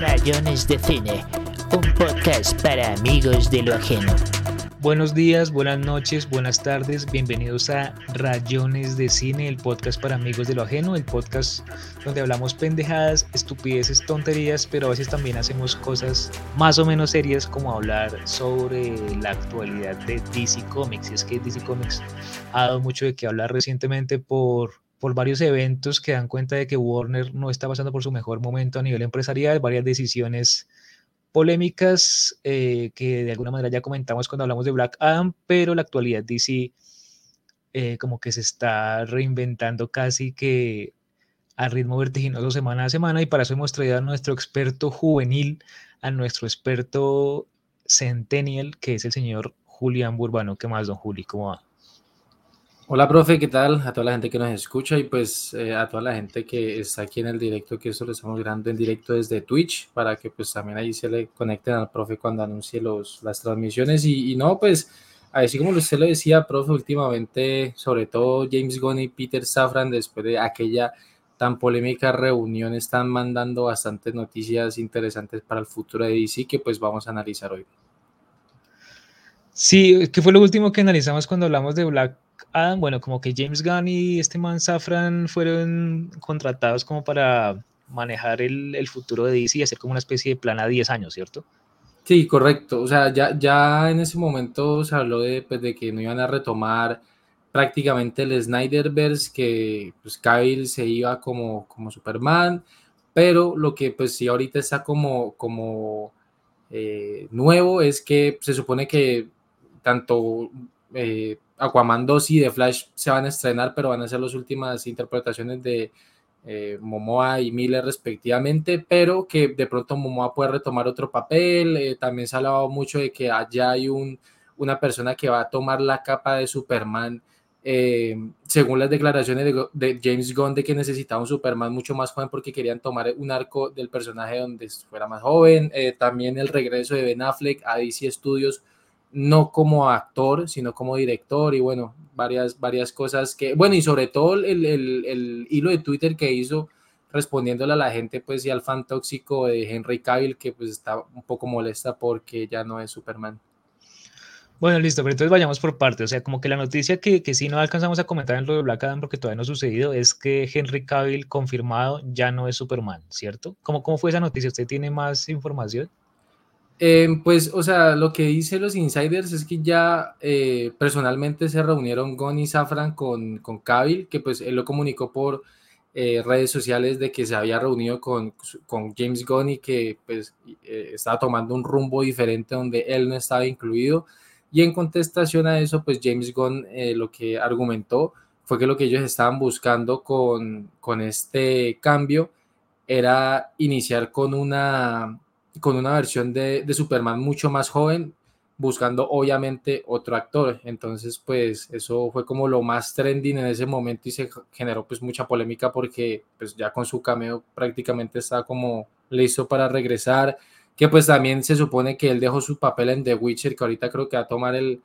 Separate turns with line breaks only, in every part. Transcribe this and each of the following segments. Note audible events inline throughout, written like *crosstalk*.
Rayones de Cine, un podcast para amigos de lo ajeno.
Buenos días, buenas noches, buenas tardes, bienvenidos a Rayones de Cine, el podcast para amigos de lo ajeno, el podcast donde hablamos pendejadas, estupideces, tonterías, pero a veces también hacemos cosas más o menos serias como hablar sobre la actualidad de DC Comics. Y es que DC Comics ha dado mucho de qué hablar recientemente por por varios eventos que dan cuenta de que Warner no está pasando por su mejor momento a nivel empresarial, varias decisiones polémicas eh, que de alguna manera ya comentamos cuando hablamos de Black Adam, pero la actualidad DC eh, como que se está reinventando casi que a ritmo vertiginoso semana a semana y para eso hemos traído a nuestro experto juvenil, a nuestro experto centennial, que es el señor Julián Burbano. ¿Qué más, don Juli? ¿Cómo va?
Hola, profe, ¿qué tal? A toda la gente que nos escucha y pues eh, a toda la gente que está aquí en el directo, que esto lo estamos grabando en directo desde Twitch, para que pues también ahí se le conecten al profe cuando anuncie los, las transmisiones. Y, no, pues así como usted lo decía, profe, últimamente, sobre todo James Gunn y Peter Safran, después de aquella tan polémica reunión, están mandando bastantes noticias interesantes para el futuro de DC que pues vamos a analizar hoy.
Sí, que fue lo último que analizamos cuando hablamos de Black Adam, bueno, como que James Gunn y este man Safran fueron contratados como para manejar el, el, futuro de DC y hacer como una especie de plan a 10 años, ¿cierto?
Sí, correcto. O sea, ya, ya en ese momento se habló de, pues, de que no iban a retomar prácticamente el Snyderverse, que pues Kyle se iba como, como Superman, pero lo que pues sí ahorita está como, como eh, nuevo es que se supone que tanto eh, Aquaman 2 y The Flash se van a estrenar, pero van a ser las últimas interpretaciones de eh, Momoa y Miller respectivamente, pero que de pronto Momoa puede retomar otro papel. Eh, también se ha hablado mucho de que allá hay un, una persona que va a tomar la capa de Superman. según las declaraciones de, James Gunn de que necesitaba un Superman mucho más joven porque querían tomar un arco del personaje donde fuera más joven, también el regreso de Ben Affleck a DC Studios no como actor, sino como director y bueno, varias, varias cosas que, bueno, y sobre todo el, el, hilo de Twitter que hizo respondiéndole a la gente, pues, y al fan tóxico de Henry Cavill, que pues está un poco molesta porque ya no es Superman.
Bueno, listo, pero entonces vayamos por parte. O sea, como que la noticia que, que sí no alcanzamos a comentar en lo de Black Adam porque todavía no ha sucedido es que Henry Cavill confirmado ya no es Superman, ¿cierto? ¿Cómo, cómo fue esa noticia? ¿Usted tiene más información?
Em, pues, o sea, lo que dice los insiders es que ya eh, personalmente se reunieron Gon y Safran con, con Kabil, que pues él lo comunicó por eh, redes sociales de que se había reunido con, con James Gunn y que pues eh, estaba tomando un rumbo diferente donde él no estaba incluido. Y en contestación a eso, pues James Gunn lo que argumentó fue que lo que ellos estaban buscando con, con este cambio era iniciar con una con una versión de, Superman mucho más joven, buscando obviamente otro actor. Entonces, pues eso fue como lo más trending en ese momento y se generó pues mucha polémica porque pues ya con su cameo prácticamente está como listo para regresar, que pues también se supone que él dejó su papel en The Witcher, que ahorita creo que va a tomar el,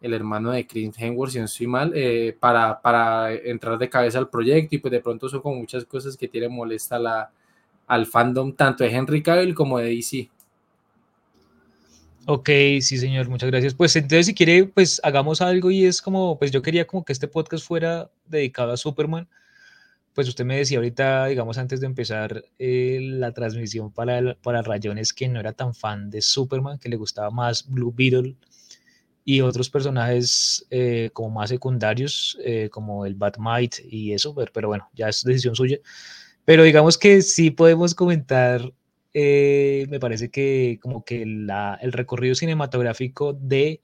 el hermano de Chris Hemsworth, si no estoy mal, eh, para, para entrar de cabeza al proyecto y pues de pronto son como muchas cosas que tiene molesta la, al fandom tanto de Henry Cavill como de DC.
Ok, sí, señor, muchas gracias. Pues entonces, si quiere, pues hagamos algo y es como, pues yo quería como que este podcast fuera dedicado a Superman. Pues usted me decía ahorita, digamos, antes de empezar eh, la transmisión para, para Rayones, que no era tan fan de Superman, que le gustaba más Blue Beetle y otros personajes eh, como más secundarios, eh, como el Batmite y eso, pero, pero bueno, ya es decisión suya. Pero digamos que sí podemos comentar, eh, me parece que como que el recorrido cinematográfico de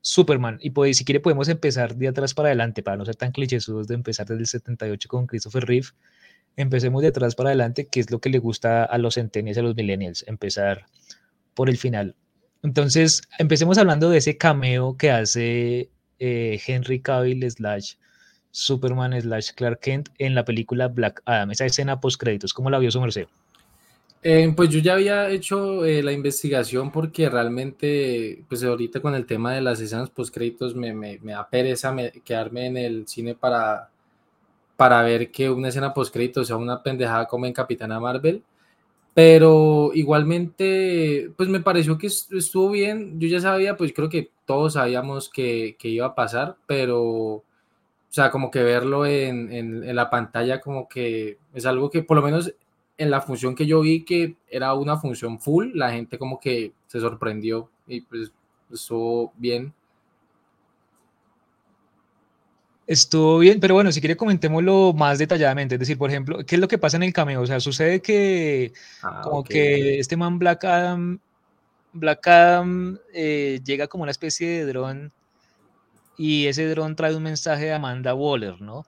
Superman, y pues, si quiere podemos empezar de atrás para adelante, para no ser tan clichésudos de empezar desde el 78 con Christopher Reeve, empecemos de atrás para adelante, que es lo que le gusta a los centennials y a los millennials, empezar por el final. Entonces, empecemos hablando de ese cameo que hace eh, Henry Cavill slash Superman slash Clark Kent en la película Black Adam, esa escena post créditos, ¿cómo la vio su merced?
Eh, pues yo ya había hecho eh, la investigación porque realmente, pues ahorita con el tema de las escenas post créditos me, me, da pereza quedarme en el cine para, para ver que una escena post créditos sea una pendejada como en Capitana Marvel. Pero igualmente, pues me pareció que estuvo bien. Yo ya sabía, pues creo que todos sabíamos que, que iba a pasar, pero, o sea, como que verlo en, en, en, la pantalla, como que es algo que por lo menos en la función que yo vi que era una función full, la gente como que se sorprendió y pues estuvo bien.
Estuvo bien, pero bueno, si quiere comentémoslo más detalladamente. Es decir, por ejemplo, ¿qué es lo que pasa en el cameo? O sea, sucede que ah, como que este man Black Adam, Black Adam eh, llega como una especie de dron y ese dron trae un mensaje de Amanda Waller, ¿no?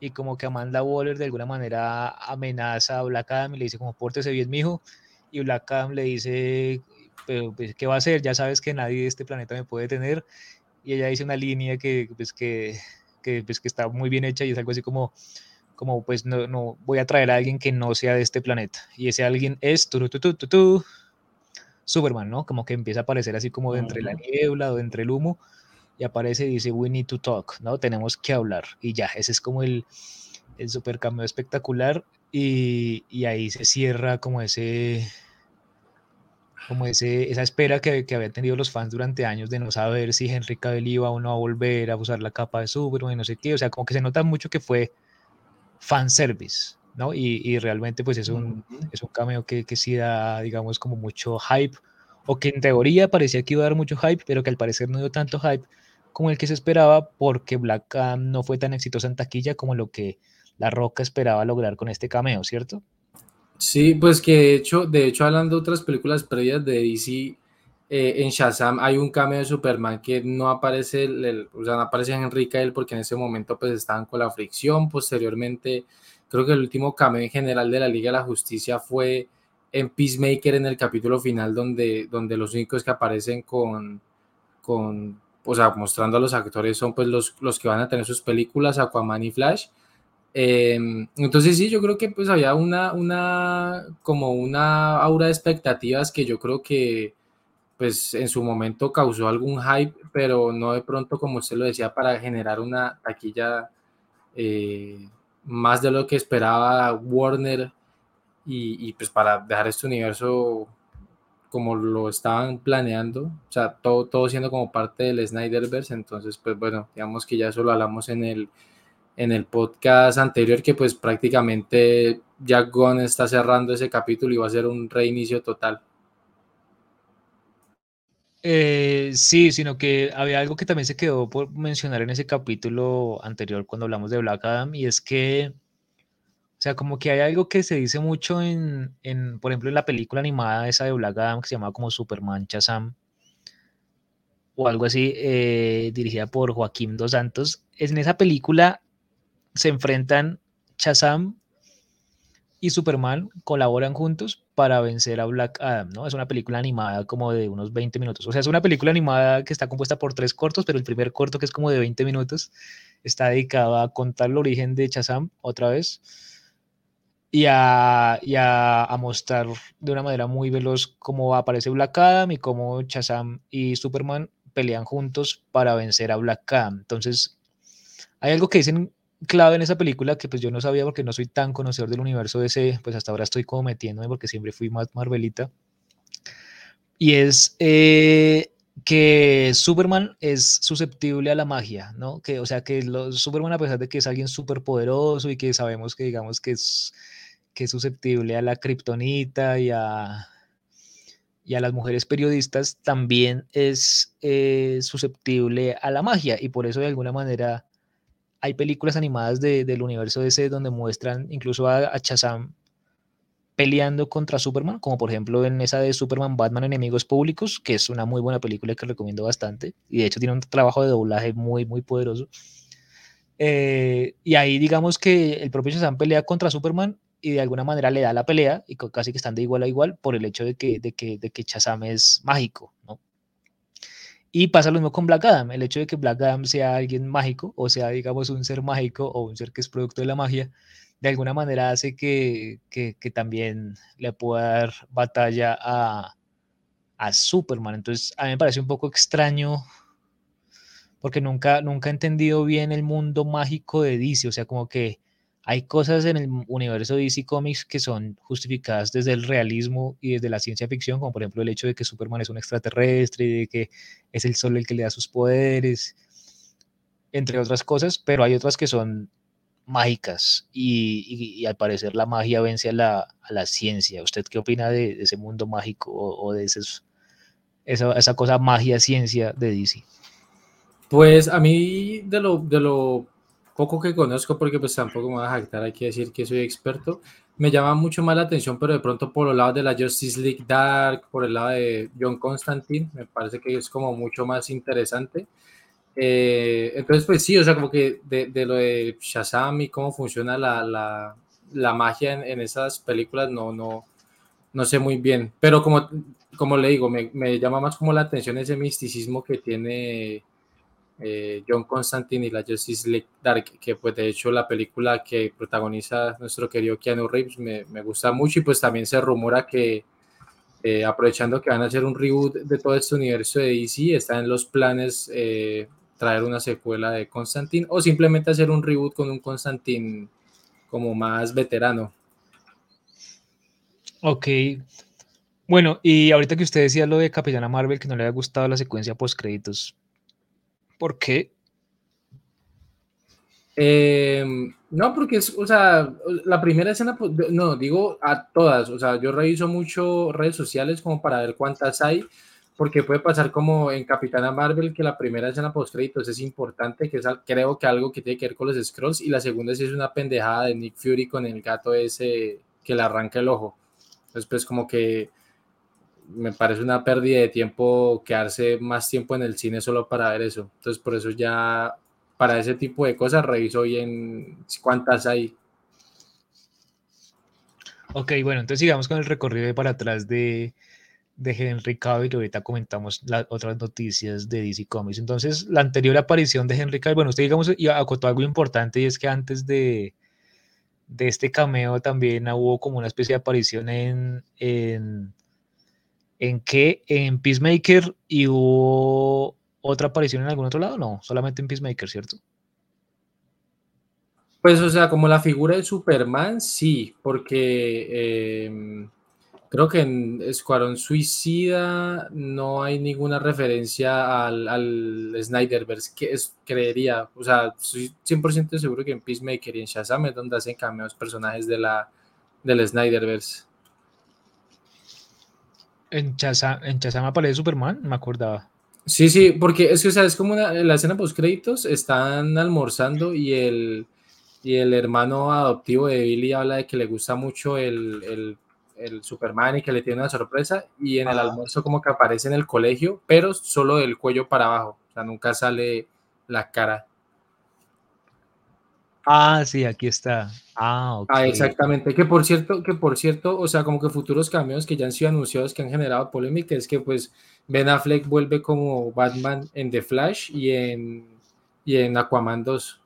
Y como que Amanda Waller de alguna manera amenaza a Black Adam y le dice como pórtese bien, mijo. Y Black Adam le dice, pero pues, ¿qué va a hacer? Ya sabes que nadie de este planeta me puede tener. Y ella dice una línea que, pues, que que, pues, que está muy bien hecha y es algo así como, como pues no, no voy a traer a alguien que no sea de este planeta. Y ese alguien es tu, tu, tu, tu, Superman, ¿no? Como que empieza a aparecer así como de entre la niebla o de entre el humo y aparece y dice, we need to talk, ¿no? Tenemos que hablar. Y ya, ese es como el, el super cambio espectacular y, y ahí se cierra como ese como ese, esa espera que, que, habían tenido los fans durante años de no saber si Henry Cavill iba o no a volver a usar la capa de Superman y no sé qué, o sea, como que se nota mucho que fue fanservice, ¿no? Y, y realmente pues es un, es un cameo que, que sí da, digamos, como mucho hype, o que en teoría parecía que iba a dar mucho hype, pero que al parecer no dio tanto hype como el que se esperaba, porque Black no fue tan exitosa en taquilla como lo que La Roca esperaba lograr con este cameo, ¿cierto?
Sí, pues que de hecho, de hecho hablando de otras películas previas de DC, eh, en Shazam hay un cameo de Superman que no aparece, el, o sea, no aparece Henry Cavill porque en ese momento pues estaban con la fricción, posteriormente creo que el último cameo en general de la Liga de la Justicia fue en Peacemaker en el capítulo final donde, donde los únicos que aparecen con, con, o sea, mostrando a los actores son pues los, los que van a tener sus películas, Aquaman y Flash, Em, entonces sí, yo creo que pues había una, una, como una aura de expectativas que yo creo que pues en su momento causó algún hype, pero no de pronto, como usted lo decía, para generar una taquilla eh, más de lo que esperaba Warner y, y, pues para dejar este universo como lo estaban planeando, o sea, todo, todo siendo como parte del Snyderverse, entonces pues bueno, digamos que ya eso lo hablamos en el en el podcast anterior que pues prácticamente Jack Gunn está cerrando ese capítulo y va a ser un reinicio total.
Eh, sí, sino que había algo que también se quedó por mencionar en ese capítulo anterior cuando hablamos de Black Adam y es que, o sea, como que hay algo que se dice mucho en, en por ejemplo, en la película animada esa de Black Adam que se llama como Superman Shazam o algo así, eh, dirigida por Joaquín Dos Santos. En esa película se enfrentan Shazam y Superman colaboran juntos para vencer a Black Adam, ¿no? Es una película animada como de unos 20 minutos. O sea, es una película animada que está compuesta por tres cortos, pero el primer corto, que es como de 20 minutos, está dedicado a contar el origen de Shazam otra vez y a, y a, a mostrar de una manera muy veloz cómo aparece Black Adam y cómo Shazam y Superman pelean juntos para vencer a Black Adam. Entonces, hay algo que dicen clave en esa película que pues yo no sabía porque no soy tan conocedor del universo de ese, pues hasta ahora estoy como metiéndome porque siempre fui más Marvelita. Y es eh, que Superman es susceptible a la magia, ¿no? Que, o sea, que Superman a pesar de que es alguien súper poderoso y que sabemos que digamos que es, que es susceptible a la kriptonita y a, y a las mujeres periodistas, también es eh, susceptible a la magia y por eso de alguna manera hay películas animadas de, del universo ese donde muestran incluso a, a peleando contra Superman, como por ejemplo en esa de Superman Batman Enemigos Públicos, que es una muy buena película que recomiendo bastante, y de hecho tiene un trabajo de doblaje muy, muy poderoso. Eh, y ahí digamos que el propio Shazam pelea contra Superman y de alguna manera le da la pelea, y casi que están de igual a igual, por el hecho de que, de que, de que Shazam es mágico, ¿no? Y pasa lo mismo con Black Adam, el hecho de que Black Adam sea alguien mágico, o sea, digamos, un ser mágico o un ser que es producto de la magia, de alguna manera hace que, que, también le pueda dar batalla a, a, Superman. Entonces, a mí me parece un poco extraño porque nunca, nunca he entendido bien el mundo mágico de DC, o sea, como que hay cosas en el universo DC Comics que son justificadas desde el realismo y desde la ciencia ficción, como por ejemplo el hecho de que Superman es un extraterrestre y de que es el sol el que le da sus poderes, entre otras cosas, pero hay otras que son mágicas y, al parecer la magia vence a la, ciencia. ¿Usted qué opina de, ese mundo mágico o, de esa, esa cosa magia-ciencia de DC?
Pues a mí de lo, de lo poco que conozco, porque pues tampoco me voy a jactar aquí a decir que soy experto, me llama mucho más la atención, pero de pronto por el lado de la Justice League Dark, por el lado de John Constantine, me parece que es como mucho más interesante. Eh, entonces, pues sí, o sea, como que de, de, lo de Shazam y cómo funciona la, la, la magia en, en, esas películas, no, no, no sé muy bien. Pero como, como le digo, me, me llama más como la atención ese misticismo que tiene eh, John Constantine y la Justice League Dark, que pues de hecho la película que protagoniza nuestro querido Keanu Reeves me, gusta mucho y pues también se rumora que eh, aprovechando que van a hacer un reboot de todo este universo de DC, está en los planes eh, traer una secuela de Constantine o simplemente hacer un reboot con un Constantine como más veterano.
Ok. Bueno, y ahorita que usted decía lo de Capitana Marvel, que no le había gustado la secuencia post créditos, ¿Por qué?
Eh, no, porque es, o sea, la primera escena, pues, no, digo a todas, o sea, yo reviso mucho redes sociales como para ver cuántas hay, porque puede pasar como en Capitana Marvel, que la primera escena post créditos es importante, que es creo que algo que tiene que ver con los scrolls, y la segunda es una pendejada de Nick Fury con el gato ese que le arranca el ojo. Entonces, pues como que me parece una pérdida de tiempo quedarse más tiempo en el cine solo para ver eso. Entonces, por eso ya para ese tipo de cosas reviso bien cuántas hay.
Ok, bueno, entonces sigamos con el recorrido de para atrás de, de Henry Cavill. Ahorita comentamos las otras noticias de DC Comics. Entonces, la anterior aparición de Henry Cavill, bueno, usted digamos, y acotó algo importante y es que antes de, de este cameo también hubo como una especie de aparición en, en en que en Peacemaker y hubo otra aparición en algún otro lado, no, solamente en Peacemaker, ¿cierto?
Pues, o sea, como la figura de Superman, sí, porque em, creo que en Escuadrón Suicida no hay ninguna referencia al, al Snyderverse, que es, creería, o sea, estoy 100% seguro que en Peacemaker y en Shazam es donde hacen cameos personajes de la, del Snyderverse.
En Chazam en aparece Superman, me acordaba.
Sí, sí, porque es que, o sea, es como la escena post créditos, están almorzando y el, y el hermano adoptivo de Billy habla de que le gusta mucho el, Superman y que le tiene una sorpresa y en el almuerzo como que aparece en el colegio, pero solo del cuello para abajo, o sea, nunca sale la cara.
Ah, sí, aquí está. Ah,
ah, exactamente. Que por cierto, que por cierto, o sea, como que futuros cambios que ya han sido anunciados que han generado polémica es que pues Ben Affleck vuelve como Batman en The Flash y en, y en Aquaman 2.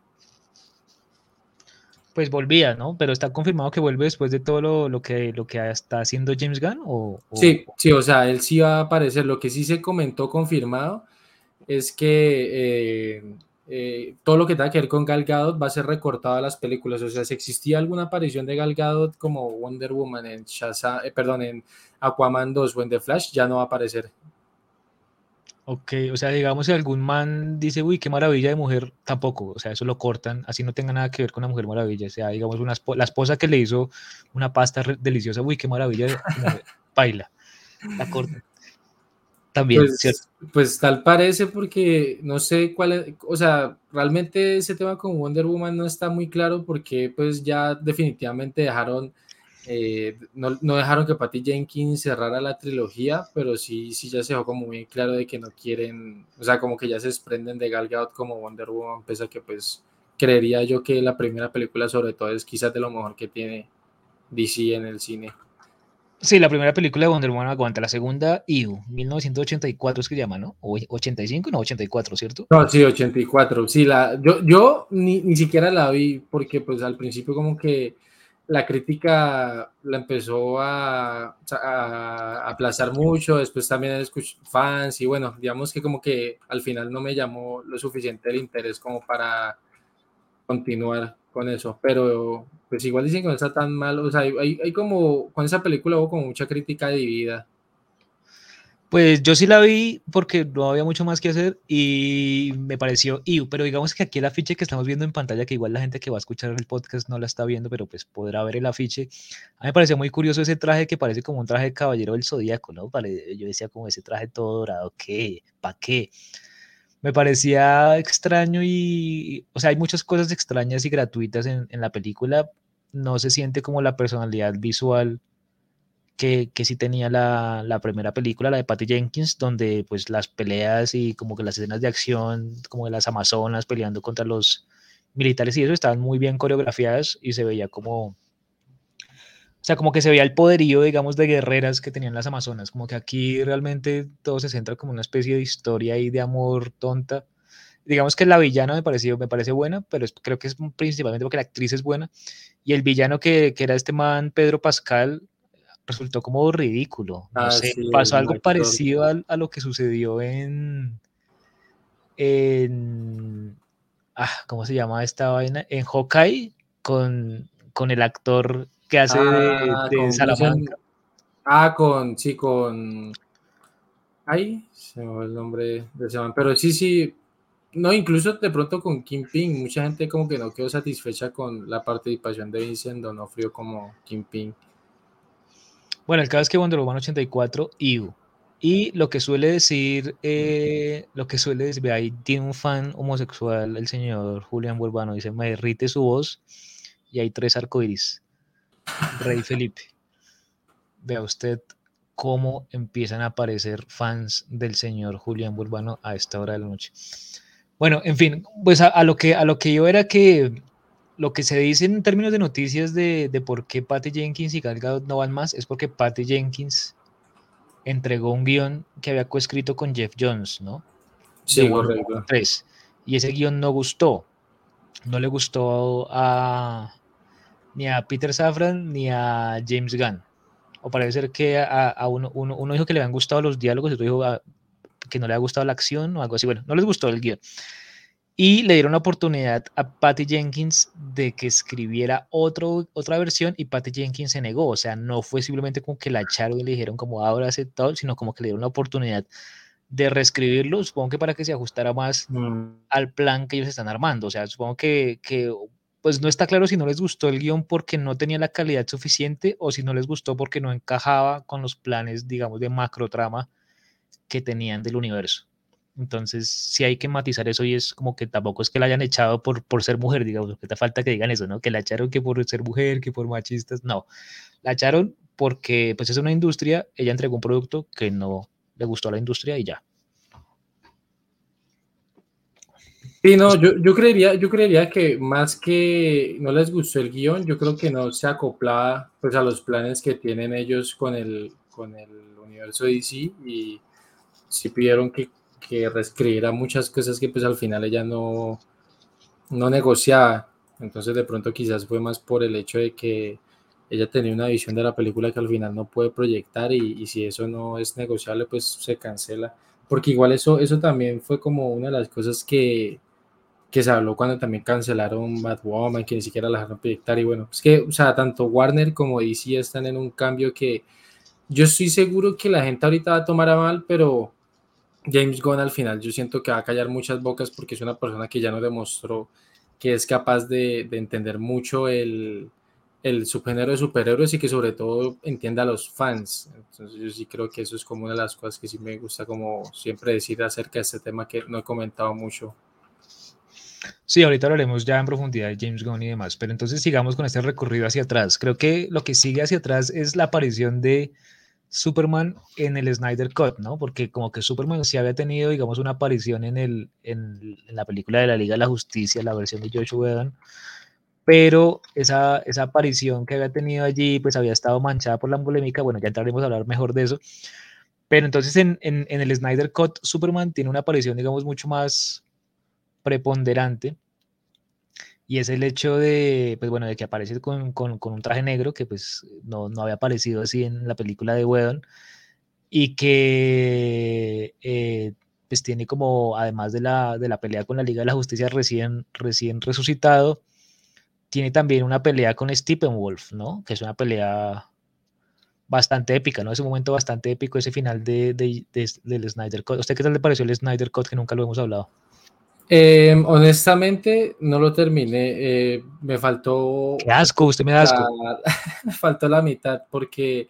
Pues volvía, ¿no? Pero está confirmado que vuelve después de todo lo, que, lo que está haciendo James Gunn. ¿o,
Sí, sí, o sea, él sí va a aparecer. Lo que sí se comentó confirmado es que eh, eh, todo lo que tenga que ver con Gal Gadot va a ser recortado a las películas. O sea, si existía alguna aparición de Gal Gadot como Wonder Woman en eh, perdón, en Aquaman 2 o en The Flash, ya no va a aparecer.
Ok, o sea, digamos, si algún man dice, uy, qué maravilla de mujer, tampoco, o sea, eso lo cortan, así no tenga nada que ver con la mujer maravilla, o sea, digamos, una la esposa que le hizo una pasta deliciosa, uy, qué maravilla de mujer, *laughs* baila, la cortan.
También, pues, Pues tal parece porque no sé cuál es, o sea, realmente ese tema con Wonder Woman no está muy claro porque pues ya definitivamente dejaron, eh, no, no, dejaron que Patty Jenkins cerrara la trilogía, pero sí, sí ya se dejó como muy claro de que no quieren, o sea, como que ya se desprenden de Gal Gadot como Wonder Woman, pese a que pues creería yo que la primera película sobre todo es quizás de lo mejor que tiene DC en el cine.
Sí, la primera película de Wonder Woman aguanta. La segunda, Ew, 1984 es que llama, ¿no? O 85, no, 84, ¿cierto?
No, sí, 84. Sí, la, yo, yo ni, ni siquiera la vi porque pues al principio como que la crítica la empezó a, a, aplazar mucho, después también escuché fans y bueno, digamos que como que al final no me llamó lo suficiente el interés como para continuar con eso, pero pues igual dicen que no está tan mal, o sea, hay, hay como, con esa película hubo como mucha crítica dividida.
Pues yo sí la vi porque no había mucho más que hacer y me pareció iu, pero digamos que aquí el afiche que estamos viendo en pantalla, que igual la gente que va a escuchar el podcast no la está viendo, pero pues podrá ver el afiche. A mí me pareció muy curioso ese traje que parece como un traje de caballero del zodíaco, ¿no? Yo decía como ese traje todo dorado, ¿qué? ¿Para qué? Me parecía extraño y, o sea, hay muchas cosas extrañas y gratuitas en, en la película. No se siente como la personalidad visual que, que sí tenía la, la, primera película, la de Patty Jenkins, donde pues las peleas y como que las escenas de acción, como de las amazonas peleando contra los militares y eso estaban muy bien coreografiadas y se veía como, o sea, como que se veía el poderío, digamos, de guerreras que tenían las amazonas, como que aquí realmente todo se centra como una especie de historia y de amor tonta. Digamos que la villana me pareció, me parece buena, pero creo que es principalmente porque la actriz es buena. Y el villano que, que era este man, Pedro Pascal, resultó como ridículo. No ah, sé, pasó algo parecido a, lo que sucedió en. en ah, ¿Cómo se llama esta vaina? En Hawkeye, con, con el actor que hace de,
ah,
Salamanca.
Ah, con. Sí, con. Ay, se me el nombre de ese man. Pero sí, sí. No, incluso de pronto con Ping mucha gente como que no quedó satisfecha con la participación de Vincent Donofrio como Ping
bueno, el caso es que Wonder Woman 84, IU. Y lo que suele decir, eh, lo que suele decir, ahí tiene un fan homosexual, el señor Julián Burbano, dice, me derrite su voz y hay tres arcoíris. Rey Felipe. Vea usted cómo empiezan a aparecer fans del señor Julián Burbano a esta hora de la noche. Bueno, en fin, pues a, lo, que, a lo que yo era que lo que se dice en términos de noticias de, por qué Patty Jenkins y Gal Gadot no van más es porque Patty Jenkins entregó un guion que había coescrito con Jeff Jones, ¿no?
Sí, correcto.
Y ese guion no gustó. No le gustó a ni a Peter Safran ni a James Gunn. O parece ser que a, uno, uno, dijo que le habían gustado los diálogos y otro dijo ah, que no le ha gustado la acción o algo así. Bueno, no les gustó el guion y le dieron la oportunidad a Patty Jenkins de que escribiera otro, otra versión y Patty Jenkins se negó, o sea, no fue simplemente como que la echaron y le dijeron como ahora aceptado, sino como que le dieron la oportunidad de reescribirlo, supongo que para que se ajustara más mm. al plan que ellos están armando, o sea, supongo que, que pues no está claro si no les gustó el guion porque no tenía la calidad suficiente o si no les gustó porque no encajaba con los planes, digamos, de macro trama que tenían del universo. Entonces, sí hay que matizar eso y es como que tampoco es que la hayan echado por, por ser mujer, digamos, que te falta que digan eso, ¿no? Que la echaron que por ser mujer, que por machistas, no. La echaron porque pues es una industria, ella entregó un producto que no le gustó a la industria y ya.
Sí, no, yo, yo, creería, yo creería que más que no les gustó el guion, yo creo que no se acoplaba pues, a los planes que tienen ellos con el, con el universo DC y sí pidieron que que reescribiera muchas cosas que pues al final ella no, no negociaba. Entonces de pronto quizás fue más por el hecho de que ella tenía una visión de la película que al final no puede proyectar y, si eso no es negociable pues se cancela. Porque igual eso, eso también fue como una de las cosas que, que se habló cuando también cancelaron Batwoman, que ni siquiera la dejaron proyectar. Y bueno, es que, o sea, tanto Warner como DC están en un cambio que yo estoy seguro que la gente ahorita va a tomar a mal, pero James Gunn al final yo siento que va a callar muchas bocas porque es una persona que ya no demostró que es capaz de, entender mucho el, el, subgénero de superhéroes y que sobre todo entienda a los fans. Entonces yo sí creo que eso es como una de las cosas que sí me gusta como siempre decir acerca de este tema que no he comentado mucho.
Sí, ahorita hablaremos ya en profundidad de James Gunn y demás, pero entonces sigamos con este recorrido hacia atrás. Creo que lo que sigue hacia atrás es la aparición de Superman en el Snyder Cut, ¿no? Porque como que Superman sí había tenido, digamos, una aparición en, el, en, la película de la Liga de la Justicia, la versión de Josh Whedon, pero esa, esa aparición que había tenido allí, pues había estado manchada por la polémica, bueno, ya entraremos a hablar mejor de eso, pero entonces en, en, en el Snyder Cut, Superman tiene una aparición, digamos, mucho más preponderante, y es el hecho de, pues bueno, de que aparece con, con, un traje negro que pues no, no, había aparecido así en la película de Whedon y que eh, pues tiene como, además de la, de la pelea con la Liga de la Justicia recién, recién resucitado, tiene también una pelea con Steppenwolf, ¿no? Que es una pelea bastante épica, ¿no? Ese momento bastante épico, ese final de, de, del Snyder Cut. ¿Usted qué tal le pareció el Snyder Cut que nunca lo hemos hablado?
Eh, honestamente, no lo terminé. Eh, me faltó.
Qué asco, usted me da asco. *laughs*
me faltó la mitad porque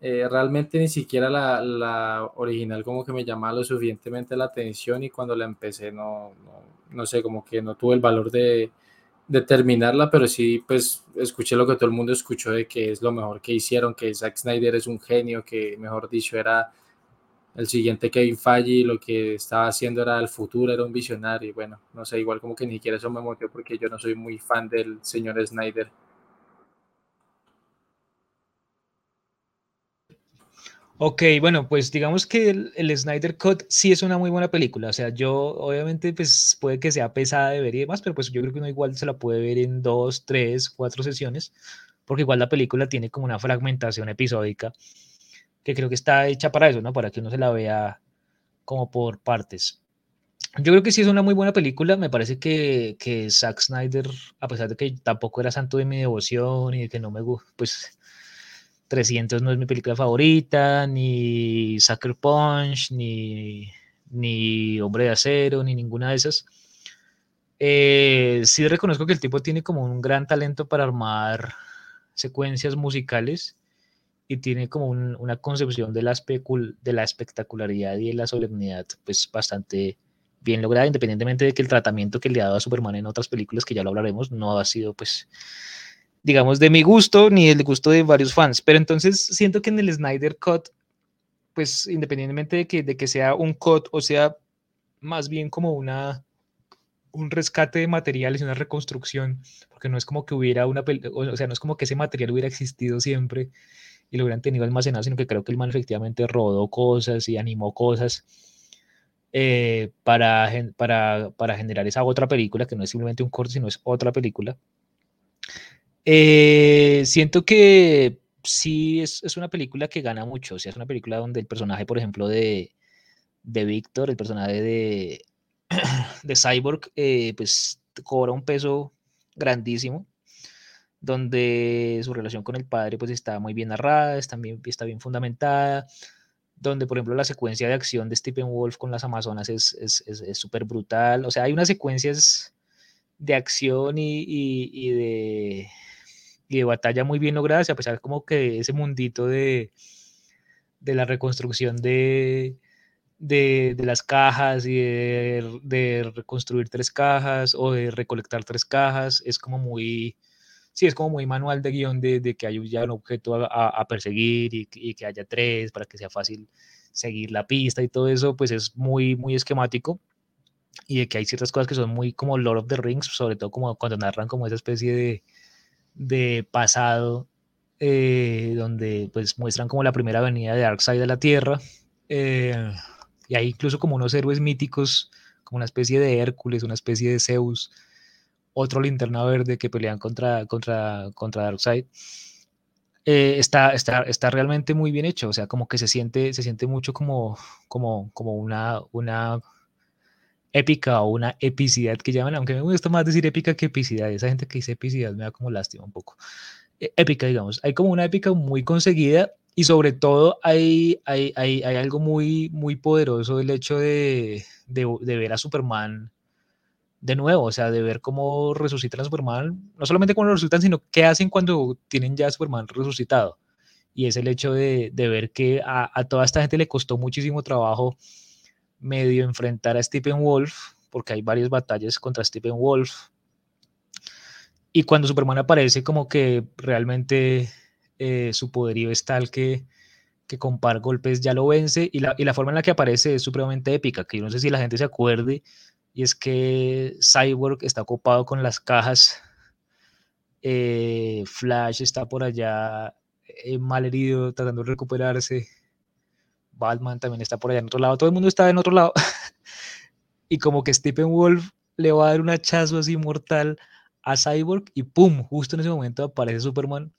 eh, realmente ni siquiera la, la, original como que me llamaba lo suficientemente la atención y cuando la empecé no, no, no sé, como que no tuve el valor de, de terminarla, pero sí, pues escuché lo que todo el mundo escuchó de que es lo mejor que hicieron, que Zack Snyder es un genio, que mejor dicho era el siguiente Kevin Feige, lo que estaba haciendo era el futuro, era un visionario, y bueno, no sé, igual como que ni siquiera eso me motivó porque yo no soy muy fan del señor Snyder.
Ok, bueno, pues digamos que el, Snyder Cut sí es una muy buena película. O sea, yo obviamente pues puede que sea pesada de ver y demás, pero pues yo creo que uno igual se la puede ver en dos, tres, cuatro sesiones, porque igual la película tiene como una fragmentación episódica que creo que está hecha para eso, ¿no? Para que uno se la vea como por partes. Yo creo que sí es una muy buena película. Me parece que, que Zack Snyder, a pesar de que tampoco era santo de mi devoción y de que no me gusta, pues 300 no es mi película favorita, ni Sucker Punch, ni, ni Hombre de Acero, ni ninguna de esas. Eh, sí reconozco que el tipo tiene como un gran talento para armar secuencias musicales y tiene como una concepción de la, de la espectacularidad y de la solemnidad pues bastante bien lograda, independientemente de que el tratamiento que le ha dado a Superman en otras películas, que ya lo hablaremos, no ha sido pues digamos, de mi gusto ni del gusto de varios fans. Pero entonces siento que en el Snyder Cut, pues independientemente de que, de que sea un cut o sea más bien como una un rescate de materiales una reconstrucción, porque no es como que hubiera una, o sea, no es como que ese material hubiera existido siempre y lo hubieran tenido almacenado, sino que creo que el man efectivamente rodó cosas y animó cosas eh, para, para, para generar esa otra película, que no es simplemente un corte, sino es otra película. Eh, siento que sí es, es, una película que gana mucho. O es una película donde el personaje, por ejemplo, de, de Víctor, el personaje de, *clears throat* de Cyborg, eh, pues cobra un peso grandísimo. Donde su relación con el padre pues está muy bien narrada, está bien, está bien fundamentada. Donde, por ejemplo, la secuencia de acción de Stephen Wolf con las Amazonas es súper es, brutal. O sea, hay unas secuencias de acción y, y, de y de batalla muy bien logradas, a pesar como que ese mundito de, de la reconstrucción de, de, de las cajas y de, de, reconstruir tres cajas o de recolectar tres cajas, es como muy, sí, es como muy manual de guion de, que haya ya un objeto a, a perseguir y, que haya tres para que sea fácil seguir la pista y todo eso, pues es muy, muy esquemático. Y de que hay ciertas cosas que son muy como Lord of the Rings, sobre todo como cuando narran como esa especie de, de pasado, eh, donde pues muestran como la primera avenida de Darkseid de la Tierra, eh, y hay incluso como unos héroes míticos, como una especie de Hércules, una especie de Zeus, otro linterna verde que pelean contra, contra, contra Darkseid. Eh, está, está, está, realmente muy bien hecho, o sea, como que se siente, se siente mucho como, como, como una, una épica o una epicidad que llaman, aunque me gusta más decir épica que epicidad, esa gente que dice epicidad me da como lástima un poco. E, épica, digamos, hay como una épica muy conseguida y sobre todo hay, hay, hay, hay algo muy, muy poderoso del hecho de, de, de, ver a Superman de nuevo, o sea, de ver cómo resucitan a Superman, no solamente cuando lo resucitan, sino qué hacen cuando tienen ya Superman resucitado. Y es el hecho de, de ver que a, a toda esta gente le costó muchísimo trabajo medio enfrentar a Stephen Wolf, porque hay varias batallas contra Stephen Wolf. Y cuando Superman aparece, como que realmente eh, su poderío es tal que, que con par golpes ya lo vence. Y la, y la forma en la que aparece es supremamente épica, que yo no sé si la gente se acuerde, y es que Cyborg está ocupado con las cajas. Eh, Flash está por allá eh, mal herido, tratando de recuperarse. Batman también está por allá en otro lado, todo el mundo está en otro lado. *laughs* y como que Stephen Wolf le va a dar un hachazo así mortal a Cyborg y ¡pum! Justo en ese momento aparece Superman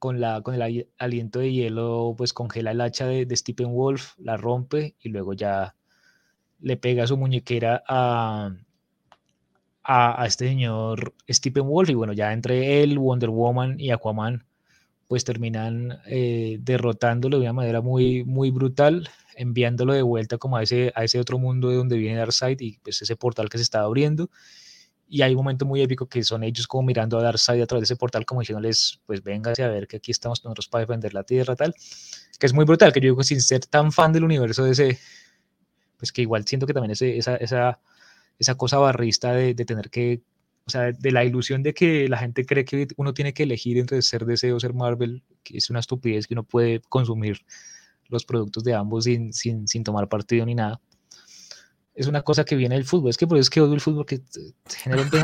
con, la, con el aliento de hielo, pues congela el hacha de, de Stephen Wolf, la rompe y luego ya le pega su muñequera a, a, este señor Stephen Wolf y bueno, ya entre él, Wonder Woman y Aquaman, pues terminan eh, derrotándolo de una manera muy, muy brutal, enviándolo de vuelta como a ese, a ese otro mundo de donde viene Darkseid y pues ese portal que se está abriendo. Y hay un momento muy épico que son ellos como mirando a Darkseid a través de ese portal, como diciéndoles, pues véngase a ver que aquí estamos nosotros para defender la Tierra, tal. Que es muy brutal, que yo digo, sin ser tan fan del universo de ese, pues que igual siento que también ese, esa, esa esa cosa barrista de, tener que, o sea, de la ilusión de que la gente cree que uno tiene que elegir entre ser DC o ser Marvel, que es una estupidez que uno puede consumir los productos de ambos sin, sin, sin tomar partido ni nada. Es una cosa que viene del fútbol. Es que por eso es que odio el fútbol, que genera un *laughs*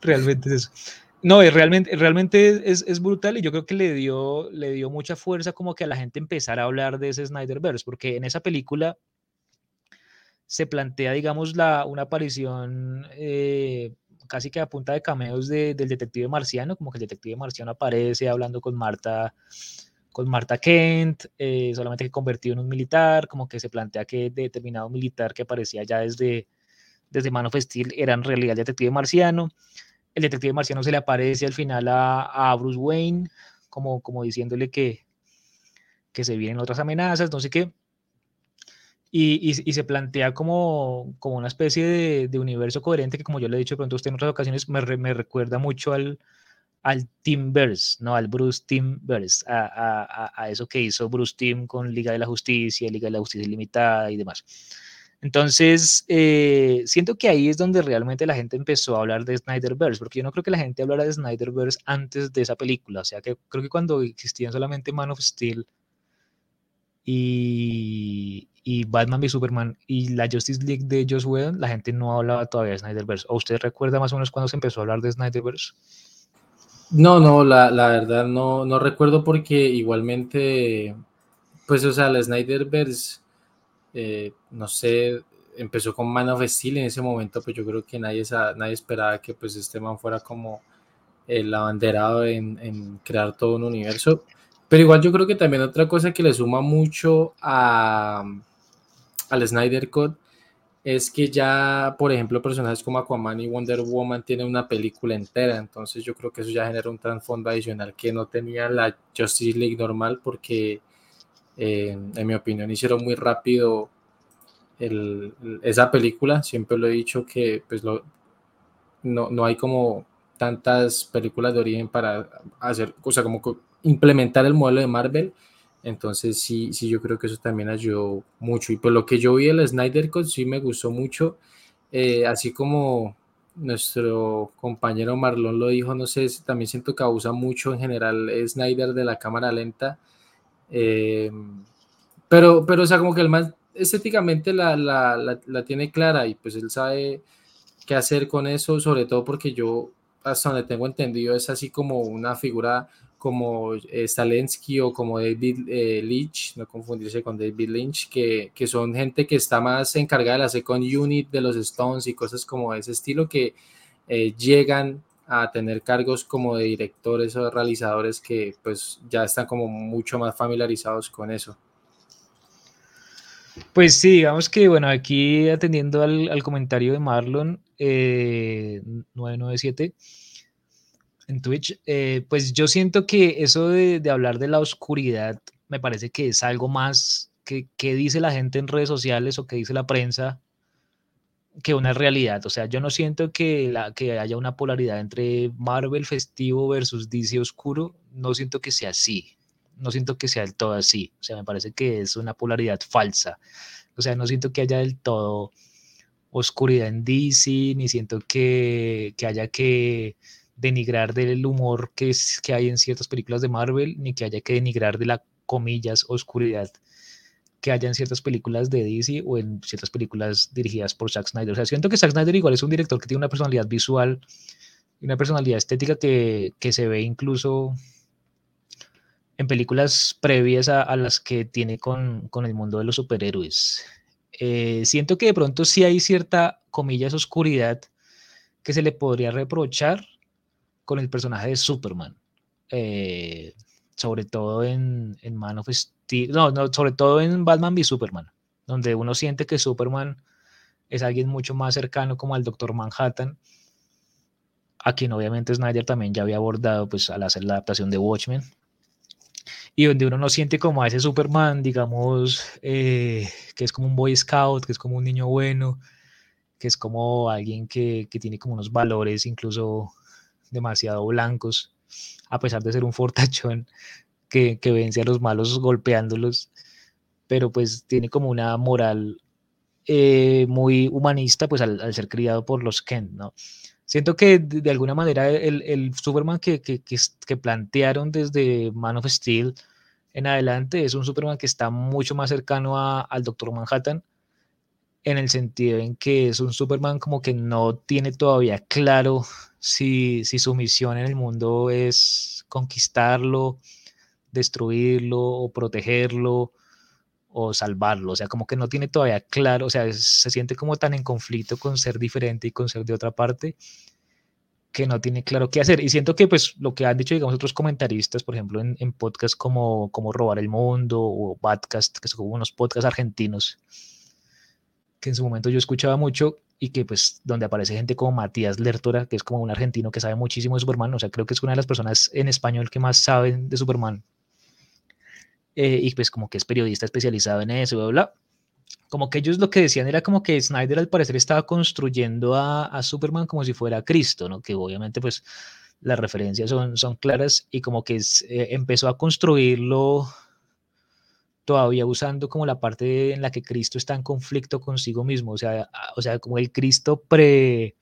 Realmente es eso. No, realmente, realmente es, es, brutal y yo creo que le dio, le dio mucha fuerza como que a la gente empezar a hablar de ese Snyderverse, porque en esa película se plantea, digamos, la, una aparición eh, casi que a punta de cameos del detective marciano, como que el detective marciano aparece hablando con Marta, con Marta Kent, eh, solamente que convertido en un militar, como que se plantea que determinado militar que aparecía ya desde, desde Man of Steel era en realidad el detective marciano. El detective marciano se le aparece al final a, a Bruce Wayne, como, como diciéndole que, que se vienen otras amenazas, no sé qué. Y, se plantea como, como una especie de, universo coherente que, como yo le he dicho de pronto a usted en otras ocasiones, me, me recuerda mucho al, al Teamverse, ¿no? Al Bruce Teamverse, a, a, a, eso que hizo Bruce Team con Liga de la Justicia, Liga de la Justicia Ilimitada y demás. Entonces, eh, siento que ahí es donde realmente la gente empezó a hablar de Snyderverse, porque yo no creo que la gente hablara de Snyderverse antes de esa película, o sea, que creo que cuando existían solamente Man of Steel y, Batman v Superman y la Justice League de Joss Whedon, la gente no hablaba todavía de Snyderverse. ¿O usted recuerda más o menos cuando se empezó a hablar de Snyderverse?
No, no, la, la verdad no, no recuerdo porque igualmente, pues, o sea, la Snyderverse, eh, no sé, empezó con Man of Steel en ese momento, pues yo creo que nadie, nadie esperaba que pues este man fuera como el abanderado en, en crear todo un universo. Pero igual yo creo que también otra cosa que le suma mucho a, al Snyder Code es que ya, por ejemplo, personajes como Aquaman y Wonder Woman tienen una película entera, entonces yo creo que eso ya genera un trasfondo adicional que no tenía la Justice League normal porque, eh, en mi opinión, hicieron muy rápido esa película, siempre lo he dicho que pues no, no hay como tantas películas de origen para hacer, o sea, como implementar el modelo de Marvel, entonces sí, sí, yo creo que eso también ayudó mucho. Y por lo que yo vi el Snyder Cut sí me gustó mucho. Eh, así como nuestro compañero Marlon lo dijo, no sé, también siento que abusa mucho en general Snyder de la cámara lenta. Eh, pero, pero, o sea, como que el más estéticamente la, la, la, la, tiene clara y pues él sabe qué hacer con eso, sobre todo porque yo, hasta donde tengo entendido, es así como una figura como eh, Stalensky o como David eh, Lynch, no confundirse con David Lynch, que, que, son gente que está más encargada de la second unit de los Stones y cosas como ese estilo que eh, llegan a tener cargos como de directores o realizadores que pues ya están como mucho más familiarizados con eso.
Pues sí, digamos que bueno, aquí atendiendo al, comentario de Marlon 997 en Twitch, eh, pues yo siento que eso de, hablar de la oscuridad me parece que es algo más que, que, dice la gente en redes sociales o que dice la prensa que una realidad. O sea, yo no siento que, la, que haya una polaridad entre Marvel festivo versus DC oscuro. No siento que sea así. No siento que sea del todo así. O sea, me parece que es una polaridad falsa. O sea, no siento que haya del todo oscuridad en DC, ni siento que, que haya que denigrar del humor que, es, que hay en ciertas películas de Marvel, ni que haya que denigrar de la comillas oscuridad que haya en ciertas películas de DC o en ciertas películas dirigidas por Zack Snyder. O sea, siento que Zack Snyder igual es un director que tiene una personalidad visual y una personalidad estética que, que se ve incluso en películas previas a, a las que tiene con, con, el mundo de los superhéroes. Eh, siento que de pronto sí hay cierta, comillas, oscuridad que se le podría reprochar, con el personaje de Superman. Eh, sobre todo en, en, Man of Steel, no, no, sobre todo en Batman v Superman. donde uno siente que Superman es alguien mucho más cercano como al Doctor Manhattan, a quien obviamente Snyder también ya había abordado pues al hacer la adaptación de Watchmen, y donde uno no siente como a ese Superman, digamos, eh, que es como un Boy Scout, que es como un niño bueno, que es como alguien que, que tiene como unos valores incluso demasiado blancos, a pesar de ser un fortachón que, que vence a los malos golpeándolos, pero pues tiene como una moral eh, muy humanista, pues al, ser criado por los Kent, ¿no? Siento que de, alguna manera el, Superman que, que, que, plantearon desde Man of Steel en adelante es un Superman que está mucho más cercano a, al Doctor Manhattan, en el sentido en que es un Superman como que no tiene todavía claro si, si su misión en el mundo es conquistarlo, destruirlo o protegerlo o salvarlo, o sea, como que no tiene todavía claro, o sea, se siente como tan en conflicto con ser diferente y con ser de otra parte, que no tiene claro qué hacer. Y siento que pues lo que han dicho, digamos, otros comentaristas, por ejemplo, en, en podcasts como, como Robar el Mundo o Badcast, que son como unos podcasts argentinos, que en su momento yo escuchaba mucho y que pues donde aparece gente como Matías Lertora, que es como un argentino que sabe muchísimo de Superman, o sea, creo que es una de las personas en español que más saben de Superman. Eh, y pues como que es periodista especializado en eso, bla, bla. Como que ellos lo que decían era como que Snyder al parecer estaba construyendo a, a Superman como si fuera Cristo, ¿no? Que obviamente pues las referencias son, son claras y como que es, eh, empezó a construirlo todavía usando como la parte en la que Cristo está en conflicto consigo mismo, o sea, o sea como el Cristo pre,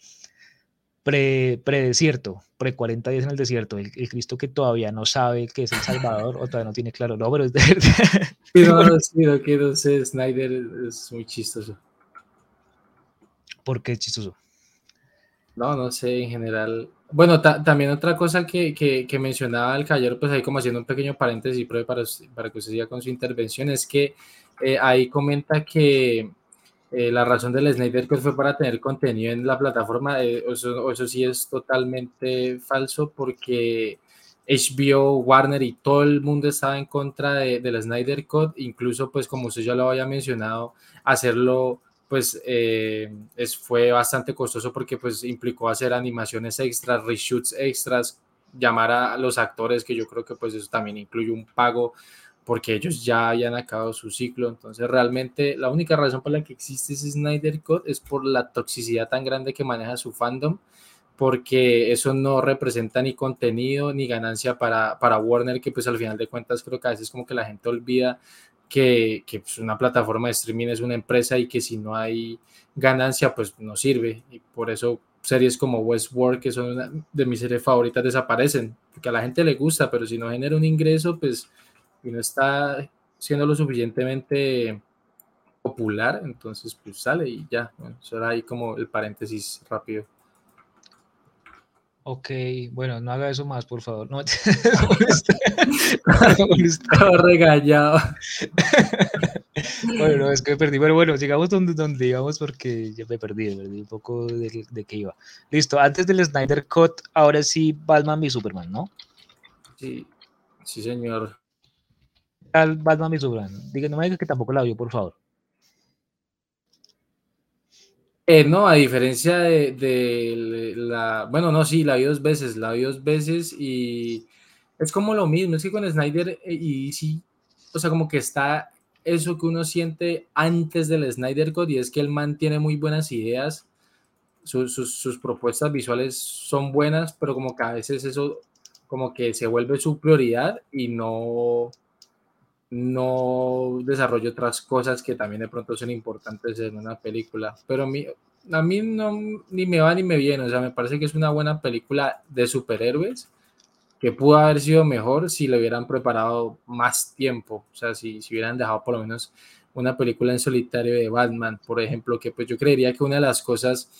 pre, pre-desierto, pre 40 días en el desierto, el, el, Cristo que todavía no sabe que es el Salvador o todavía no tiene claro, no, pero es de verdad. *laughs*
Pero sí, lo que no sé, Snyder es muy chistoso.
¿Por qué es chistoso?
No, no sé, en general. Bueno, ta también otra cosa que, que, que, mencionaba el caballero, pues ahí como haciendo un pequeño paréntesis para, para que usted siga con su intervención, es que eh, ahí comenta que eh, la razón del Snyder Cut fue para tener contenido en la plataforma, eh, eso, eso sí es totalmente falso porque HBO, Warner y todo el mundo estaba en contra de, del Snyder Cut, incluso pues como usted ya lo había mencionado, hacerlo pues eh, es, fue bastante costoso porque pues implicó hacer animaciones extras, reshoots extras, llamar a los actores, que yo creo que pues eso también incluye un pago porque ellos ya hayan acabado su ciclo. Entonces realmente la única razón por la que existe ese Snyder Cut es por la toxicidad tan grande que maneja su fandom, porque eso no representa ni contenido ni ganancia para, para Warner, que pues al final de cuentas creo que a veces como que la gente olvida que, que pues una plataforma de streaming es una empresa y que si no hay ganancia, pues no sirve. Y por eso series como Westworld, que son una de mis series favoritas, desaparecen, porque a la gente le gusta, pero si no genera un ingreso, pues y no está siendo lo suficientemente popular, entonces pues sale y ya. Bueno, eso era ahí como el paréntesis rápido.
Ok, bueno, no haga eso más, por favor. No, *laughs*
Estaba regañado.
bueno, no, es que me perdí. Pero bueno, sigamos donde, donde íbamos porque ya me perdí, me perdí un poco de, de qué iba. Listo, antes del Snyder Cut, ahora sí Batman y Superman, ¿no?
Sí, sí, señor.
Al Batman y Superman. Diga, no me diga que tampoco la vio, por favor.
Eh, no, a diferencia de, la, bueno, no, sí, la vi dos veces, la vi dos veces y es como lo mismo, es que con Snyder eh, y sí, o sea, como que está eso que uno siente antes del Snyder Code y es que el man tiene muy buenas ideas, sus propuestas visuales son buenas, pero como que a veces eso como que se vuelve su prioridad y no, no desarrolla otras cosas que también de pronto son importantes en una película. Pero a mí, a mí no, ni me va ni me viene, o sea, me parece que es una buena película de superhéroes que pudo haber sido mejor si le hubieran preparado más tiempo, o sea, si, si hubieran dejado por lo menos una película en solitario de Batman, por ejemplo, que pues yo creería que una de las cosas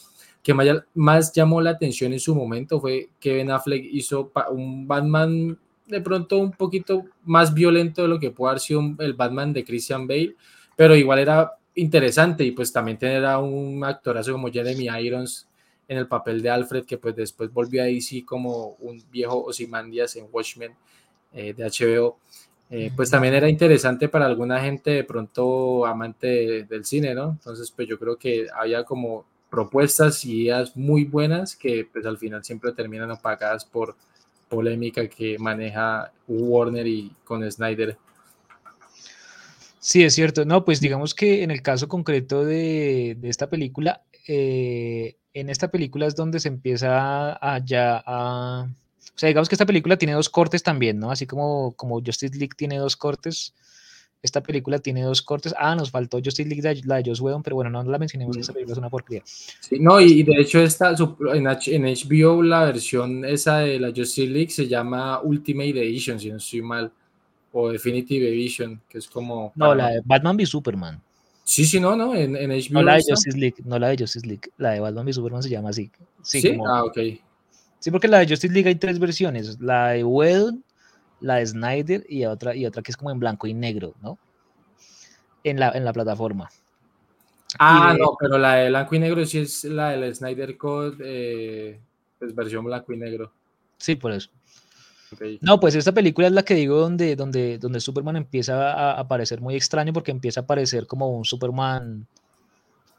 que más llamó la atención en su momento fue que Ben Affleck hizo un Batman de pronto un poquito más violento de lo que puede haber sido el Batman de Christian Bale, pero igual era interesante y pues también tener a un actorazo como Jeremy Irons en el papel de Alfred, que pues después volvió a DC como un viejo Ozymandias en Watchmen eh, de HBO. eh, pues también era interesante para alguna gente de pronto amante del cine, ¿no? Entonces, pues yo creo que había como propuestas y ideas muy buenas que pues al final siempre terminan apagadas por polémica que maneja Warner y con Snyder.
Sí, es cierto. No, pues digamos que en el caso concreto de, esta película, eh, en esta película es donde se empieza a ya a o sea, digamos que esta película tiene dos cortes también, ¿no? Así como, como Justice League tiene dos cortes, esta película tiene dos cortes. Ah, nos faltó Justice League, la, de Joss Whedon, pero bueno, no la mencionemos, esta película es una porquería.
Sí, no, y de hecho esta, en, HBO la versión esa de la Justice League se llama Ultimate Edition, si no estoy mal, o Definitive Edition, que es como...
No, la de Batman v Superman.
Sí, sí, no, no, en, HBO.
No la de Justice League, no la de Justice League, la de Batman v Superman se llama así.
Sí, ah, ok.
Sí, porque la de Justice League hay tres versiones, la de Whedon, la de Snyder y otra, y otra que es como en blanco y negro, ¿no? En la, en la plataforma.
Ah, no, pero la de blanco y negro sí es la del Snyder Code, eh, pues versión blanco y negro.
Sí, por eso. No, pues esta película es la que digo donde, donde, donde Superman empieza a, aparecer muy extraño porque empieza a aparecer como un Superman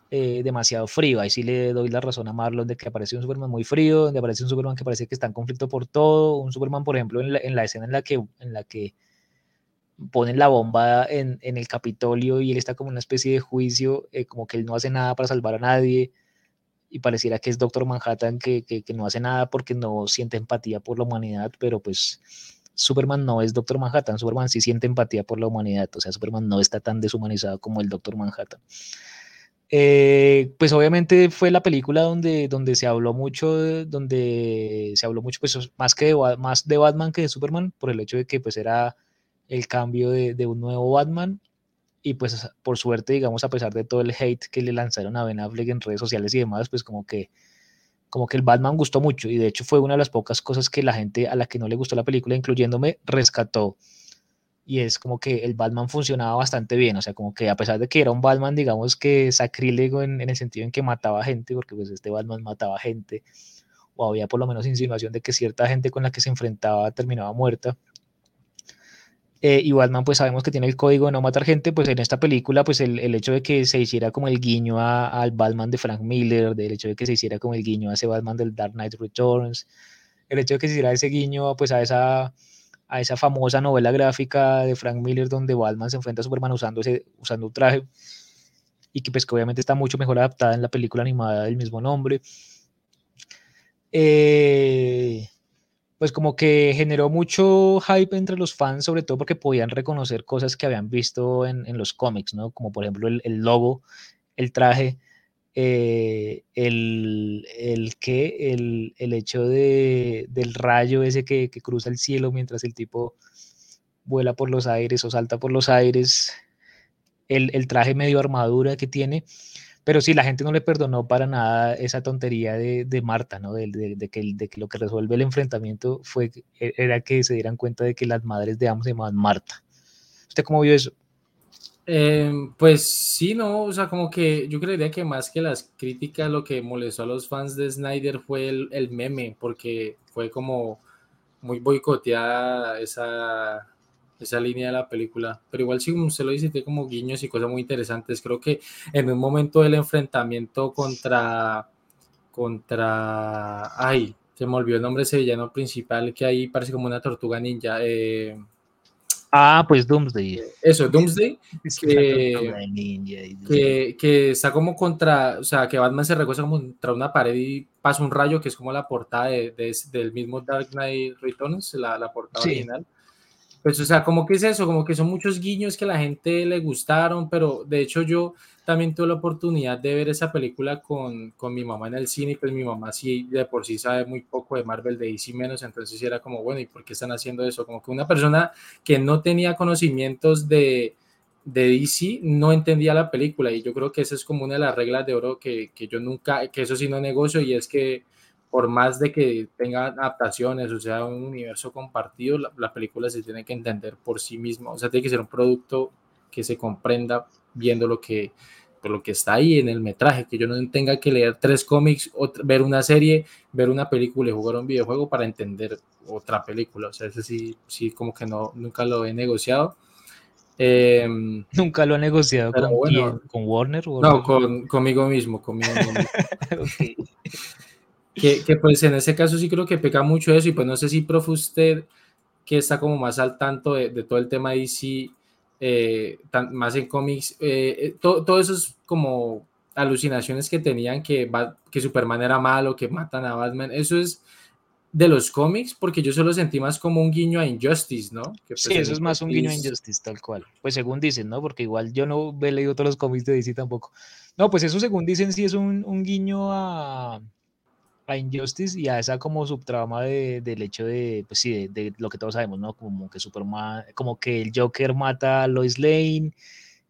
eh, demasiado frío. Ahí sí le doy la razón a Marlon de que aparece un Superman muy frío, donde aparece un Superman que parece que está en conflicto por todo. Un Superman, por ejemplo, en la, escena en la que, en la que ponen la bomba en, el Capitolio y él está como una especie de juicio, eh, como que él no hace nada para salvar a nadie. Y pareciera que es Doctor Manhattan que, que no hace nada porque no siente empatía por la humanidad, pero pues Superman no es Doctor Manhattan, Superman sí siente empatía por la humanidad, o sea, Superman no está tan deshumanizado como el Doctor Manhattan. Eh, pues obviamente fue la película donde, donde se habló mucho, donde se habló mucho, pues más que de, más de Batman que de Superman, por el hecho de que pues era el cambio de, un nuevo Batman. Y pues por suerte, digamos, a pesar de todo el hate que le lanzaron a Ben Affleck en redes sociales y demás, pues como que, como que el Batman gustó mucho. Y de hecho fue una de las pocas cosas que la gente a la que no le gustó la película, incluyéndome, rescató y es como que el Batman funcionaba bastante bien, o sea, como que a pesar de que era un Batman, digamos que sacrílego en, el sentido en que mataba gente, porque pues este Batman mataba gente, o había por lo menos insinuación de que cierta gente con la que se enfrentaba terminaba muerta. Eh, y Batman pues sabemos que tiene el código de no matar gente, pues en esta película pues el, el hecho de que se hiciera como el guiño al Batman de Frank Miller, del hecho de que se hiciera como el guiño a ese Batman del Dark Knight Returns, el hecho de que se hiciera ese guiño pues a esa a esa famosa novela gráfica de Frank Miller donde Batman se enfrenta a Superman usando, usando un traje y que pues que obviamente está mucho mejor adaptada en la película animada del mismo nombre. Eh, pues como que generó mucho hype entre los fans, sobre todo porque podían reconocer cosas que habían visto en, en los cómics, ¿no? Como por ejemplo el, el logo, el traje, eh, el, el, que el, el hecho de, del rayo ese que, que, cruza el cielo mientras el tipo vuela por los aires o salta por los aires, el, el traje medio armadura que tiene, pero sí, la gente no le perdonó para nada esa tontería de, de Marta, ¿no? De, de, que, de que lo que resuelve el enfrentamiento fue, e, era que se dieran cuenta de que las madres de ambos se llamaban Marta. ¿Usted cómo vio eso?
Em, pues sí, no, o sea, como que yo creería que más que las críticas, lo que molestó a los fans de Snyder fue el, meme, porque fue como muy boicoteada esa, esa línea de la película. Pero igual, como usted lo dice, tiene como guiños y cosas muy interesantes. Creo que en un momento del enfrentamiento contra. contra. Ay, se me olvidó el nombre de ese villano principal que ahí parece como una tortuga ninja. Eh,
Ah, pues Doomsday.
Eso, Doomsday, que, que, está como contra, o sea, que Batman se recoge como contra una pared y pasa un rayo, que es como la portada de, del mismo Dark Knight Returns, la, la portada original. Pues, o sea, como que es eso, como que son muchos guiños que la gente le gustaron, pero de hecho yo también tuve la oportunidad de ver esa película con, con mi mamá en el cine, y pues mi mamá sí de por sí sabe muy poco de Marvel, de DC menos, entonces era como, bueno, ¿y por qué están haciendo eso? Como que una persona que no tenía conocimientos de, de DC no entendía la película y yo creo que esa es como una de las reglas de oro que, que yo nunca, que eso sí no negocio y es que por más de que tenga adaptaciones o sea un universo compartido, la, la película se tiene que entender por sí misma, o sea, tiene que ser un producto que se comprenda viendo lo que por lo que está ahí en el metraje, que yo no tenga que leer tres cómics, ver una serie, ver una película y jugar un videojuego para entender otra película. O sea, ese sí, sí como que no, nunca lo he negociado.
Em, nunca lo he negociado con, con Warner,
No, con, conmigo mismo, conmigo *laughs* que, que, pues en ese caso sí creo que peca mucho eso y pues no sé si, profe, usted que está como más al tanto de, de todo el tema de DC, eh, más en cómics, eh, eh todo, eso es como alucinaciones que tenían que, que Superman era malo, que matan a Batman, eso es de los cómics, porque yo solo sentí más como un guiño a Injustice, ¿no?
Que pues, sí, eso es más un guiño a Injustice, tal cual. Pues según dicen, ¿no? Porque igual yo no he leído todos los cómics de DC tampoco. No, pues eso según dicen sí es un, un guiño a, a Injustice y a esa como subtrama de, del hecho de, pues sí, de, lo que todos sabemos, ¿no? Como que Superman, como que el Joker mata a Lois Lane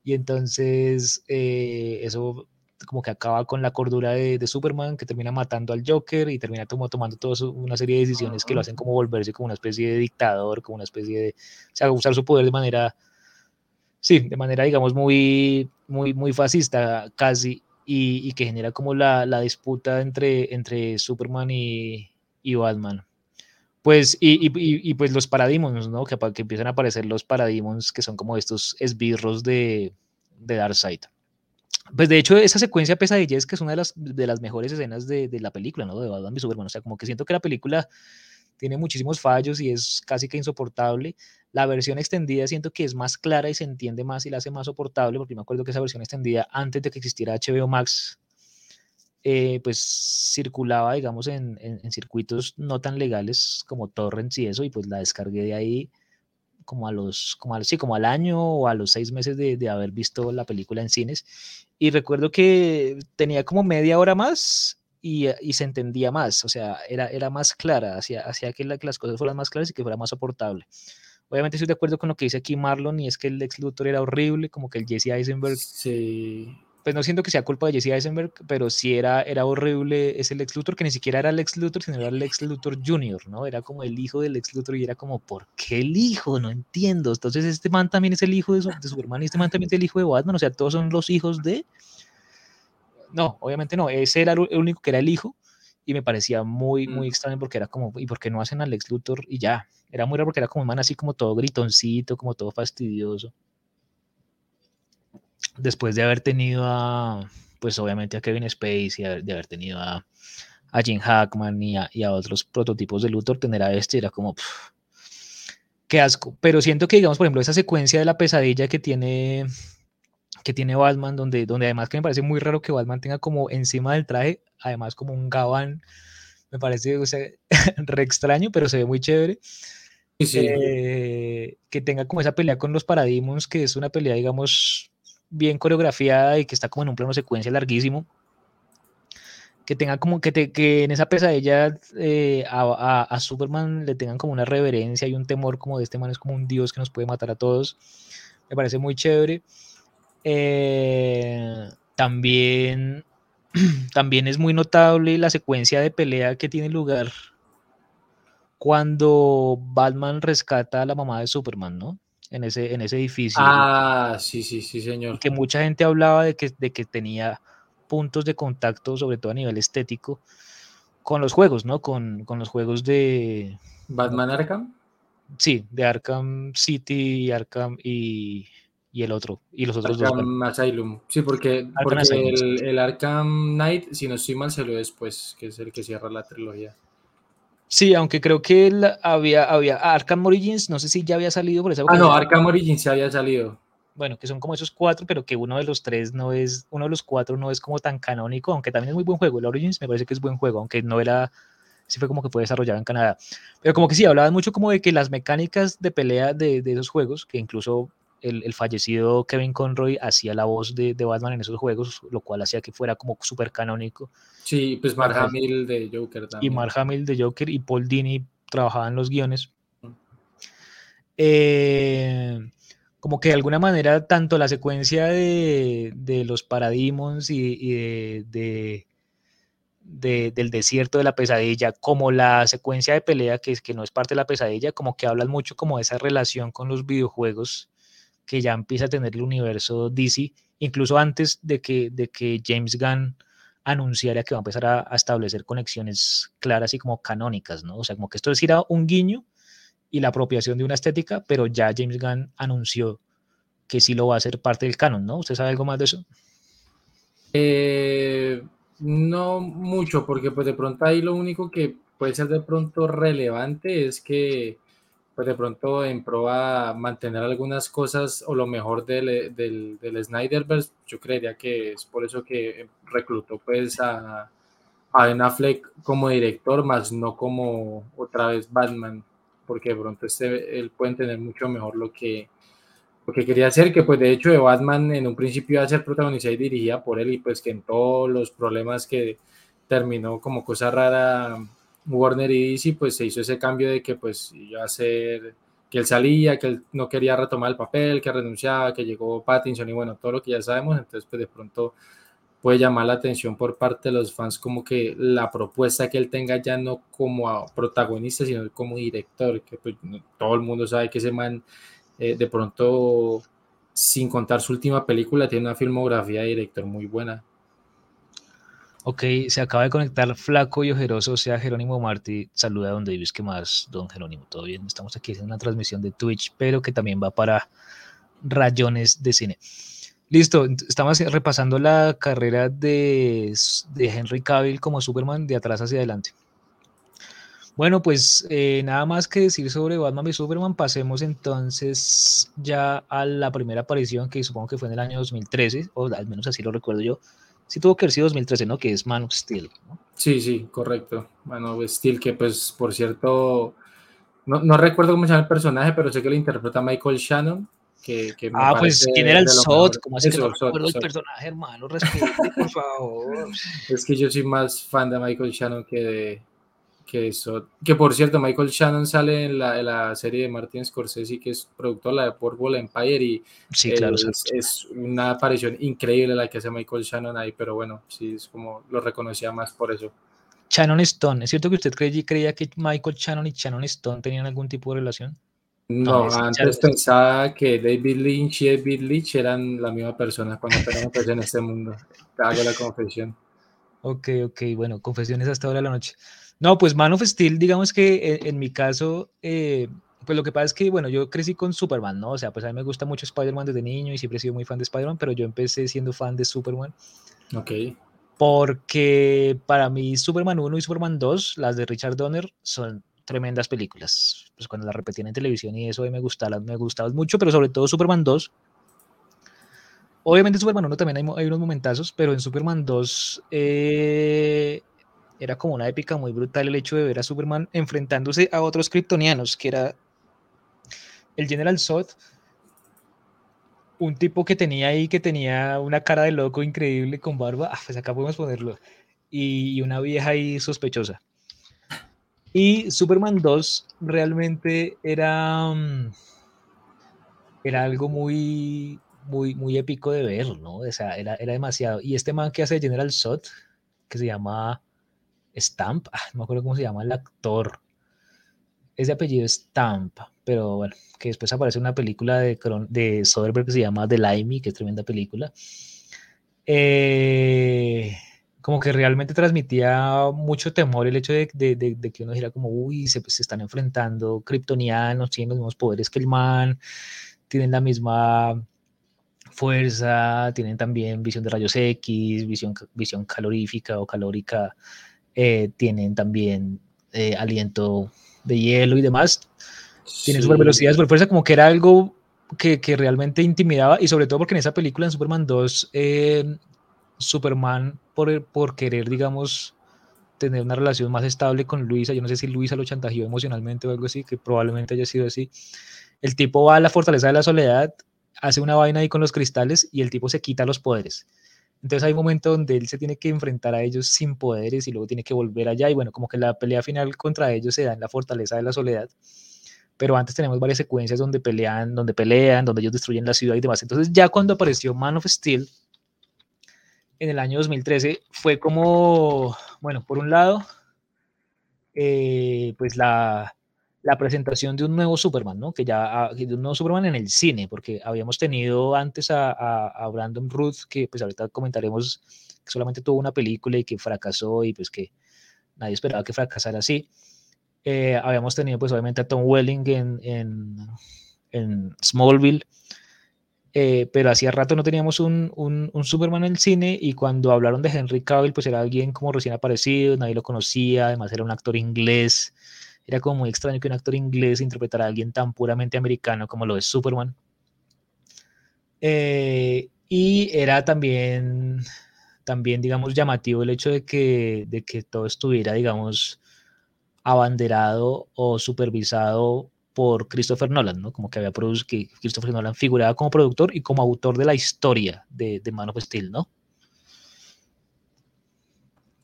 y entonces eh, eso como que acaba con la cordura de, Superman que termina matando al Joker y termina como tomando toda una serie de decisiones que lo hacen como volverse como una especie de dictador, como una especie de, o sea, usar su poder de manera, sí, de manera digamos muy, muy, muy fascista casi y, que genera como la, la, disputa entre, entre Superman y, y Batman. Pues, y, y, y, pues los paradigmas, ¿no? Que, que empiezan a aparecer los paradigmas que son como estos esbirros de, de Darkseid. Pues de hecho, esa secuencia pesadilla es que es una de las, de las mejores escenas de, de la película, ¿no? De Batman y Superman. O sea, como que siento que la película tiene muchísimos fallos y es casi que insoportable. La versión extendida siento que es más clara y se entiende más y la hace más soportable, porque me acuerdo que esa versión extendida, antes de que existiera HBO Max, eh, pues circulaba, digamos, en, circuitos no tan legales como torrents y eso, y pues la descargué de ahí como a los, como al, sí, como al año o a los seis meses de, haber visto la película en cines. Y recuerdo que tenía como media hora más y, y se entendía más, o sea, era, era más clara, hacía, hacía que, que, las cosas fueran más claras y que fuera más soportable. Obviamente estoy de acuerdo con lo que dice aquí Marlon y es que el ex Luthor era horrible, como que el Jesse Eisenberg.
Sí.
Pues no siento que sea culpa de Jesse Eisenberg, pero sí era, era horrible ese Lex Luthor, que ni siquiera era el ex Luthor, sino era el ex Luthor Jr., ¿no? Era como el hijo del ex Luthor y era como, ¿por qué el hijo? No entiendo. Entonces este man también es el hijo de, de Superman y este man también es el hijo de Batman, o sea, todos son los hijos de... No, obviamente no, ese era el único que era el hijo y me parecía muy, muy mm. extraño porque era como, ¿y por qué no hacen al ex Luthor? Y ya, era muy raro porque era como un man así como todo gritoncito, como todo fastidioso. Después de haber tenido a, pues obviamente a Kevin Spacey, de haber tenido a, a Jim Hackman y a, y a, otros prototipos de Luthor, tener a este era como, qué asco. Pero siento que, digamos, por ejemplo, esa secuencia de la pesadilla que tiene que tiene Batman, donde, donde además que me parece muy raro que Batman tenga como encima del traje, además como un gabán, me parece *laughs* re extraño, pero se ve muy chévere. Eh, que tenga como esa pelea con los Parademons, que es una pelea, digamos, bien coreografiada y que está como en un plano secuencia larguísimo. Que tenga como que, te, que en esa pesadilla eh, a, a, Superman le tengan como una reverencia y un temor como de este man es como un dios que nos puede matar a todos. Me parece muy chévere. Eh, también, *clears throat* también es muy notable la secuencia de pelea que tiene lugar cuando Batman rescata a la mamá de Superman, ¿no? En ese, en ese edificio.
Ah, sí, sí, sí, señor.
Que mucha gente hablaba de que, de que tenía puntos de contacto, sobre todo a nivel estético, con los juegos, ¿no? Con, con los juegos de...
Batman Arkham.
Sí, de Arkham City, Arkham y y el otro, y los otros
Arkham Asylum. Sí, porque, el, el, Arkham Knight, si no estoy mal, salió después, que es el que cierra la trilogía.
Sí, aunque creo que él había, había Arkham Origins, no sé si ya había salido por esa
Ah, no, Arkham Origins ya había salido.
Bueno, que son como esos cuatro, pero que uno de los tres no es, uno de los cuatro no es como tan canónico, aunque también es muy buen juego. El Origins me parece que es buen juego, aunque no era, sí fue como que fue desarrollado en Canadá. Pero como que sí, hablaban mucho como de que las mecánicas de pelea de, de esos juegos, que incluso el, fallecido Kevin Conroy hacía la voz de, Batman en esos juegos, lo cual hacía que fuera como súper canónico.
Sí, pues Mark Hamill de Joker también.
Y Mark Hamill de Joker y Paul Dini trabajaban los guiones. Eh, como que de alguna manera, tanto la secuencia de, los Parademons y, de, del desierto de la pesadilla, como la secuencia de pelea, que, es, que no es parte de la pesadilla, como que hablan mucho como de esa relación con los videojuegos que ya empieza a tener el universo DC, incluso antes de que, de que James Gunn anunciara que va a empezar a, establecer conexiones claras y como canónicas, ¿no? O sea, como que esto es ir a un guiño y la apropiación de una estética, pero ya James Gunn anunció que sí lo va a hacer parte del canon, ¿no? ¿Usted sabe algo más de eso?
Eh, no mucho, porque pues de pronto ahí lo único que puede ser de pronto relevante es que pues de pronto en pro a mantener algunas cosas o lo mejor del, del, del Snyderverse, yo creería que es por eso que reclutó pues a, a Ben Affleck como director, más no como otra vez Batman, porque de pronto este, él puede entender mucho mejor lo que, lo que quería hacer, que pues de hecho de Batman en un principio iba a ser protagonizada y dirigida por él y pues que en todos los problemas que terminó como cosa rara Warner y DC pues se hizo ese cambio de que pues iba a ser que él salía, que él no quería retomar el papel, que renunciaba, que llegó Pattinson y bueno, todo lo que ya sabemos, entonces pues de pronto puede llamar la atención por parte de los fans como que la propuesta que él tenga ya no como protagonista, sino como director, que pues, todo el mundo sabe que ese man eh, de pronto, sin contar su última película, tiene una filmografía de director muy buena.
Ok, se acaba de conectar flaco y ojeroso, o sea, Jerónimo Martí. Saluda a don Davis, ¿qué más, don Jerónimo? ¿Todo bien? Estamos aquí en una transmisión de Twitch, pero que también va para rayones de cine. Listo, estamos repasando la carrera de, de Henry Cavill como Superman de atrás hacia adelante. Bueno, pues eh, nada más que decir sobre Batman y Superman, pasemos entonces ya a la primera aparición que supongo que fue en el año 2013, o al menos así lo recuerdo yo, sí tuvo que haber sido 2013, ¿no? Que es Man of Steel.
Sí, sí, correcto. Man of Steel, que pues, por cierto, no, no, recuerdo cómo se llama el personaje, pero sé que lo interpreta Michael Shannon. Que, que
ah, pues, ¿quién era el Sot? ¿Cómo así que no recuerdo el personaje, hermano? Respete, por favor. *laughs*
Es que yo soy más fan de Michael Shannon que de, que eso, que por cierto, Michael Shannon sale en la, la serie de Martin Scorsese, que es productor la de Empire, y
sí, claro,
es, una aparición increíble la que hace Michael Shannon ahí, pero bueno, sí, es como lo reconocía más por eso.
Shannon Stone, ¿es cierto que usted creía, que Michael Shannon y Shannon Stone tenían algún tipo de relación?
No, antes pensaba que David Lynch y David Lynch eran la misma persona cuando tenemos en este mundo. Te hago la confesión.
Ok, ok, bueno, confesiones hasta ahora de la noche. No, pues Man of Steel, digamos que eh, en, mi caso, eh, pues lo que pasa es que, bueno, yo crecí con Superman, ¿no? O sea, pues a mí me gusta mucho Spider-Man desde niño y siempre he sido muy fan de Spider-Man, pero yo empecé siendo fan de Superman.
Ok.
Porque para mí Superman 1 y Superman 2, las de Richard Donner, son tremendas películas. Pues cuando las repetían en televisión y eso me gustaban, me gustaban mucho, pero sobre todo Superman 2. Obviamente en Superman 1 también hay, hay unos momentazos, pero en Superman 2 eh, era como una épica muy brutal el hecho de ver a Superman enfrentándose a otros kryptonianos, que era el General Zod, un tipo que tenía ahí, que tenía una cara de loco increíble con barba, ah, pues acá podemos ponerlo, y, una vieja ahí sospechosa. Y Superman 2 realmente era, mm, era algo muy, muy, muy épico de ver, ¿no? O sea, era, era demasiado. Y este man que hace General Zod, que se llama Stamp, ah, no me acuerdo cómo se llama el actor, es de apellido Stamp, pero bueno, que después aparece una película de, de Soderbergh que se llama The Limey, que es tremenda película. Eh, como que realmente transmitía mucho temor el hecho de, que uno dijera como, uy, se, se, están enfrentando kryptonianos, tienen los mismos poderes que el man, tienen la misma fuerza, tienen también visión de rayos X, visión, visión calorífica o calórica eh, tienen también eh, aliento de hielo y demás. Tienen super velocidad, super fuerza, como que era algo que, que, realmente intimidaba y sobre todo porque en esa película, en Superman 2, eh, Superman, por, por querer, digamos, tener una relación más estable con Luisa, yo no sé si Luisa lo chantajeó emocionalmente o algo así, que probablemente haya sido así, el tipo va a la fortaleza de la soledad, hace una vaina ahí con los cristales y el tipo se quita los poderes. Entonces hay un momento donde él se tiene que enfrentar a ellos sin poderes y luego tiene que volver allá y bueno, como que la pelea final contra ellos se da en la fortaleza de la soledad. Pero antes tenemos varias secuencias donde pelean, donde pelean, donde ellos destruyen la ciudad y demás. Entonces ya cuando apareció Man of Steel en el año 2013 fue como, bueno, por un lado, eh, pues la, la presentación de un nuevo Superman, ¿no? Que ya, ah, de un nuevo Superman en el cine, porque habíamos tenido antes a, a, Brandon Ruth, que pues ahorita comentaremos que solamente tuvo una película y que fracasó y pues que nadie esperaba que fracasara así. Eh, habíamos tenido pues obviamente a Tom Welling en, en, en Smallville, eh, pero hacía rato no teníamos un, un, un, Superman en el cine y cuando hablaron de Henry Cavill pues era alguien como recién aparecido, nadie lo conocía, además era un actor inglés, era como muy extraño que un actor inglés interpretara a alguien tan puramente americano como lo es Superman. Eh, y era también, también, digamos, llamativo el hecho de que, de que todo estuviera, digamos, abanderado o supervisado por Christopher Nolan, ¿no? Como que había que Christopher Nolan figuraba como productor y como autor de la historia de, de Man of Steel, ¿no?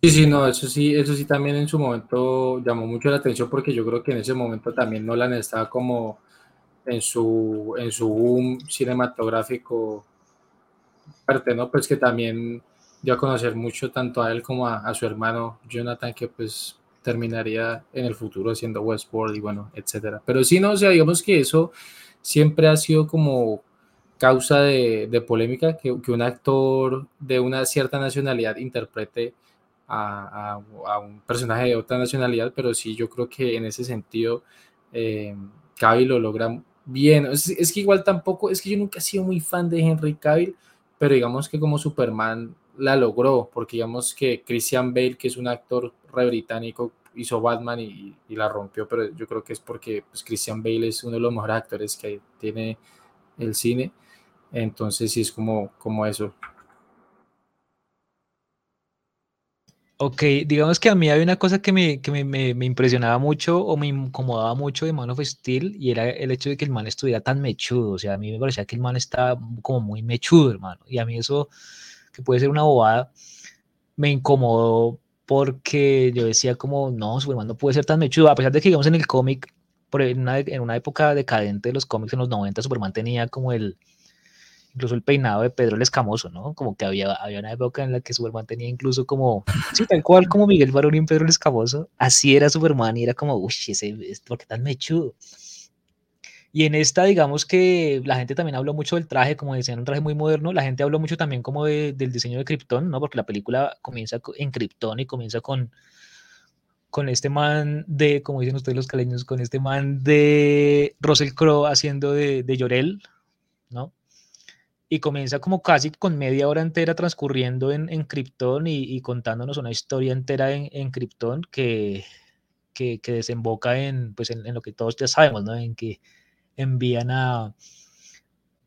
Sí, sí, no, eso sí, eso sí también en su momento llamó mucho la atención porque yo creo que en ese momento también Nolan estaba como en su, en su boom cinematográfico parte, ¿no? Pues que también dio a conocer mucho tanto a él como a, su hermano Jonathan, que pues terminaría en el futuro haciendo Westworld y bueno, etcétera. Pero sí, no, o sea, digamos que eso siempre ha sido como causa de, polémica, que, un actor de una cierta nacionalidad interprete a, un personaje de otra nacionalidad, pero sí, yo creo que en ese sentido, eh, lo logra bien. Es, es, que igual tampoco, es que yo nunca he sido muy fan de Henry Cavill, pero digamos que como Superman la logró, porque digamos que Christian Bale, que es un actor re británico, hizo Batman y, la rompió, pero yo creo que es porque pues, Christian Bale es uno de los mejores actores que tiene el cine, entonces sí es como, como eso.
Ok, digamos que a mí había una cosa que, me, que me, me, impresionaba mucho o me incomodaba mucho de Man of Steel y era el hecho de que el man estuviera tan mechudo, o sea, a mí me parecía que el man estaba como muy mechudo, hermano, y a mí eso que puede ser una bobada, me incomodó porque yo decía como, no, Superman no puede ser tan mechudo, a pesar de que digamos en el cómic, en una, en una época decadente de los cómics en los 90, Superman tenía como el, incluso el peinado de Pedro el Escamoso, ¿no? Como que había, había una época en la que Superman tenía incluso como, sí, tal cual como Miguel Barón y Pedro el Escamoso, así era Superman y era como, uy, ese, ¿por qué tan mechudo? Y en esta, digamos que la gente también habló mucho del traje, como decían, un traje muy moderno. La gente habló mucho también como del diseño de Krypton, ¿no? Porque la película comienza en Krypton y comienza con, con este man de, como dicen ustedes los caleños, con este man de Russell Crowe haciendo de, de Llorel, ¿no? Y comienza como casi con media hora entera transcurriendo en, en Krypton y, contándonos una historia entera en, en Krypton que, que, desemboca en, pues en, lo que todos ya sabemos, ¿no? En que envían a,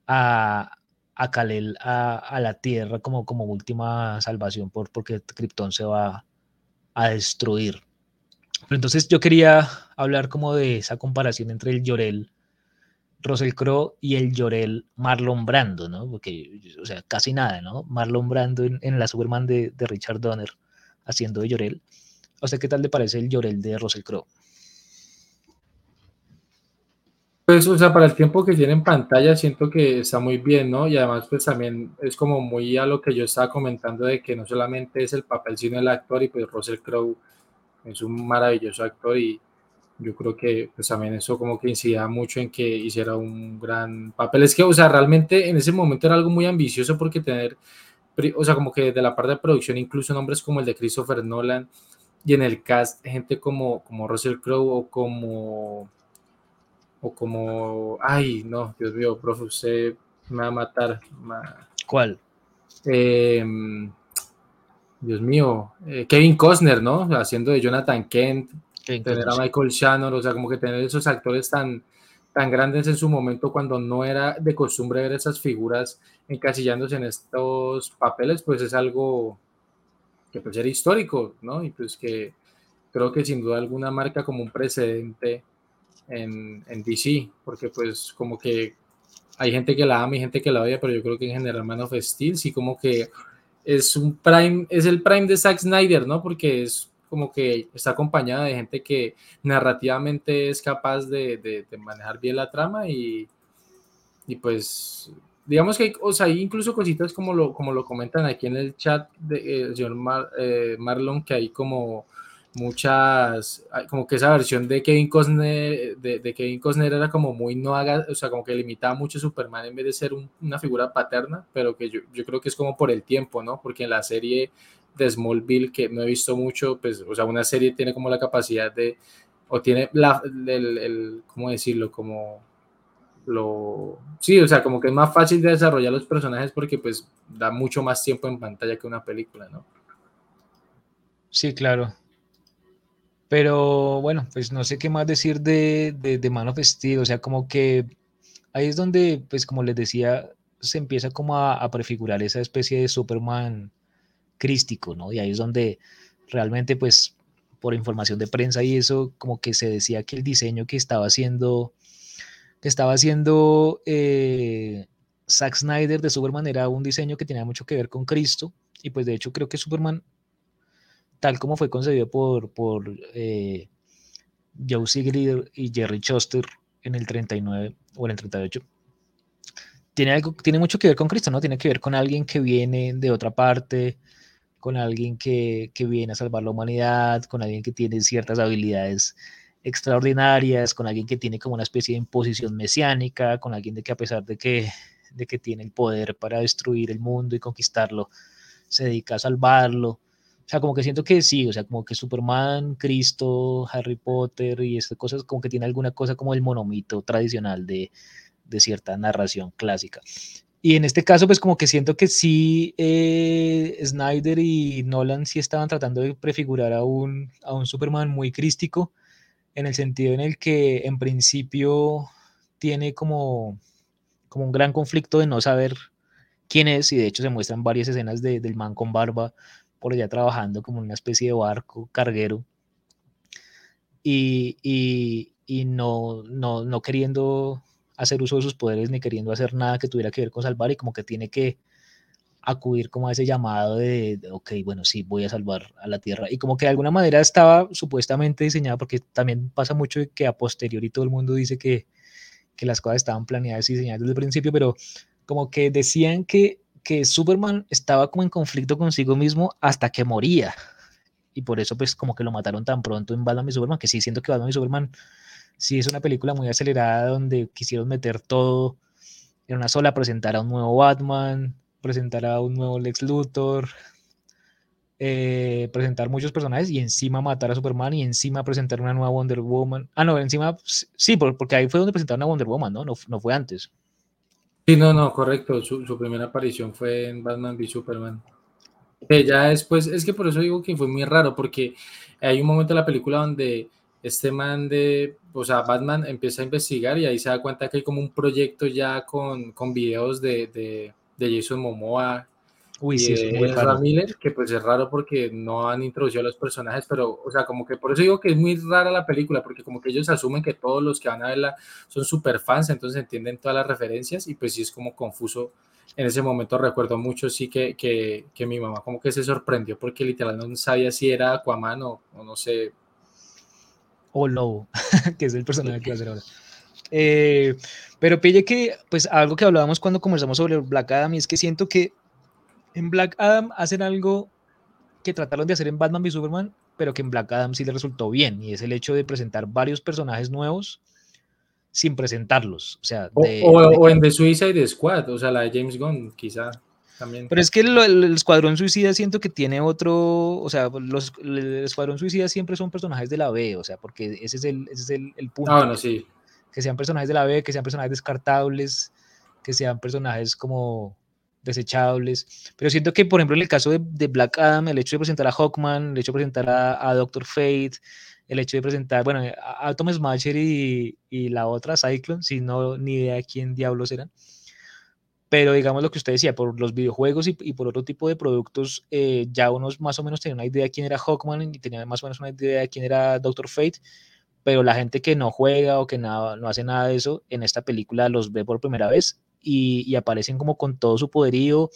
a, a Kalel a, la Tierra como, como última salvación por, porque Krypton se va a destruir. Entonces yo quería hablar como de esa comparación entre el Llorel Russell Crowe y el Llorel Marlon Brando, ¿no? Porque, o sea, casi nada, ¿no? Marlon Brando en, la Superman de, de, Richard Donner haciendo de Llorel. O sea, ¿qué tal le parece el Llorel de Russell Crowe?
Pues, o sea, para el tiempo que tiene en pantalla, siento que está muy bien, ¿no? Y además, pues también es como muy a lo que yo estaba comentando de que no solamente es el papel, sino el actor, y pues Russell Crowe es un maravilloso actor y yo creo que pues también eso como que incidía mucho en que hiciera un gran papel. Es que, o sea, realmente en ese momento era algo muy ambicioso porque tener, o sea, como que de la parte de producción, incluso nombres como el de Christopher Nolan y en el cast, gente como, como Russell Crowe o como o como, ay, no, Dios mío, profe, usted me va a matar.
¿Cuál?
Em, Dios mío, eh, Kevin Costner, ¿no? Haciendo de Jonathan Kent, tener a Michael Shannon, o sea, como que tener esos actores tan, tan grandes en su momento cuando no era de costumbre ver esas figuras encasillándose en estos papeles, pues es algo que puede ser histórico, ¿no? Y pues que creo que sin duda alguna marca como un precedente en, en, DC, porque pues como que hay gente que la ama y gente que la odia, pero yo creo que en general Man of Steel sí como que es un prime, es el prime de Zack Snyder, ¿no? Porque es como que está acompañada de gente que narrativamente es capaz de, de, manejar bien la trama y, y pues digamos que hay, o sea, hay incluso cositas como lo, como lo comentan aquí en el chat del de, eh, señor eh, Marlon, que hay como muchas, como que esa versión de Kevin Costner, de, Kevin Costner era como muy no haga, o sea, como que limitaba mucho a Superman en vez de ser una figura paterna, pero que yo, yo, creo que es como por el tiempo, ¿no? Porque en la serie de Smallville, que no he visto mucho, pues, o sea, una serie tiene como la capacidad de, o tiene la, el, ¿cómo decirlo? Como lo, sí, o sea, como que es más fácil de desarrollar los personajes porque pues da mucho más tiempo en pantalla que una película, ¿no?
Sí, claro. Pero bueno, pues no sé qué más decir de, de, de Man o sea, como que ahí es donde, pues como les decía, se empieza como a, prefigurar esa especie de Superman crístico, ¿no? Y ahí es donde realmente, pues, por información de prensa y eso, como que se decía que el diseño que estaba haciendo, que estaba haciendo eh, Zack Snyder de Superman era un diseño que tenía mucho que ver con Cristo, y pues de hecho creo que Superman tal como fue concebido por, eh, Joe Siegler y Jerry Schuster en el 39 o en el 38, tiene, algo, tiene mucho que ver con Cristo, ¿no? Tiene que ver con alguien que viene de otra parte, con alguien que, que viene a salvar la humanidad, con alguien que tiene ciertas habilidades extraordinarias, con alguien que tiene como una especie de imposición mesiánica, con alguien de que a pesar de que, de que tiene el poder para destruir el mundo y conquistarlo, se dedica a salvarlo. O sea, como que siento que sí, o sea, como que Superman, Cristo, Harry Potter y estas cosas, como que tiene alguna cosa como el monomito tradicional de, de cierta narración clásica. Y en este caso, pues como que siento que sí, eh, Snyder y Nolan sí estaban tratando de prefigurar a un, a un Superman muy crístico, en el sentido en el que en principio tiene como, como un gran conflicto de no saber quién es, y de hecho se muestran varias escenas de, del man con barba por allá trabajando como una especie de barco carguero. Y, y, no, no, no, queriendo hacer uso de sus poderes ni queriendo hacer nada que tuviera que ver con salvar y como que tiene que acudir como a ese llamado de, ok, bueno, sí, voy a salvar a la Tierra. Y como que de alguna manera estaba supuestamente diseñada, porque también pasa mucho que a posteriori todo el mundo dice que, que las cosas estaban planeadas y diseñadas desde el principio, pero como que decían que que Superman estaba como en conflicto consigo mismo hasta que moría. Y por eso pues como que lo mataron tan pronto en Batman y Superman, que sí siento que Batman y Superman sí es una película muy acelerada donde quisieron meter todo en una sola, presentar a un nuevo Batman, presentar a un nuevo Lex Luthor, eh, presentar muchos personajes y encima matar a Superman y encima presentar una nueva Wonder Woman. Ah, no, encima, sí, porque ahí fue donde presentaron a Wonder Woman, ¿no? No, fue antes.
Sí, no, no, correcto. Su, primera aparición fue en Batman v Superman. Que ya después, es que por eso digo que fue muy raro, porque hay un momento en la película donde este man de, o sea, Batman empieza a investigar y ahí se da cuenta que hay como un proyecto ya con, con videos de, de, de Jason Momoa Uy, sí, es muy raro. Miller, que pues es raro porque no han introducido a los personajes, pero, o sea, como que por eso digo que es muy rara la película, porque como que ellos asumen que todos los que van a verla son super fans, entonces entienden todas las referencias y pues sí es como confuso. En ese momento recuerdo mucho, sí, que, que, que mi mamá como que se sorprendió porque literal no sabía si era Aquaman o, no sé.
O Lobo, *laughs* que es el personaje que va a ser ahora. *laughs* Eh, pero pille que, pues algo que hablábamos cuando conversamos sobre Black Adam y es que siento que en Black Adam hacen algo que trataron de hacer en Batman v Superman, pero que en Black Adam sí le resultó bien, y es el hecho de presentar varios personajes nuevos sin presentarlos. O, sea,
o, en The Suicide Squad, o sea, la de James Gunn, quizá. También.
Pero es que el, Escuadrón Suicida siento que tiene otro, o sea, los, el Escuadrón Suicida siempre son personajes de la B, o sea, porque ese es el, ese es el, el punto.
Ah, bueno, sí.
Que sean personajes de la B, que sean personajes descartables, que sean personajes como desechables. Pero siento que, por ejemplo, en el caso de, Black Adam, el hecho de presentar a Hawkman, el hecho de presentar a, Doctor Fate, el hecho de presentar, bueno, a Atom Smasher y, y, la otra, Cyclone, si no, ni idea quién diablos eran. Pero digamos lo que usted decía, por los videojuegos y, por otro tipo de productos, eh, ya unos más o menos tenían una idea de quién era Hawkman y tenían más o menos una idea de quién era Doctor Fate, pero la gente que no juega o que nada, no hace nada de eso, en esta película los ve por primera vez y, aparecen como con todo su poderío,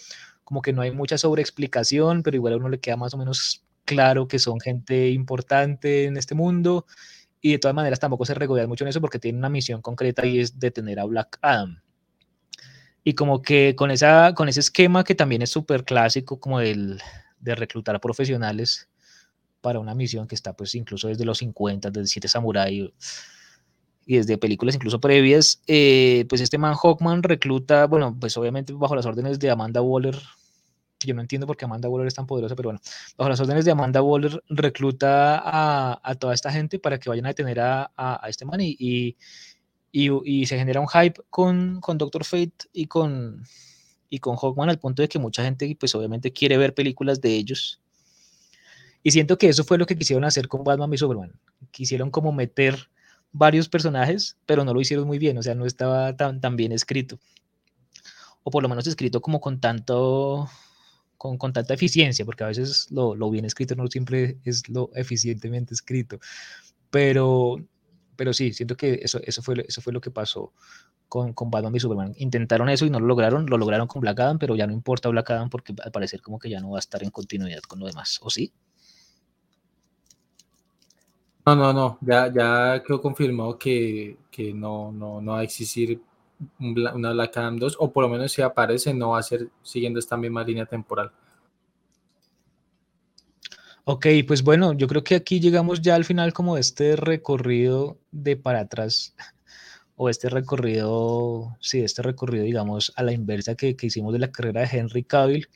como que no hay mucha sobreexplicación, pero igual a uno le queda más o menos claro que son gente importante en este mundo y de todas maneras tampoco se regodean mucho en eso porque tienen una misión concreta y es detener a Black Adam. Y como que con, esa, con ese esquema que también es súper clásico como el de reclutar profesionales, para una misión que está pues incluso desde los 50, desde Siete Samurai y desde películas incluso previas, eh, pues este man Hawkman recluta, bueno, pues obviamente bajo las órdenes de Amanda Waller, yo no entiendo por qué Amanda Waller es tan poderosa, pero bueno, bajo las órdenes de Amanda Waller recluta a, a toda esta gente para que vayan a detener a, a, este man y, y, se genera un hype con, con Doctor Fate y con, y con Hawkman al punto de que mucha gente pues obviamente quiere ver películas de ellos. Y siento que eso fue lo que quisieron hacer con Batman y Superman. Quisieron como meter varios personajes, pero no lo hicieron muy bien, o sea, no estaba tan, tan bien escrito. O por lo menos escrito como con tanto con, con tanta eficiencia, porque a veces lo, lo, bien escrito no siempre es lo eficientemente escrito. Pero, pero sí, siento que eso, eso, fue, eso fue lo que pasó con, con Batman y Superman. Intentaron eso y no lo lograron, lo lograron con Black Adam, pero ya no importa Black Adam porque al parecer como que ya no va a estar en continuidad con lo demás, ¿o sí?
No, no, no, ya, ya quedó confirmado que, que no, no, no va a existir una Black Adam 2, o por lo menos si aparece, no va a ser siguiendo esta misma línea temporal.
Ok, pues bueno, yo creo que aquí llegamos ya al final como este recorrido de para atrás, *laughs* o este recorrido, sí, este recorrido, digamos, a la inversa que, que hicimos de la carrera de Henry Cavill,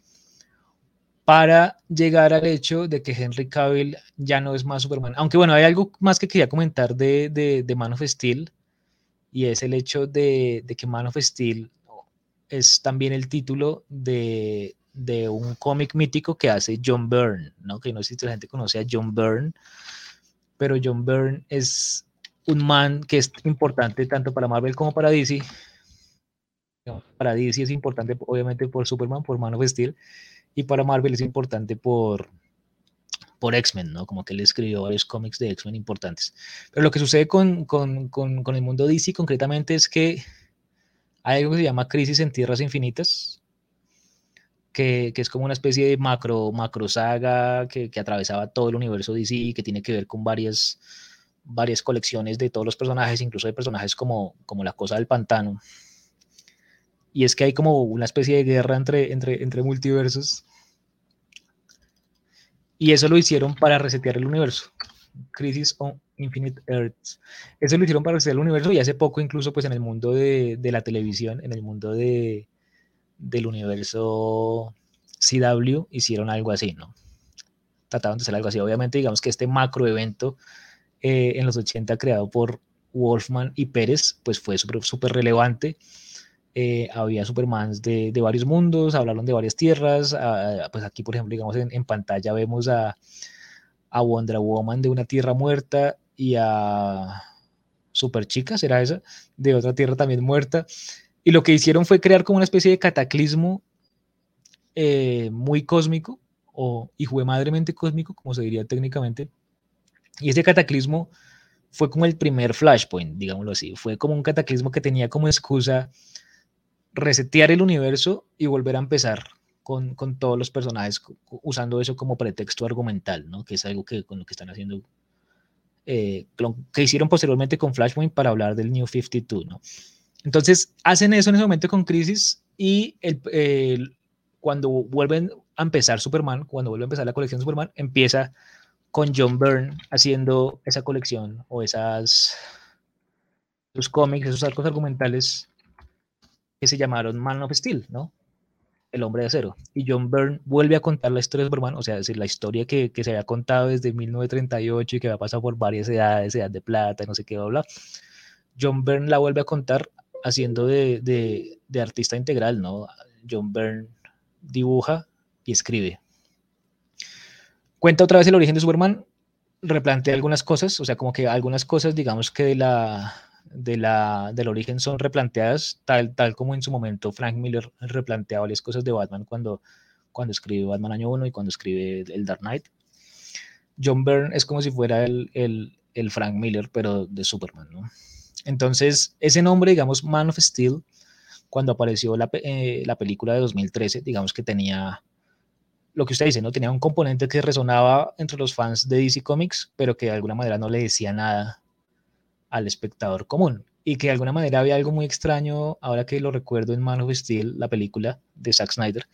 para llegar al hecho de que Henry Cavill ya no es más Superman. Aunque bueno, hay algo más que quería comentar de, de, de Man of Steel, y es el hecho de, de, que Man of Steel es también el título de, de un cómic mítico que hace John Byrne, ¿no? que no sé si la gente conoce a John Byrne, pero John Byrne es un man que es importante tanto para Marvel como para DC. Para DC es importante obviamente por Superman, por Man of Steel, y para Marvel es importante por, por X-Men, ¿no? Como que él escribió varios cómics de X-Men importantes. Pero lo que sucede con, con, con, con, el mundo DC concretamente es que hay algo que se llama Crisis en Tierras Infinitas, que, es como una especie de macro, macro saga que, que, atravesaba todo el universo DC y que tiene que ver con varias, varias colecciones de todos los personajes, incluso de personajes como, como la cosa del pantano. Y es que hay como una especie de guerra entre, entre, entre multiversos y eso lo hicieron para resetear el universo. Crisis on Infinite Earths. Eso lo hicieron para resetear el universo y hace poco incluso pues en el mundo de, de la televisión, en el mundo de, del universo CW, hicieron algo así, ¿no? Trataban de hacer algo así. Obviamente digamos que este macro evento eh, en los 80 creado por Wolfman y Pérez pues fue súper relevante eh, había Supermans de, varios mundos, hablaron de varias tierras, uh, pues aquí por ejemplo, digamos en, pantalla vemos a, a, Wonder Woman de una tierra muerta y a Super Chica, ¿será esa? De otra tierra también muerta. Y lo que hicieron fue crear como una especie de cataclismo eh, muy cósmico, o hijo de madremente cósmico, como se diría técnicamente. Y ese cataclismo fue como el primer flashpoint, digámoslo así. Fue como un cataclismo que tenía como excusa resetear el universo y volver a empezar con, con, todos los personajes usando eso como pretexto argumental, ¿no? Que es algo que con lo que están haciendo, eh, que hicieron posteriormente con Flashpoint para hablar del New 52, ¿no? Entonces, hacen eso en ese momento con Crisis y el, cuando vuelven a empezar Superman, cuando vuelve a empezar la colección Superman, empieza con John Byrne haciendo esa colección o esas, los cómics, esos arcos argumentales que se llamaron Man of Steel, ¿no? El hombre de acero. Y John Byrne vuelve a contar la historia de Superman, o sea, la historia que, que, se había contado desde 1938 y que había pasado por varias edades, edad de plata, no sé qué, bla, bla. John Byrne la vuelve a contar haciendo de, artista integral, ¿no? John Byrne dibuja y escribe. Cuenta otra vez el origen de Superman, replantea algunas cosas, o sea, como que algunas cosas, digamos que de la, de la, del origen son replanteadas, tal, tal como en su momento Frank Miller replanteaba varias cosas de Batman cuando, cuando escribe Batman Año 1 y cuando escribe el Dark Knight. John Byrne es como si fuera el, el, el Frank Miller, pero de Superman, ¿no? Entonces, ese nombre, digamos, Man of Steel, cuando apareció la, eh, la película de 2013, digamos que tenía lo que usted dice, ¿no? Tenía un componente que resonaba entre los fans de DC Comics, pero que de alguna manera no le decía nada al espectador común. Y que de alguna manera había algo muy extraño, ahora que lo recuerdo en Man of Steel, la película de Zack Snyder,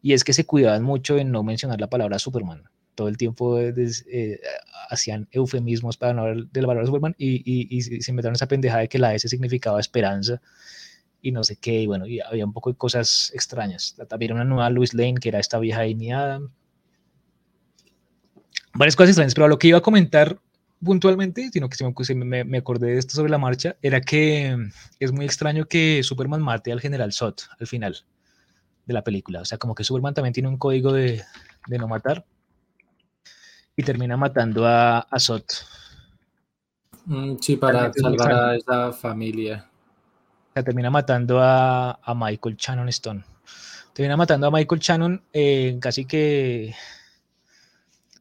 y es que se cuidaban mucho en no mencionar la palabra Superman, todo el tiempo eh, hacían eufemismos para no hablar del valor de Superman y, y, y, se inventaron esa pendejada de que la S significaba esperanza y no sé qué, y bueno, y había un poco de cosas extrañas. También una nueva Louis Lane, que era esta vieja Amy Adam. Varias cosas extrañas, pero lo que iba a comentar puntualmente, sino que me, me, acordé de esto sobre la marcha, era que es muy extraño que Superman mate al general Zod al final de la película. O sea, como que Superman también tiene un código de, de no matar y termina matando a, a Zod.
Mm, sí, para salvar a esa familia.
O sea, termina matando a, a Michael Shannon Stone. Termina matando a Michael Shannon eh, casi que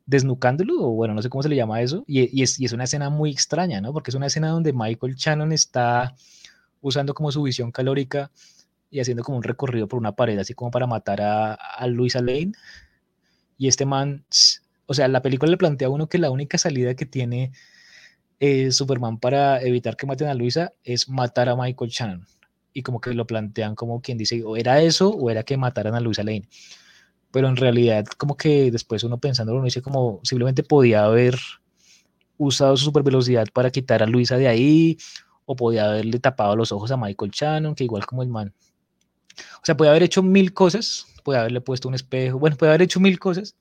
desnucándolo, o bueno, no sé cómo se le llama eso, y, es, y, es, una escena muy extraña, ¿no? Porque es una escena donde Michael Shannon está usando como su visión calórica y haciendo como un recorrido por una pared, así como para matar a, a Luisa Lane. Y este man, o sea, la película le plantea a uno que la única salida que tiene eh, Superman para evitar que maten a Luisa es matar a Michael Shannon. Y como que lo plantean como quien dice, o era eso o era que mataran a Luisa Lane. Pero en realidad, como que después uno pensándolo, uno dice como simplemente podía haber usado su super velocidad para quitar a Luisa de ahí, o podía haberle tapado los ojos a Michael Shannon, que igual como el man o sea, puede haber hecho mil cosas, puede haberle puesto un espejo, bueno, puede haber hecho mil cosas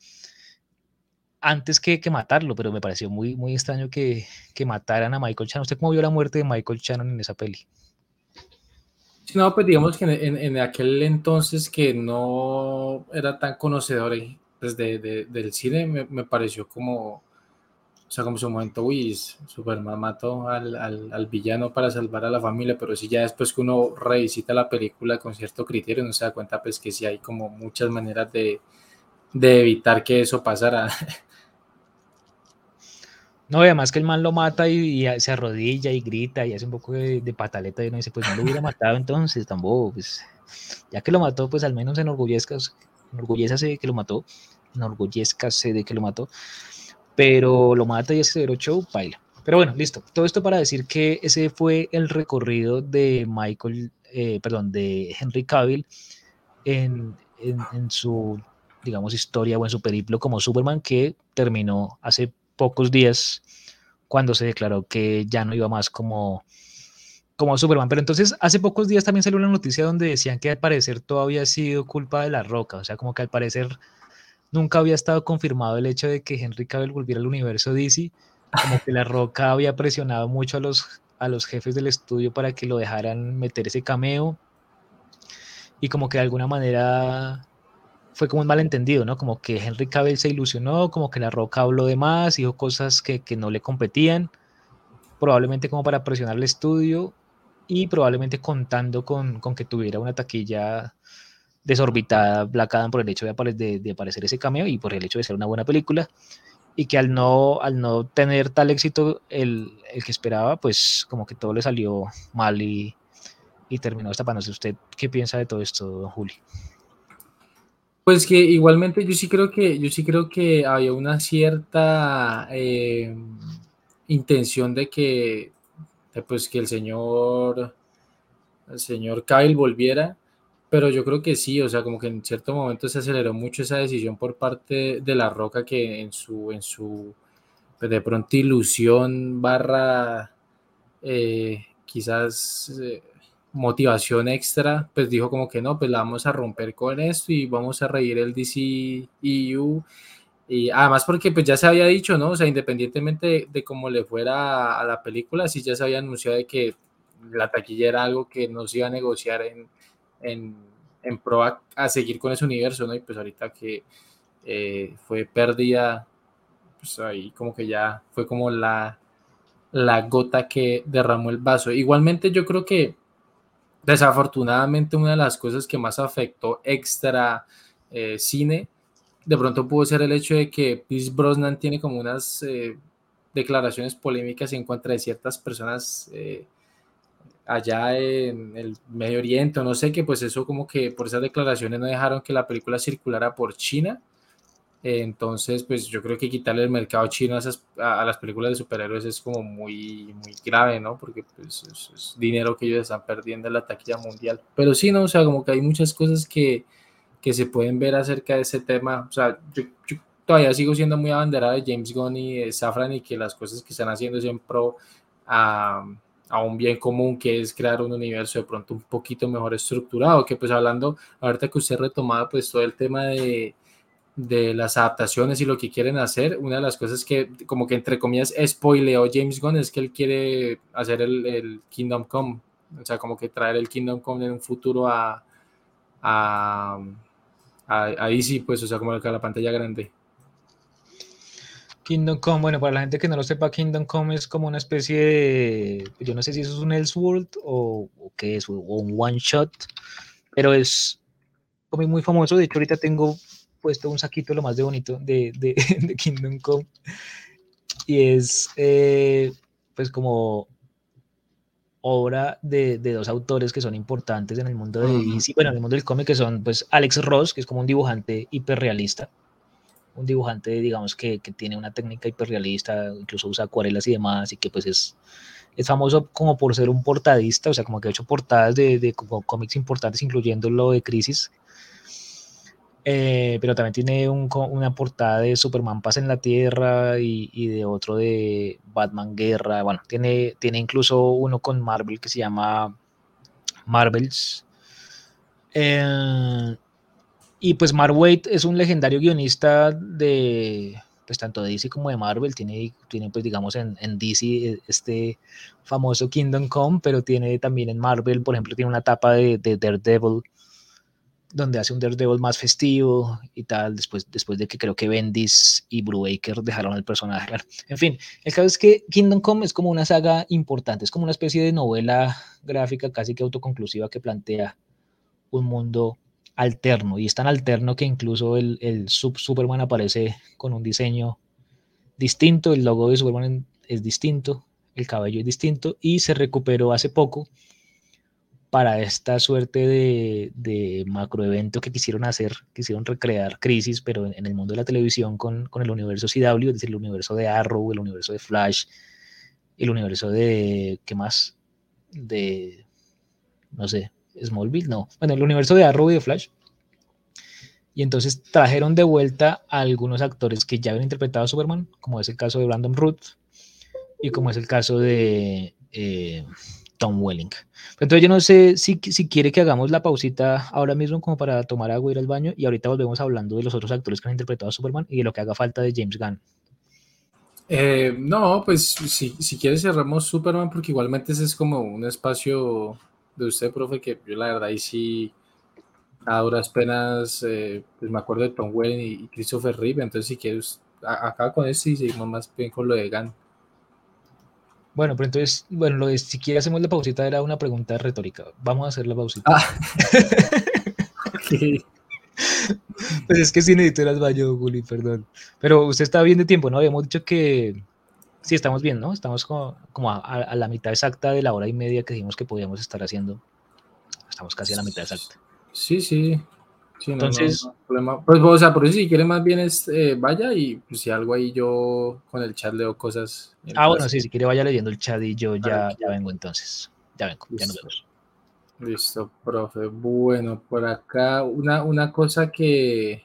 antes que, que matarlo, pero me pareció muy, muy extraño que, que mataran a Michael Shannon. ¿Usted cómo vio la muerte de Michael Shannon en esa peli?
No, pues digamos que en, en, aquel entonces que no era tan conocedor pues de, de, del cine, me, me, pareció como, o sea, como su momento, uy, Superman mató al, al, villano para salvar a la familia, pero si ya después que uno revisita la película con cierto criterio, uno se da cuenta pues que sí hay como muchas maneras de, de evitar que eso pasara. *laughs*
No, además que el man lo mata y, se arrodilla y grita y hace un poco de, pataleta y uno dice, pues no lo hubiera matado entonces, tampoco, pues ya que lo mató, pues al menos enorgullezca, enorgullezcase de que lo mató, enorgullezcase de que lo mató pero lo mata y ese show, baila. Pero bueno, listo. Todo esto para decir que ese fue el recorrido de Michael, eh, perdón, de Henry Cavill en, en, su, digamos, historia o en su periplo como Superman que terminó hace pocos días cuando se declaró que ya no iba más como, como Superman. Pero entonces hace pocos días también salió una noticia donde decían que al parecer todo había sido culpa de la roca, o sea, como que al parecer nunca había estado confirmado el hecho de que Henry Cavill volviera al universo DC, como que La Roca había presionado mucho a los, a los jefes del estudio para que lo dejaran meter ese cameo, y como que de alguna manera fue como un malentendido, ¿no? Como que Henry Cavill se ilusionó, como que La Roca habló de más, dijo cosas que, que no le competían, probablemente como para presionar el estudio, y probablemente contando con, con que tuviera una taquilla desorbitada Black Adam por el hecho de, aparecer ese cameo y por el hecho de ser una buena película y que al no, al no tener tal éxito el, el que esperaba, pues como que todo le salió mal y, y terminó destapándose. ¿Usted qué piensa de todo esto, Juli?
Pues que igualmente yo sí creo que yo sí creo que había una cierta eh, intención de que pues que el señor el señor Kyle volviera pero yo creo que sí, o sea, como que en cierto momento se aceleró mucho esa decisión por parte de La Roca que en su, en su pues de pronto ilusión barra eh, quizás eh, motivación extra, pues dijo como que no, pues la vamos a romper con esto y vamos a reír el DC EU. Y además porque pues ya se había dicho, ¿no? O sea, independientemente de, de cómo le fuera a, la película, sí ya se había anunciado de que la taquilla era algo que no se iba a negociar en, en, en pro a, seguir con ese universo, ¿no? Y pues ahorita que eh, fue pérdida, pues ahí como que ya fue como la, la gota que derramó el vaso. Igualmente yo creo que desafortunadamente una de las cosas que más afectó extra eh, cine, de pronto pudo ser el hecho de que Pierce Brosnan tiene como unas eh, declaraciones polémicas en contra de ciertas personas eh, allá en el Medio Oriente no sé qué, pues eso como que por esas declaraciones no dejaron que la película circulara por China. Entonces, pues yo creo que quitarle el mercado chino a, esas, a, las películas de superhéroes es como muy, muy grave, ¿no? Porque pues, es, dinero que ellos están perdiendo en la taquilla mundial. Pero sí, ¿no? O sea, como que hay muchas cosas que, que se pueden ver acerca de ese tema. O sea, yo, todavía sigo siendo muy abanderado de James Gunn y de Safran y que las cosas que están haciendo es en pro a, a, un bien común que es crear un universo de pronto un poquito mejor estructurado, que pues hablando, ahorita que usted retomaba pues todo el tema de, de las adaptaciones y lo que quieren hacer, una de las cosas que como que entre comillas spoileó James Gunn es que él quiere hacer el, el Kingdom Come, o sea, como que traer el Kingdom Come en un futuro a, a, a, DC, pues, o sea, como a la pantalla grande.
Kingdom Come, bueno, para la gente que no lo sepa, Kingdom Come es como una especie de, yo no sé si eso es un Elseworld o, o qué es, o un one shot, pero es como muy famoso, de hecho ahorita tengo puesto un saquito lo más de bonito de, de, *laughs* de Kingdom Come. Y es eh, pues como obra de, de, dos autores que son importantes en el mundo de DC, bueno, en el mundo del cómic, que son pues Alex Ross, que es como un dibujante hiperrealista, un dibujante, digamos, que, que, tiene una técnica hiperrealista, incluso usa acuarelas y demás, y que pues es, es famoso como por ser un portadista, o sea, como que ha hecho portadas de, de cómics importantes, incluyendo lo de Crisis, eh, pero también tiene un, una portada de Superman Paz en la Tierra y, de otro de Batman Guerra. Bueno, tiene, tiene incluso uno con Marvel que se llama Marvels. Eh, y pues Mark es un legendario guionista de pues tanto de DC como de Marvel. Tiene, tiene pues digamos en, DC este famoso Kingdom Come, pero tiene también en Marvel, por ejemplo, tiene una etapa de, de Daredevil donde hace un Daredevil más festivo y tal, después, después de que creo que Bendis y Brubaker dejaron el personaje. en fin, el caso es que Kingdom Come es como una saga importante, es como una especie de novela gráfica casi que autoconclusiva que plantea un mundo alterno, y es tan alterno que incluso el, el Superman aparece con un diseño distinto, el logo de Superman es distinto, el cabello es distinto, y se recuperó hace poco para esta suerte de, de macroevento que quisieron hacer, quisieron recrear Crisis, pero en, el mundo de la televisión con, el universo CW, es decir, el universo de Arrow, el universo de Flash, el universo de, ¿qué más? De, no sé, Smallville, no, bueno, el universo de Arrow y de Flash. Y entonces trajeron de vuelta a algunos actores que ya habían interpretado a Superman, como es el caso de Brandon Root y como es el caso de... Eh, Tom Welling. Entonces yo no sé si, si quiere que hagamos la pausita ahora mismo como para tomar agua, ir al baño y ahorita volvemos hablando de los otros actores que han interpretado a Superman y de lo que haga falta de James Gunn.
Eh, no, pues si, si quieres cerramos Superman porque igualmente ese es como un espacio de usted, profe, que yo la verdad ahí sí a duras penas, eh, pues me acuerdo de Tom Welling y, Christopher Reeve, entonces si quieres, acá con este y seguimos más bien con lo de Gunn.
Bueno, pero entonces, bueno, lo de si quiere hacemos la pausita era una pregunta retórica. Vamos a hacer la pausita. Ah. *laughs* Pues es que ir al baño, Juli, perdón. Pero usted estaba bien de tiempo, ¿no? Habíamos dicho que sí, estamos bien, ¿no? Estamos como, como a, a, la mitad exacta de la hora y media que dijimos que podíamos estar haciendo. Estamos casi a la mitad exacta.
Sí, sí. Entonces, pues, o sea, por eso si quiere más bien es, eh, vaya y pues, si algo ahí yo con el chat leo cosas.
Ah, bueno, sí, si quiere vaya leyendo el chat y yo ya, ya vengo entonces. Ya vengo, ya nos vemos.
Listo, profe. Bueno, por acá una, una cosa que,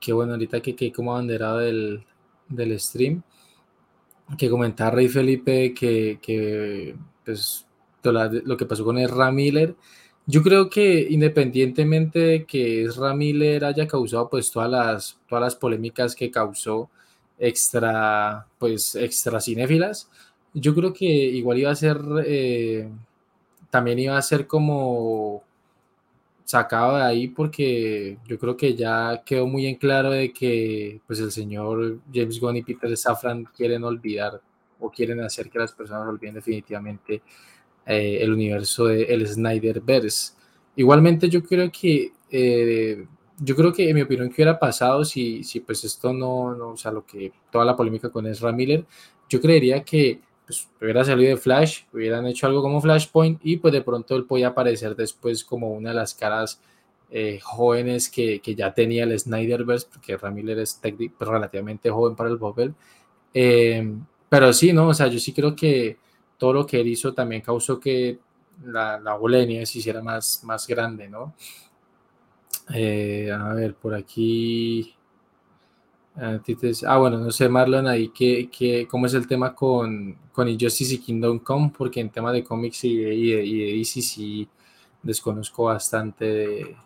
que bueno, ahorita que quedé como abanderado del, del stream, que comentaba Rey Felipe que, que pues, lo que pasó con el Miller yo creo que independientemente de que Ezra Miller haya causado pues todas las, todas las polémicas que causó extra, pues extra cinéfilas, yo creo que igual iba a ser, eh, también iba a ser como sacado de ahí porque yo creo que ya quedó muy en claro de que pues el señor James Gunn y Peter Safran quieren olvidar o quieren hacer que las personas olviden definitivamente eh, el universo de el Snyderverse. Igualmente yo creo que eh, yo creo que en mi opinión que hubiera pasado si, si pues esto no, no, o sea, lo que toda la polémica con Ezra Miller, yo creería que pues, hubiera salido de Flash, hubieran hecho algo como Flashpoint y pues de pronto él podía aparecer después como una de las caras eh, jóvenes que, que, ya tenía el Snyderverse, porque Ezra Miller es relativamente joven para el Bubble. pero sí, ¿no? O sea, yo sí creo que todo lo que él hizo también causó que la, la se hiciera más, más grande, ¿no? Eh, a ver, por aquí. Ah, bueno, no sé, Marlon, ahí, ¿qué, qué, cómo es el tema con, con Injustice y Kingdom Come? Porque en tema de cómics y de, y y DC sí desconozco bastante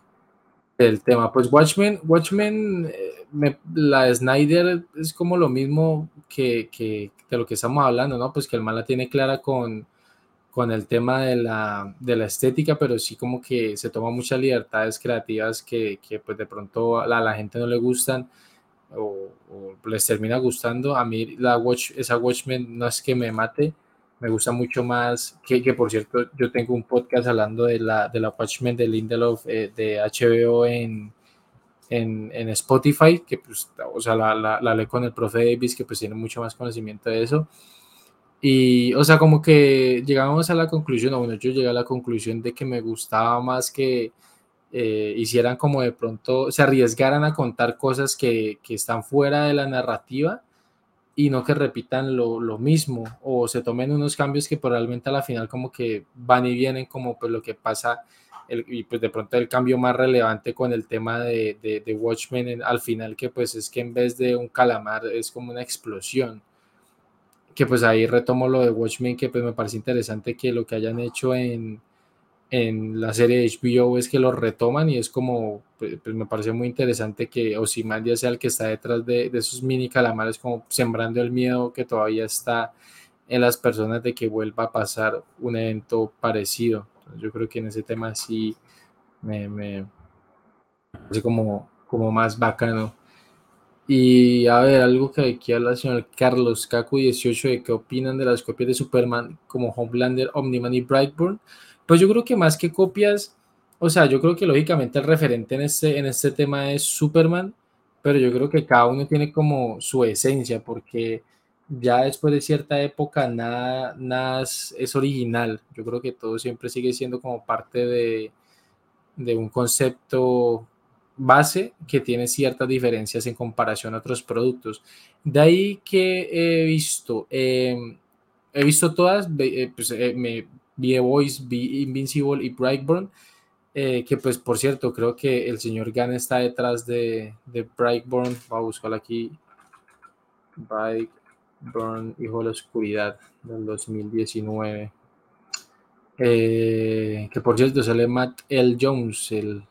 del tema. Pues Watchmen, Watchmen, eh, me, la de Snyder es como lo mismo que, que, de lo que estamos hablando, ¿no? Pues que el mal la tiene clara con, con el tema de la, de la estética, pero sí como que se toma muchas libertades creativas que, que pues de pronto a la, a la gente no le gustan o, o, les termina gustando. A mí la Watch, esa Watchmen no es que me mate, me gusta mucho más, que, que por cierto yo tengo un podcast hablando de la, de la Watchmen de Lindelof eh, de HBO en, en, en, Spotify, que pues, o sea, la, la, la leí con el profe Davis, que pues tiene mucho más conocimiento de eso. Y, o sea, como que llegamos a la conclusión, o bueno, yo llegué a la conclusión de que me gustaba más que eh, hicieran como de pronto, se arriesgaran a contar cosas que, que están fuera de la narrativa y no que repitan lo, lo, mismo o se tomen unos cambios que probablemente a la final como que van y vienen como pues lo que pasa el, y pues de pronto el cambio más relevante con el tema de, de, de Watchmen en, al final que pues es que en vez de un calamar es como una explosión. Que pues ahí retomo lo de Watchmen que pues me parece interesante que lo que hayan hecho en, en la serie de HBO es que lo retoman y es como, pues, pues me parece muy interesante que Ozymandias sea el que está detrás de, de, esos mini calamares, como sembrando el miedo que todavía está en las personas de que vuelva a pasar un evento parecido. Entonces, yo creo que en ese tema sí me, me parece como, como más bacano. Y a ver, algo que aquí habla el señor Carlos Cacu 18 de qué opinan de las copias de Superman como Homelander, Omniman y Brightburn. Pues yo creo que más que copias, o sea, yo creo que lógicamente el referente en este, en este tema es Superman, pero yo creo que cada uno tiene como su esencia, porque ya después de cierta época nada, nada es, es original. Yo creo que todo siempre sigue siendo como parte de, de un concepto base que tiene ciertas diferencias en comparación a otros productos. De ahí que he visto, eh, he visto todas, eh, pues, eh, me vi The Voice, vi Invincible y Brightburn, eh, que pues por cierto, creo que el señor Gunn está detrás de, de Brightburn, voy a buscarlo aquí, Brightburn, Hijo de la Oscuridad, del 2019. Eh, que por cierto sale Matt L. Jones, el,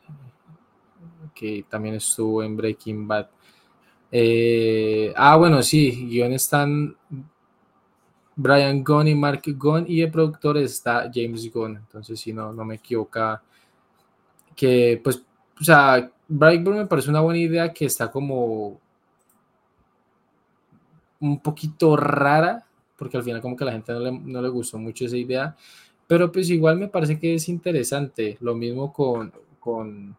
que también estuvo en Breaking Bad. Eh, ah, bueno, sí, guion están Brian Gunn y Mark Gunn y el productor está James Gunn, entonces si no, no me equivoca, que pues, o sea, Brightburn me parece una buena idea que está como un poquito rara, porque al final como que a la gente no le, no le gustó mucho esa idea, pero pues igual me parece que es interesante, lo mismo con, con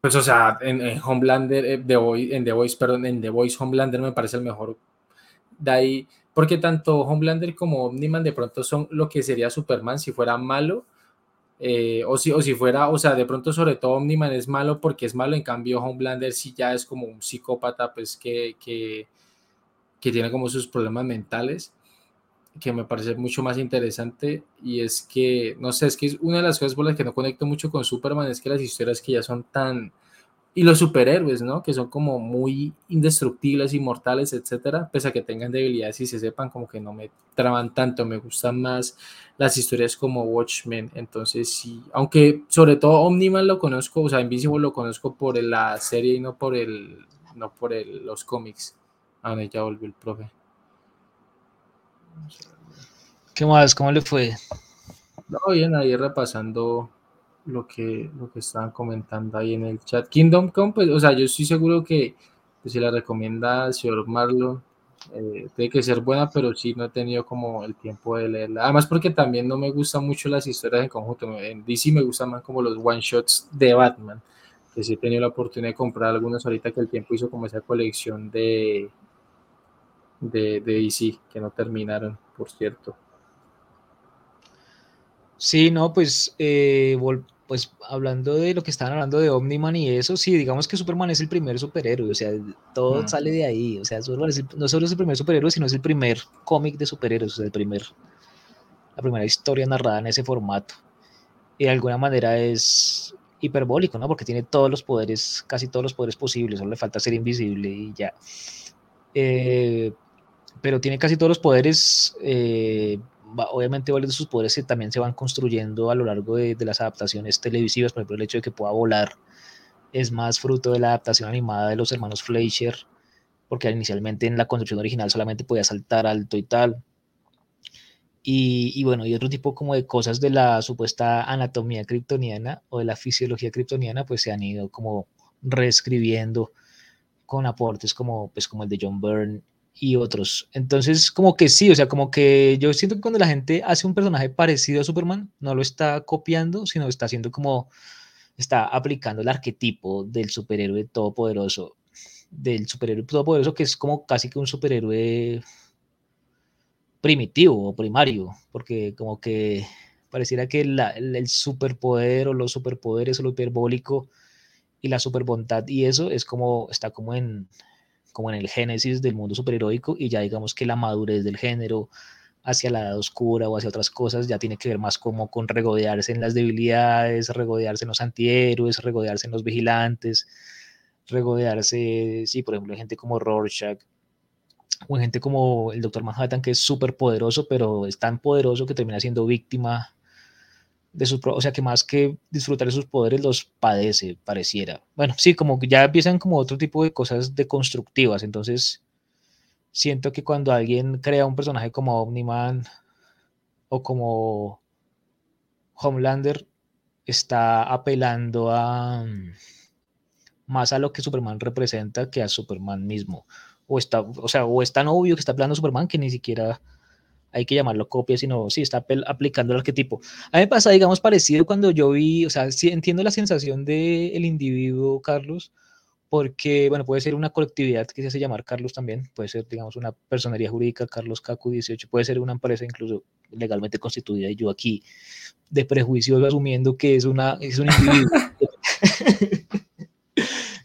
pues o sea, en, en Homelander, eh, The Voice, en The Voice, perdón, en The Voice Homelander me parece el mejor, de porque tanto Homelander como Omniman de pronto son lo que sería Superman si fuera malo, eh, o, si, o si fuera, o sea, de pronto sobre todo Omniman es malo porque es malo, en cambio Homelander sí ya es como un psicópata, pues que, que, que tiene como sus problemas mentales, que me parece mucho más interesante, y es que, no sé, es que es una de las cosas por las que no conecto mucho con Superman, es que las historias que ya son tan y los superhéroes, ¿no? Que son como muy indestructibles, inmortales, etcétera, pese a que tengan debilidades y se sepan como que no me traban tanto, me gustan más las historias como Watchmen, entonces sí, aunque sobre todo Omniman lo conozco, o sea, Invincible lo conozco por la serie y no por el, no por el, los cómics, a donde ya volvió el profe.
¿Qué más? ¿Cómo le fue?
No, bien, ahí repasando lo que, lo que estaban comentando ahí en el chat. Kingdom Come, pues, o sea, yo estoy seguro que pues, si la recomienda el señor Marlon, eh, tiene que ser buena, pero sí no he tenido como el tiempo de leerla. Además, porque también no me gustan mucho las historias en conjunto. En DC me gustan más como los one shots de Batman, que sí he tenido la oportunidad de comprar algunos ahorita que el tiempo hizo como esa colección de, de, de DC, que no terminaron, por cierto.
Sí, no, pues, eh, pues hablando de lo que estaban hablando de Omniman y eso, sí, digamos que Superman es el primer superhéroe, o sea, todo mm. sale de ahí, o sea, Superman es el, no solo es el primer superhéroe, sino es el primer cómic de superhéroes, o sea, el primer, la primera historia narrada en ese formato. Y de alguna manera es hiperbólico, ¿no? Porque tiene todos los poderes, casi todos los poderes posibles, solo le falta ser invisible y ya. Eh, pero tiene casi todos los poderes. Eh, obviamente, varios de sus poderes también se van construyendo a lo largo de, las adaptaciones televisivas. Por ejemplo, el hecho de que pueda volar es más fruto de la adaptación animada de los hermanos Fleischer, porque inicialmente en la construcción original solamente podía saltar alto y tal. Y, bueno, y otro tipo como de cosas de la supuesta anatomía kryptoniana o de la fisiología kryptoniana, pues se han ido como reescribiendo con aportes como, pues, como el de John Byrne y otros. Entonces, como que sí, o sea, como que yo siento que cuando la gente hace un personaje parecido a Superman, no lo está copiando, sino está haciendo como, está aplicando el arquetipo del superhéroe todopoderoso, del superhéroe todopoderoso que es como casi que un superhéroe primitivo o primario, porque como que pareciera que el superpoder o los superpoderes o lo hiperbólico y la superbondad y eso es como, está como en, como en el génesis del mundo superheroico y ya digamos que la madurez del género hacia la edad oscura o hacia otras cosas ya tiene que ver más como con regodearse en las debilidades, regodearse en los antihéroes, regodearse en los vigilantes, regodearse, sí, por ejemplo, gente como Rorschach o gente como el Doctor Manhattan que es súper poderoso, pero es tan poderoso que termina siendo víctima de sus, o sea, que más que disfrutar de sus poderes los padece, pareciera. Bueno, sí, como que ya empiezan como otro tipo de cosas deconstructivas, entonces siento que cuando alguien crea un personaje como Omniman o como Homelander, está apelando a mm, más a lo que Superman representa que a Superman mismo. O está, o sea, o es tan obvio que está apelando a Superman que ni siquiera hay que llamarlo copia, sino sí está aplicando el arquetipo. A mí me pasa, digamos, parecido cuando yo vi, o sea, sí entiendo la sensación del individuo, Carlos, porque, bueno, puede ser una colectividad que se hace llamar Carlos también, puede ser, digamos, una personería jurídica, Carlos Cacu 18, puede ser una empresa incluso legalmente constituida, y yo aquí de prejuicios asumiendo que es, una, es un individuo. *laughs*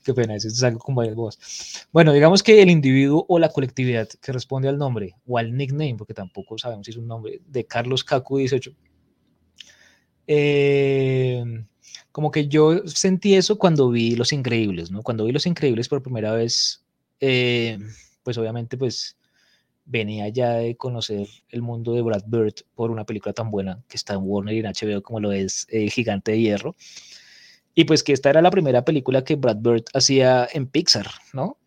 Qué pena, eso es algo con varias voces. Bueno, digamos que el individuo o la colectividad que responde al nombre o al nickname, porque tampoco sabemos si es un nombre, de Carlos Cacu 18. Eh, como que yo sentí eso cuando vi Los Increíbles, ¿no? Cuando vi Los Increíbles por primera vez, eh, pues obviamente pues venía ya de conocer el mundo de Brad Bird por una película tan buena que está en Warner y en HBO como lo es El Gigante de Hierro. Y pues que esta era la primera película que Brad Bird hacía en Pixar, ¿no?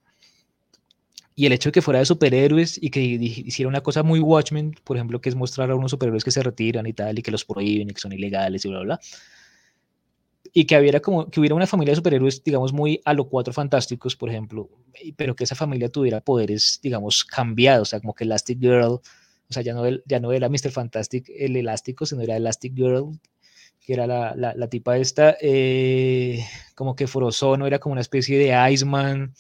Y el hecho de que fuera de superhéroes y que hiciera una cosa muy Watchmen, por ejemplo, que es mostrar a unos superhéroes que se retiran y tal, y que los prohíben y que son ilegales y bla, bla, bla. Y que hubiera, como, que hubiera una familia de superhéroes, digamos, muy a lo cuatro fantásticos, por ejemplo, pero que esa familia tuviera poderes, digamos, cambiados, o sea, como que Elastic Girl, o sea, ya no, ya no era Mr. Fantastic el elástico, sino era Elastic Girl, que era la, la, tipa esta, eh, como que Frozono era como una especie de Iceman,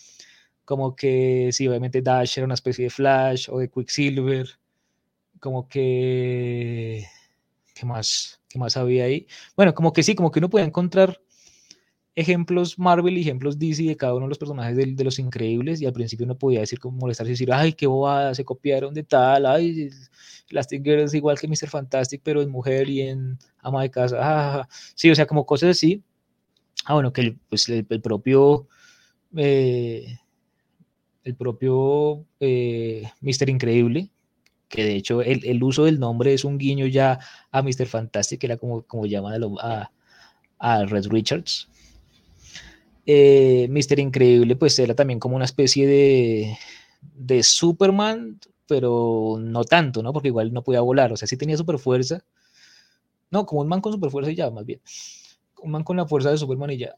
como que, sí, obviamente Dash era una especie de Flash o de Quicksilver, como que, ¿qué más? ¿Qué más había ahí? Bueno, como que sí, como que uno puede encontrar ejemplos Marvel y ejemplos DC de cada uno de los personajes de, los increíbles y al principio uno podía decir como molestarse y decir, ay, qué bobada, se copiaron de tal, ay, Elastic Girl es igual que Mr. Fantastic, pero es mujer y en ama de casa, ah, sí, o sea, como cosas así. Ah, bueno, que el, pues el, propio, eh, propio eh, Mr. Increíble, que de hecho el, el, uso del nombre es un guiño ya a Mr. Fantastic, que era como, como llaman a, a Red Richards, eh, Mister Increíble, pues era también como una especie de, de Superman, pero no tanto, ¿no? Porque igual no podía volar, o sea, sí tenía super fuerza. No, como un man con super fuerza y ya, más bien. Un man con la fuerza de Superman y ya.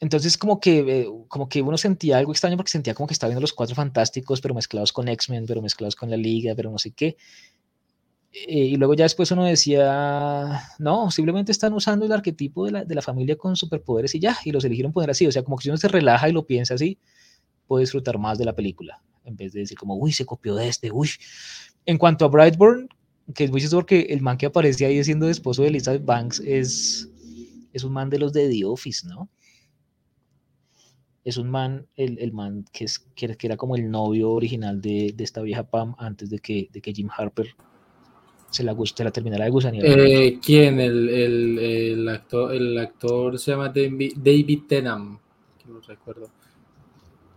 Entonces, como que, eh, como que uno sentía algo extraño porque sentía como que estaba viendo los cuatro fantásticos, pero mezclados con X-Men, pero mezclados con la Liga, pero no sé qué. Eh, y luego ya después uno decía, no, simplemente están usando el arquetipo de la, de la, familia con superpoderes y ya, y los eligieron poner así. O sea, como que si uno se relaja y lo piensa así, puede disfrutar más de la película, en vez de decir como, uy, se copió de este, uy. En cuanto a Brightburn, que es muy porque el man que aparecía ahí siendo esposo de Elizabeth Banks es, es un man de los de The Office, ¿no? Es un man, el, el man que, es, que, era como el novio original de, de, esta vieja Pam antes de que, de que Jim Harper se la, se la terminará de gusanear.
Eh, ¿Quién? El, el, el, actor, el actor se llama David, Tennant, no recuerdo.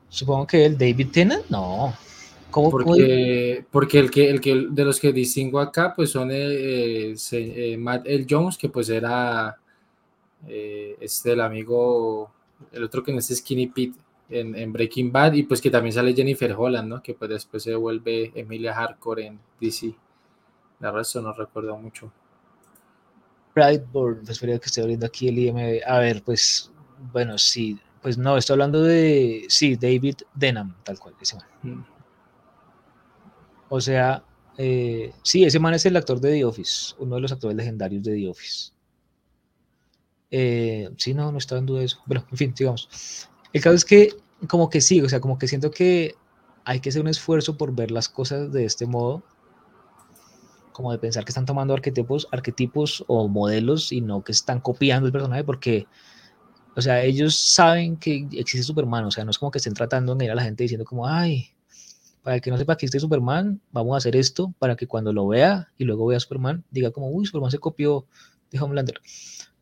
Supongo que el David Tennant, no. ¿Cómo,
porque, porque el que, el que de los que distingo acá, pues son eh, eh, Matt L. Jones, que pues era eh, este el amigo, el otro que no es Skinny Pete en, en, Breaking Bad, y pues que también sale Jennifer Holland, ¿no? Que pues después se vuelve Emilia Hardcore en DC. La resto no recuerdo mucho.
Brightboard, espero que esté abriendo aquí el IMB. A ver, pues, bueno, sí, pues no, estoy hablando de, sí, David Denham, tal cual, ese man. Mm. O sea, eh, sí, ese man es el actor de The Office, uno de los actores legendarios de The Office. Eh, sí, no, no estaba en duda de eso. Bueno, en fin, sigamos. El caso es que, como que sí, o sea, como que siento que hay que hacer un esfuerzo por ver las cosas de este modo como de pensar que están tomando arquetipos, arquetipos o modelos y no que están copiando el personaje porque, o sea, ellos saben que existe Superman, o sea, no es como que estén tratando de ir a la gente diciendo como, ay, para el que no sepa que existe Superman, vamos a hacer esto para que cuando lo vea y luego vea a Superman, diga como, uy, Superman se copió de Homelander.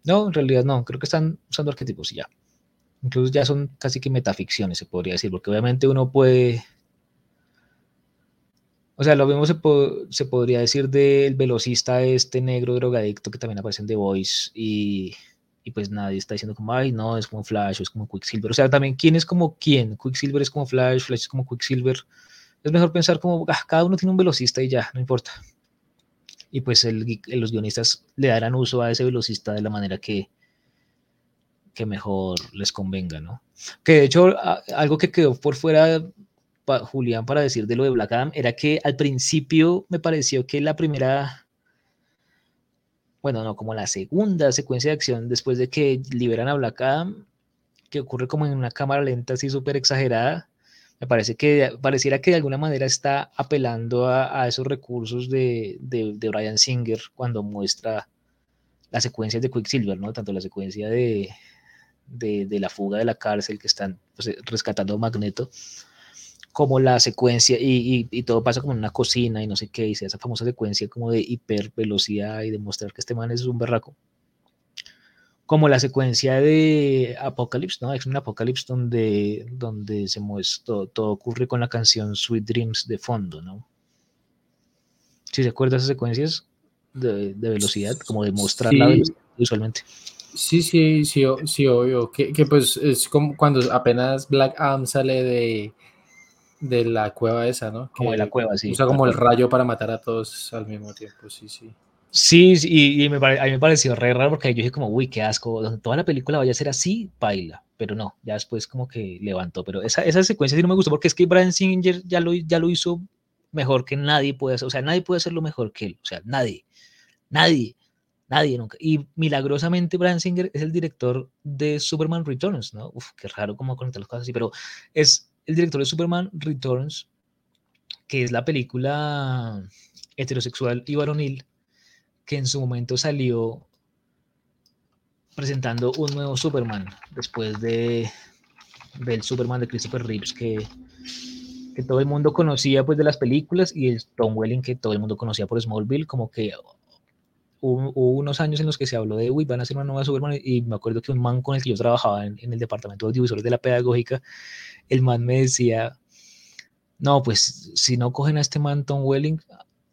No, en realidad no, creo que están usando arquetipos y ya. Incluso ya son casi que metaficciones, se podría decir, porque obviamente uno puede o sea, lo mismo se, podría decir del velocista este negro drogadicto que también aparece en The Voice y, pues nadie está diciendo como, ay, no, es como Flash es como Quicksilver. O sea, también, ¿quién es como quién? Quicksilver es como Flash, Flash es como Quicksilver. Es mejor pensar como, ah, cada uno tiene un velocista y ya, no importa. Y pues los guionistas le darán uso a ese velocista de la manera que, que mejor les convenga, ¿no? Que de hecho, algo que quedó por fuera Julián para decir de lo de Black Adam era que al principio me pareció que la primera, bueno, no, como la segunda secuencia de acción después de que liberan a Black Adam, que ocurre como en una cámara lenta así súper exagerada, me parece que pareciera que de alguna manera está apelando a, esos recursos de, de, de, Brian Singer cuando muestra las secuencias de Quicksilver, ¿no? Tanto la secuencia de, de la fuga de la cárcel que están pues, rescatando Magneto, como la secuencia, y, y, todo pasa como en una cocina y no sé qué, y esa famosa secuencia como de hipervelocidad y demostrar que este man es un berraco. Como la secuencia de Apocalypse, ¿no? Es un Apocalypse donde, donde se muestra, todo, ocurre con la canción Sweet Dreams de fondo, ¿no? Si se acuerda esas secuencias de, de velocidad, como de mostrar la velocidad visualmente.
Sí, sí, sí, sí, obvio. Que, que pues es como cuando apenas Black Adam sale de, de la cueva esa, ¿no?
Como de la cueva, sí.
Usa como el rayo para matar a todos al mismo tiempo, sí, sí.
Sí, y, me a mí me pareció re raro porque yo dije como, uy, qué asco, donde toda la película vaya a ser así, baila, pero no, ya después como que levantó, pero esa, esa secuencia sí no me gustó porque es que Brian Singer ya lo, ya lo hizo mejor que nadie puede hacer, o sea, nadie puede hacerlo mejor que él, o sea, nadie, nadie, nadie nunca. Y milagrosamente Brian Singer es el director de Superman Returns, ¿no? Uf, qué raro cómo conectar las cosas así, pero es el director de Superman Returns, que es la película heterosexual y varonil, que en su momento salió presentando un nuevo Superman, después de del Superman de Christopher Reeves, que, todo el mundo conocía pues de las películas, y el Tom Welling que todo el mundo conocía por Smallville, como que hubo, unos años en los que se habló de, uy, van a hacer una nueva Superman, y me acuerdo que un man con el que yo trabajaba en, en el departamento de audiovisuales de la pedagógica, el man me decía, no, pues si no cogen a este man Tom Welling,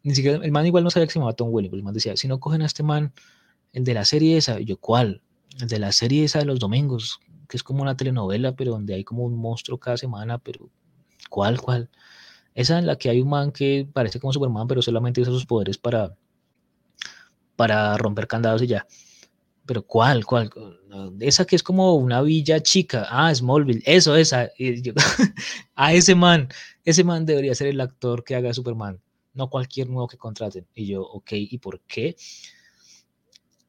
ni siquiera, el man igual no sabía que se llamaba Tom Welling, pero el man decía, si no cogen a este man, el de la serie esa, yo, ¿cuál? El de la serie esa de los domingos, que es como una telenovela, pero donde hay como un monstruo cada semana, pero ¿cuál, cuál? Esa en la que hay un man que parece como Superman, pero solamente usa sus poderes para, para romper candados y ya pero ¿cuál? ¿Cuál? Esa que es como una villa chica. Ah, Smallville. Eso, esa. *laughs* a ese man, ese man debería ser el actor que haga Superman, no cualquier nuevo que contraten. Y yo, ok, ¿y por qué?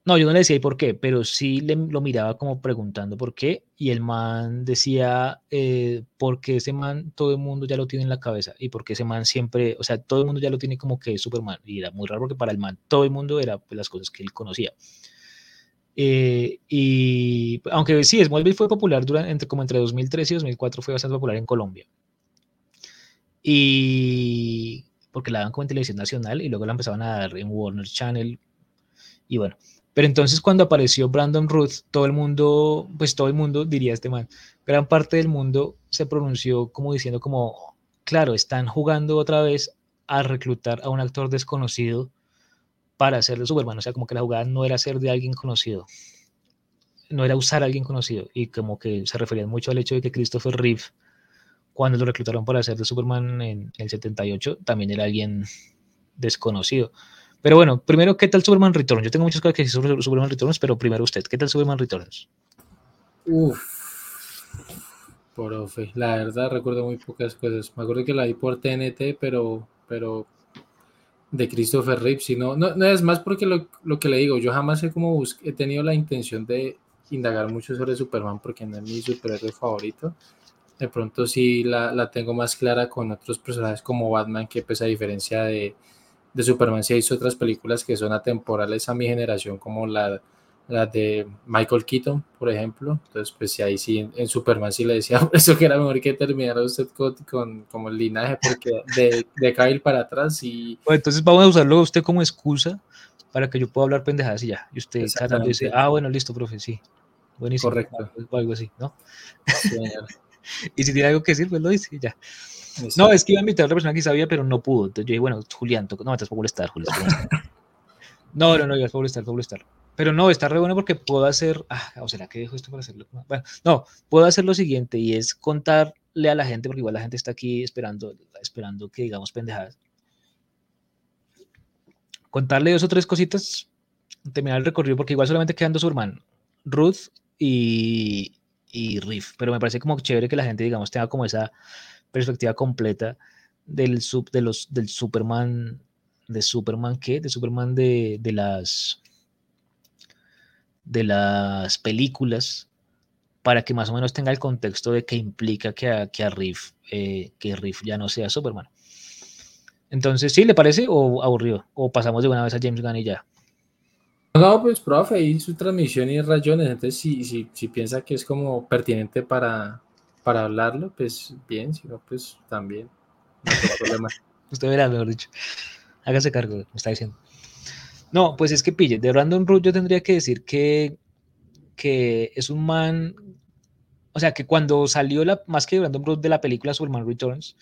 No, yo no le decía ¿y por qué? Pero sí le, lo miraba como preguntando por qué. Y el man decía, eh, porque ese man todo el mundo ya lo tiene en la cabeza. Y porque ese man siempre, o sea, todo el mundo ya lo tiene como que es Superman. Y era muy raro porque para el man todo el mundo era pues, las cosas que él conocía. Eh, y aunque sí, Smallville fue popular durante, entre, como entre 2013 y 2004 fue bastante popular en Colombia. Y, porque la daban como en televisión nacional y luego la empezaban a dar en Warner Channel. Y bueno, pero entonces cuando apareció Brandon Ruth, todo el mundo, pues todo el mundo, diría este man, gran parte del mundo se pronunció como diciendo como, claro, están jugando otra vez a reclutar a un actor desconocido para ser de Superman. O sea, como que la jugada no era ser de alguien conocido, no era usar a alguien conocido. Y como que se referían mucho al hecho de que Christopher Reeve, cuando lo reclutaron para ser de Superman en el 78, también era alguien desconocido. Pero bueno, primero, ¿qué tal Superman Returns? Yo tengo muchas cosas que decir sobre Superman Returns, pero primero usted, ¿qué tal Superman Returns?
Uf, profe, la verdad recuerdo muy pocas cosas. Me acuerdo que la vi por TNT, pero, pero de Christopher Reeve, sino, no, no es más porque lo, lo, que le digo, yo jamás he como he tenido la intención de indagar mucho sobre Superman porque no es mi superhéroe favorito. De pronto sí la, la tengo más clara con otros personajes como Batman, que pues a diferencia de, de Superman sí hizo otras películas que son atemporales a mi generación, como la, la de Michael Keaton, por ejemplo. Entonces, pues sí, ahí sí, en, Superman sí le decía *laughs* eso que era mejor que terminara usted con, con como el linaje, porque de, de Kyle para atrás y...
Bueno, entonces vamos a usarlo usted como excusa para que yo pueda hablar pendejadas y ya. Y usted cada dice, ah, bueno, listo, profe, sí. Buenísimo.
Correcto.
O algo así, ¿no? *laughs* y si tiene algo que decir, pues lo dice y ya. No, es que iba a invitar a otra persona que sabía, pero no pudo. Entonces yo dije, bueno, Julián, no, me estás por molestar, Julián. *laughs* no, no, no, ibas a molestar, por molestar. Pero no, está re bueno porque puedo hacer. Ah, o será que dejo esto para hacerlo. Bueno, no, puedo hacer lo siguiente y es contarle a la gente, porque igual la gente está aquí esperando, esperando que digamos pendejadas. Contarle dos o tres cositas, terminar el recorrido, porque igual solamente quedan dos hermanos, Ruth y, y Riff. Pero me parece como chévere que la gente, digamos, tenga como esa perspectiva completa del, sub, de los, del Superman, de Superman, ¿qué? De Superman de, de las de las películas para que más o menos tenga el contexto de que implica que a, que a Riff, eh, que Riff ya no sea Superman. Entonces, ¿sí le parece o aburrido? ¿O pasamos de una vez a James Gunn y ya?
No, pues profe, y su transmisión y rayones, entonces si, si, si piensa que es como pertinente para, para hablarlo, pues bien, si no, pues también. No *laughs*
problema. Usted verá, mejor dicho. Hágase cargo, me está diciendo. No, pues es que pille, de Brandon Root yo tendría que decir que, que es un man, o sea, que cuando salió la, más que de Brandon Root de la película Superman Returns,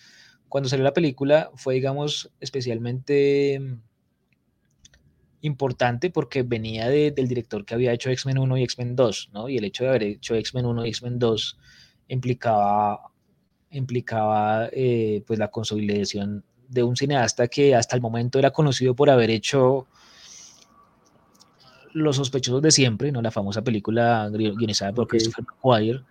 cuando salió la película fue, digamos, especialmente importante porque venía del director que había hecho X-Men 1 y X-Men 2, ¿no? Y el hecho de haber hecho X-Men 1 y X-Men 2 implicaba, implicaba eh, pues la consolidación de un cineasta que hasta el momento era conocido por haber hecho Los sospechosos de siempre, ¿no? la famosa película guionizada por Christopher McQuarrie,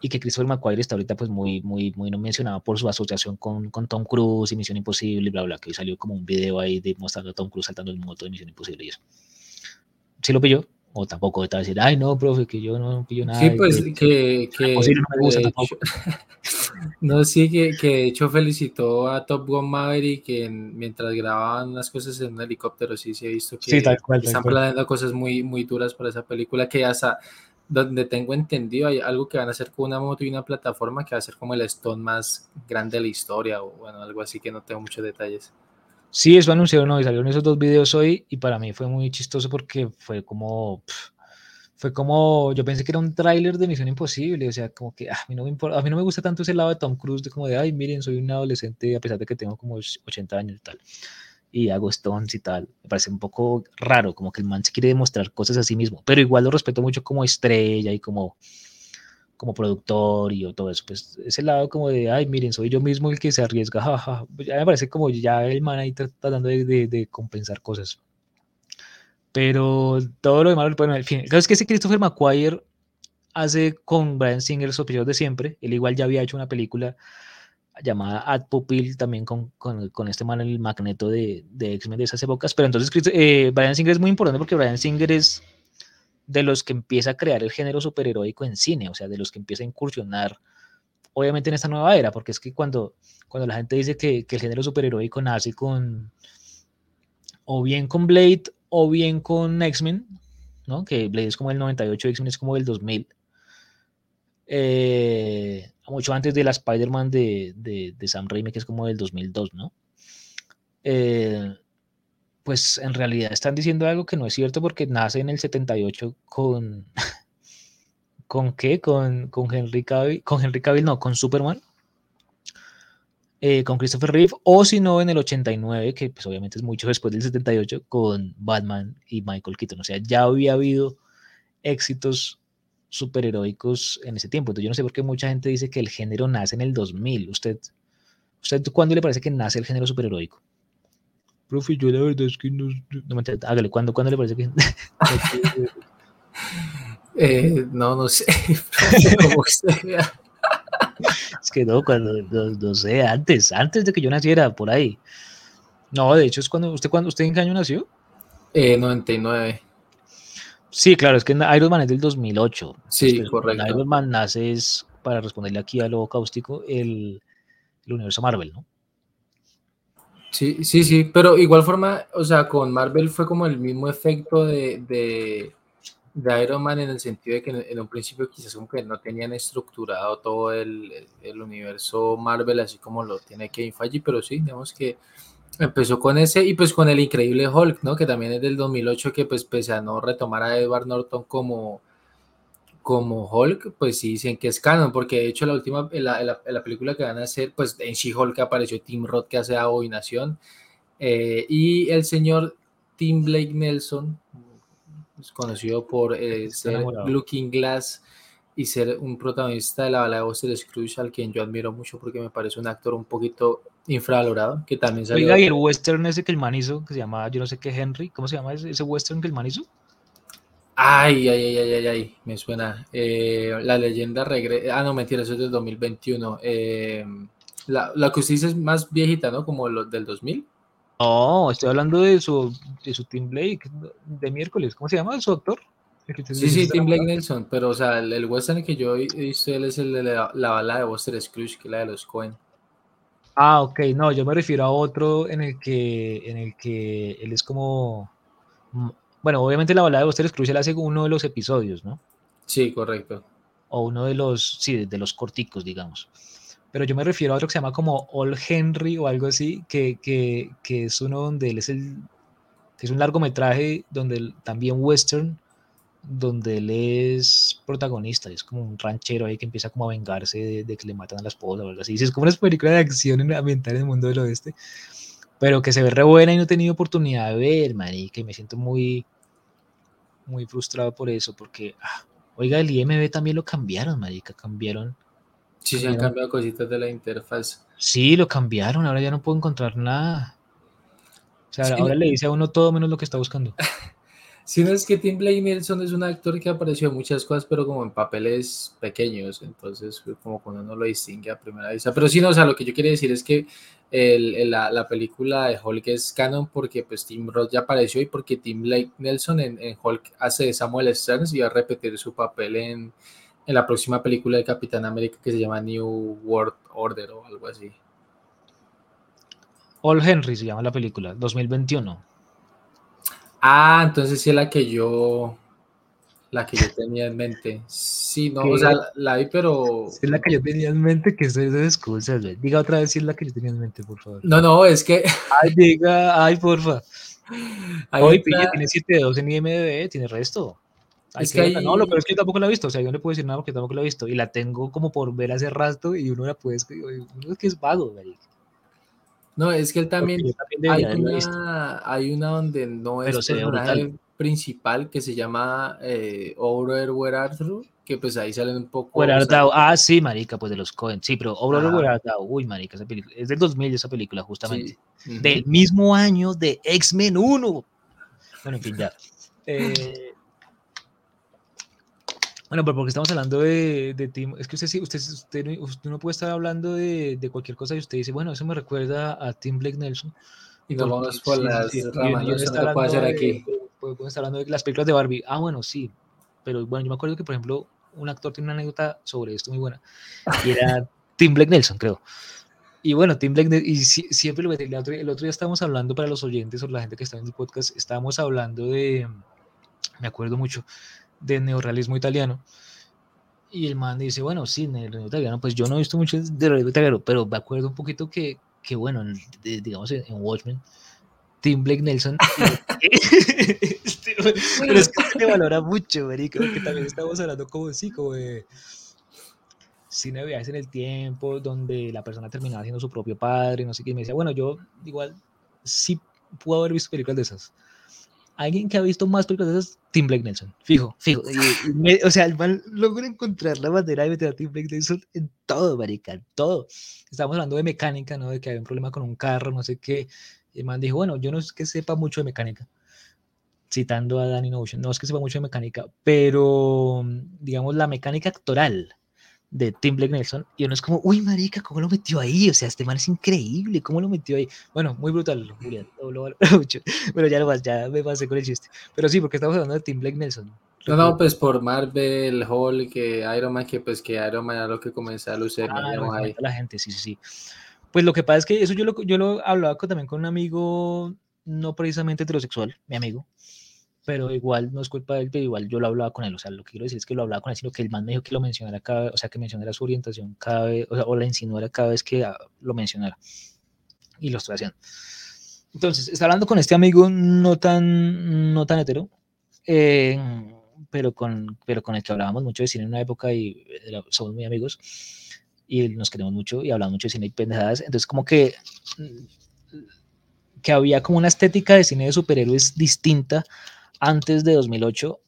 y que Christopher McQuarrie está ahorita pues muy, muy, muy no mencionado por su asociación con, con Tom Cruise y Misión Imposible y bla, bla, que salió como un video ahí de, mostrando a Tom Cruise saltando el moto de Misión Imposible y eso. ¿Sí lo pilló? O tampoco está decir, ay, no, profe, que yo no pillo nada.
Sí, pues que, que, no me gusta tampoco. *laughs* no, sí, que, que de hecho felicitó a Top Gun Maverick que mientras grababan las cosas en un helicóptero, sí, sí he visto que están planeando cosas muy, muy duras para esa película, que hasta donde tengo entendido hay algo que van a hacer con una moto y una plataforma que va a ser como el Stone más grande de la historia, o bueno, algo así que no tengo muchos detalles.
Sí, eso anunciaron hoy, salieron esos dos videos hoy y para mí fue muy chistoso porque fue como, fue como, yo pensé que era un tráiler de Misión Imposible, o sea, como que ah, a mí, no me importa, a mí no me gusta tanto ese lado de Tom Cruise, de como de, ay, miren, soy un adolescente a pesar de que tengo como 80 años y tal, y hago stones y tal, me parece un poco raro, como que el man se quiere demostrar cosas a sí mismo, pero igual lo respeto mucho como estrella y como como productor y todo eso, pues ese lado como de, ay, miren, soy yo mismo el que se arriesga, jaja, ya me parece como ya el man ahí tratando de, de, compensar cosas. Pero todo lo demás, bueno, al fin, claro es que ese Christopher McQuire hace con Brian Singer sospechosos de siempre, él igual ya había hecho una película llamada Ad Pupil también con, con, con este man, el magneto de, de X-Men de esas épocas, pero entonces eh, Brian Singer es muy importante porque Brian Singer es de los que empieza a crear el género superheroico en cine, o sea, de los que empieza a incursionar, obviamente en esta nueva era, porque es que cuando, cuando la gente dice que, el género superheroico nace con, o bien con Blade, o bien con X-Men, ¿no? Que Blade es como el 98, X-Men es como el 2000. Eh, mucho antes de la Spider-Man de, de, Sam Raimi, que es como del 2002, ¿no? eh, pues en realidad están diciendo algo que no es cierto porque nace en el 78 con... *laughs* ¿Con qué? Con, con Henry Cavill, con Henry Cavill, no, con Superman. Eh, con Christopher Reeve, o si no en el 89, que pues obviamente es mucho después del 78, con Batman y Michael Keaton. O sea, ya había habido éxitos superheroicos en ese tiempo. Entonces yo no sé por qué mucha gente dice que el género nace en el 2000. ¿Usted, usted cuándo le parece que nace el género superheroico? Profe, yo la verdad es que no... no me hágale, ¿cuándo, ¿cuándo le parece que...? *laughs*
eh, no, no sé. *laughs* *laughs* Como
es que no, cuando, no, sé, antes, antes de que yo naciera, por ahí. No, de hecho es cuando, ¿usted, cuando, usted en qué año nació?
Eh, 99.
Sí, claro, es que Iron Man es del 2008.
Sí, correcto.
Iron Man nace es, para responderle aquí a lo cáustico, el, el universo Marvel, ¿no?
Sí, sí, sí, pero igual forma, o sea, con Marvel fue como el mismo efecto de, de, Iron Man en el sentido de que en, un principio quizás como que no tenían estructurado todo el, el, universo Marvel así como lo tiene Kevin Feige, pero sí, digamos que empezó con ese y pues con el increíble Hulk, ¿no? Que también es del 2008 que pues pese a no retomar a Edward Norton como como Hulk, pues sí dicen que es canon, porque de hecho la última, la, la, película que van a hacer, pues en She-Hulk apareció Tim Roth que hace Abominación, eh, y el señor Tim Blake Nelson, conocido por eh, ser Looking Glass y ser un protagonista de la balada de Buster Scrooge, al quien yo admiro mucho porque me parece un actor un poquito infravalorado, que también
salió... Oiga, y el western ese que el man hizo, que se llama, yo no sé qué, Henry, ¿cómo se llama ese, western que el man hizo?
Ay, ay, ay, ay, ay, me suena. Eh, la leyenda regresa... Ah, no, mentira, eso es del 2021. Eh, la, la que usted dice es más viejita, ¿no? Como lo del 2000.
No, estoy hablando de su, de su Tim Blake de miércoles. ¿Cómo se llama su actor?
Sí, sí, Tim Blake Nelson, pero o sea, el, western que yo visto él es el de la, bala de Buster Scrooge, que es la de los Cohen.
Ah, ok, no, yo me refiero a otro en el que, en el que él es como, bueno, obviamente la balada de Buster Scrooge él hace uno de los episodios, ¿no?
Sí, correcto.
O uno de los, sí, de los corticos, digamos pero yo me refiero a otro que se llama como All Henry o algo así, que, que, que es uno donde él es el, es un largometraje donde también western, donde él es protagonista, es como un ranchero ahí que empieza como a vengarse de, que le matan a la esposa o algo así. Es como una película de acción ambiental en el mundo del oeste, pero que se ve re buena y no he tenido oportunidad de ver, marica, y me siento muy, muy frustrado por eso, porque, ah, oiga, el IMB también lo cambiaron, marica, cambiaron
Sí, se han cambiado cositas de la interfaz.
Sí, lo cambiaron, ahora ya no puedo encontrar nada. O sea, ahora le dice a uno todo menos lo que está buscando. *laughs*
Si no es que Tim Blake Nelson es un actor que apareció en muchas cosas, pero como en papeles pequeños, entonces como cuando uno lo distingue a primera vista. Pero sí, no, o sea, lo que yo quería decir es que la, la, película de Hulk es canon porque pues Tim Roth ya apareció y porque Tim Blake Nelson en, en Hulk hace de Samuel Stearns y va a repetir su papel en, en la próxima película de Capitán América que se llama New World Order o algo así.
All Henry se llama la película, 2021.
Ah, entonces sí es la que yo la que yo tenía en mente. Sí, no, o sea, la, vi, pero.
Es la que yo tenía en mente, que soy de excusas, Diga otra vez si es la que yo tenía en mente, por favor.
No, no, es que. *laughs*
Ay, diga, ay, porfa. Hoy Pilla tiene 7.2 en IMDb, tiene resto. Es que No, lo pero es que yo tampoco la he visto, o sea, yo no le puedo decir nada porque tampoco la he visto. Y la tengo como por ver hace rato y uno la puede, uno es que es vago,
No, es que él también, hay, una, hay, una, donde no es el personaje principal que se llama eh, Over Where Arthur, que pues ahí salen un poco...
Where ah, sí, marica, pues de los Cohen, sí, pero Over Where Art uy, marica, esa película, es del 2000 esa película, justamente, del mismo año de X-Men 1. Bueno, en fin, ya. Eh, bueno, pero porque estamos hablando de, de Tim, es que usted sí, usted, usted, usted, no puede estar hablando de, de, cualquier cosa y usted dice, bueno, eso me recuerda a Tim Blake Nelson.
Y nos vamos por las ramas, no se puede hacer aquí.
Podemos estar hablando de las películas de Barbie. Ah, bueno, sí, pero bueno, yo me acuerdo que, por ejemplo, un actor tiene una anécdota sobre esto muy buena, y era *laughs* Tim Blake Nelson, creo. Y bueno, Tim Blake, y siempre lo el otro, el otro día estábamos hablando para los oyentes o la gente que está en el podcast, estábamos hablando de, me acuerdo mucho, de neorrealismo italiano. Y el man dice, bueno, sí, neorrealismo italiano, pues yo no he visto mucho de neorrealismo italiano, pero me acuerdo un poquito que, que bueno, digamos en, Watchmen, Tim Blake Nelson. *laughs* Este, pero es que se le valora mucho, marica, porque también estamos hablando como así, como de cine de viajes en el tiempo, donde la persona terminaba siendo su propio padre, no sé qué, y me decía, bueno, yo igual sí puedo haber visto películas de esas. Alguien que ha visto más películas de esas, Tim Blake Nelson, fijo, fijo. o sea, el mal logra encontrar la manera de meter a Tim Blake Nelson en todo, marica, en todo. Estábamos hablando de mecánica, ¿no? De que había un problema con un carro, no sé qué. Y el man dijo, bueno, yo no es que sepa mucho de mecánica, citando a Danny Notion, no es que sepa mucho de mecánica, pero digamos la mecánica actoral de Tim Blake Nelson y uno es como, uy, marica, ¿cómo lo metió ahí? O sea, este man es increíble, ¿cómo lo metió ahí? Bueno, muy brutal, Julián, Bueno, ya lo vas, *laughs* ya me pasé con el chiste. Pero sí, porque estamos hablando de Tim Blake Nelson.
No, no, pues por Marvel, Hulk, que Iron Man, que pues que Iron Man era lo que comenzó a lucer.
Ah, la gente, sí, sí, sí. Pues lo que pasa es que eso yo lo, yo lo hablaba también con un amigo, no precisamente heterosexual, mi amigo, pero igual no es culpa de él, pero igual yo lo hablaba con él, o sea, lo que quiero decir es que lo hablaba con él, sino que el man me dijo que lo mencionara cada vez, o sea, que mencionara su orientación cada vez, o, sea, o la insinuara cada vez que ah, lo mencionara. Y lo estoy haciendo. Entonces, está hablando con este amigo no tan, no tan hetero, eh, pero, con, pero con el que hablábamos mucho de cine en una época y somos muy amigos y nos queremos mucho y hablamos mucho de cine y pendejadas. Entonces, como que, que había como una estética de cine de superhéroes distinta antes de 2008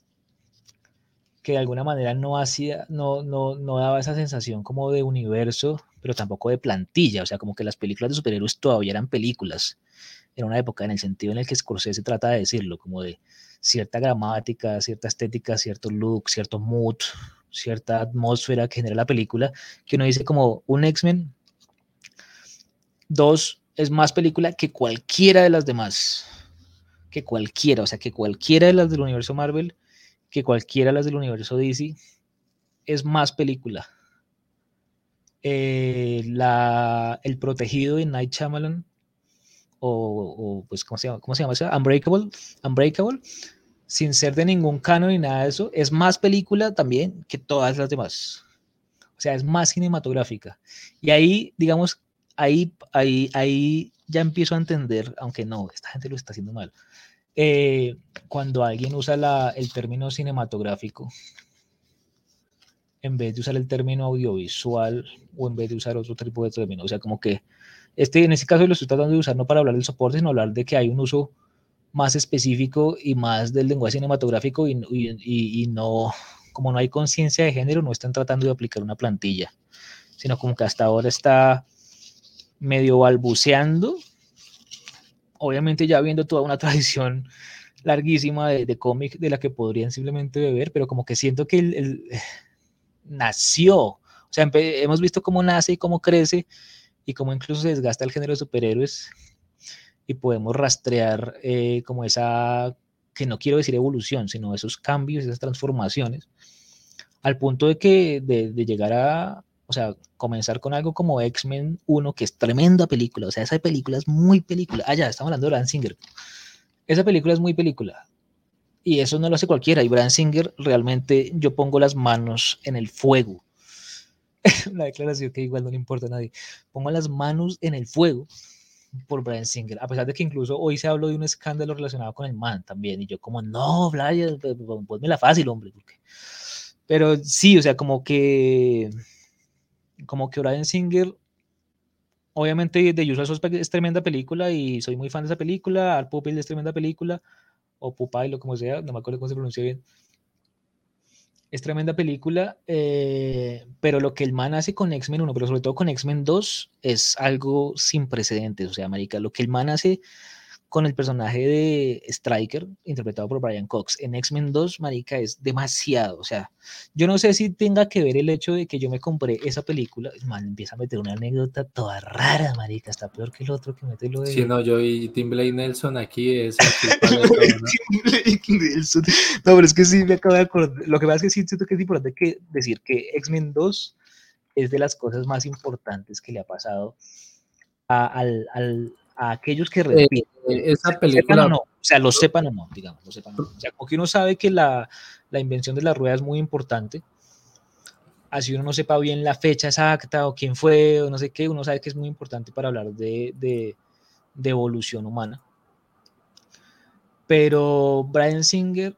que de alguna manera no hacía, no, no, no daba esa sensación como de universo, pero tampoco de plantilla, o sea, como que las películas de superhéroes todavía eran películas. En una época, en el sentido en el que Scorsese trata de decirlo, como de cierta gramática, cierta estética, cierto look, cierto mood, cierta atmósfera que genera la película, que uno dice como un X-Men, dos, es más película que cualquiera de las demás que cualquiera, o sea, que cualquiera de las del universo Marvel, que cualquiera de las del universo DC, es más película. Eh, la, el protegido de Night Shyamalan, o, pues, ¿cómo se llama? ¿Cómo se llama eso? Unbreakable, Unbreakable, sin ser de ningún canon ni nada de eso, es más película también que todas las demás. O sea, es más cinematográfica. Y ahí, digamos, ahí, ahí, ahí ya empiezo a entender, aunque no, esta gente lo está haciendo mal, eh, cuando alguien usa el término cinematográfico en vez de usar el término audiovisual o en vez de usar otro tipo de término. O sea, como que este, en este caso lo estoy tratando de usar no para hablar del soporte, sino hablar de que hay un uso más específico y más del lenguaje cinematográfico y, y no, como no hay conciencia de género, no están tratando de aplicar una plantilla, sino como que hasta ahora está medio balbuceando obviamente ya viendo toda una *laughs* tradición larguísima de, cómic de la que podrían simplemente beber, pero como que siento que él, nació, o sea, hemos visto cómo nace y cómo crece y cómo incluso se desgasta el género de superhéroes y podemos rastrear eh, como esa, que no quiero decir evolución, sino esos cambios, esas transformaciones, al punto de que de llegar a, o sea, comenzar con algo como X-Men 1, que es tremenda película. O sea, esa película es muy película. Ah, ya, estamos hablando de Brand Singer. Esa película es muy película. Y eso no lo hace cualquiera. Y Brand Singer, realmente yo pongo las manos en el fuego. *laughs* Una declaración que igual no le importa a nadie. Pongo las manos en el fuego por Brian Singer, a pesar de que incluso hoy se habló de un escándalo relacionado con el man también, y yo como, no, Brian, ponme la fácil, hombre, pero sí, o sea, como que como que Brian Singer, obviamente de Usual Suspect es tremenda película y soy muy fan de esa película, Art Pupil es tremenda película, o Pupay, lo como sea, no me acuerdo cómo se pronuncia bien. Es tremenda película, eh, pero lo que el man hace con X-Men 1, pero sobre todo con X-Men 2, es algo sin precedentes. O sea, Marica, lo que el man hace con el personaje de Striker, interpretado por Brian Cox, en X-Men 2, marica, es demasiado. O sea, yo no sé si tenga que ver el hecho de que yo me compré esa película. Man, empieza a meter una anécdota toda rara, marica, está peor que el otro que mete lo de...
Sí, no, yo y Tim Blake Nelson aquí es... *laughs*
Nelson. No, pero es que sí me acabo de acordar. Lo que pasa es que sí siento que es importante que decir que X-Men 2 es de las cosas más importantes que le ha pasado al, al, a aquellos que repiten.
esa película.
o, sea, lo sepan o no, digamos, lo sepan o no. O sea, como que uno sabe que la, la invención de la rueda es muy importante, así uno no sepa bien la fecha exacta o quién fue o no sé qué, uno sabe que es muy importante para hablar de, de, de evolución humana. Pero Brian Singer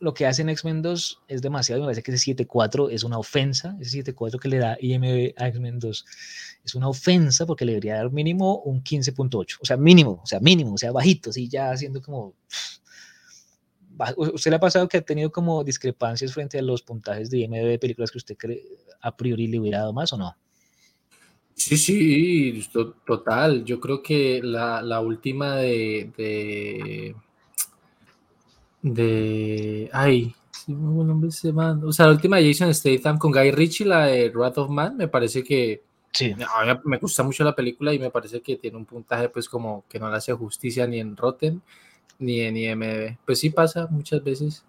lo que hace en X-Men 2 es demasiado, me parece que ese 7.4 es una ofensa, ese 7.4 que le da IMB a X-Men 2 es una ofensa porque le debería dar mínimo un 15.8, o sea, mínimo, o sea, mínimo, o sea, bajito, así ya haciendo como... *sighs* ¿Usted le ha pasado que ha tenido como discrepancias frente a los puntajes de IMB de películas que usted cree a priori le hubiera dado más o no?
Sí, sí, total. Yo creo que la, última de de. Ay, nombre ese man. O sea, la última de Jason Statham con Guy Ritchie, la de Wrath of Man, me parece que.
Sí.
A mí me gusta mucho la película y me parece que tiene un puntaje, pues, como que no le hace justicia ni en Rotten ni en IMDb. Pues sí pasa muchas veces.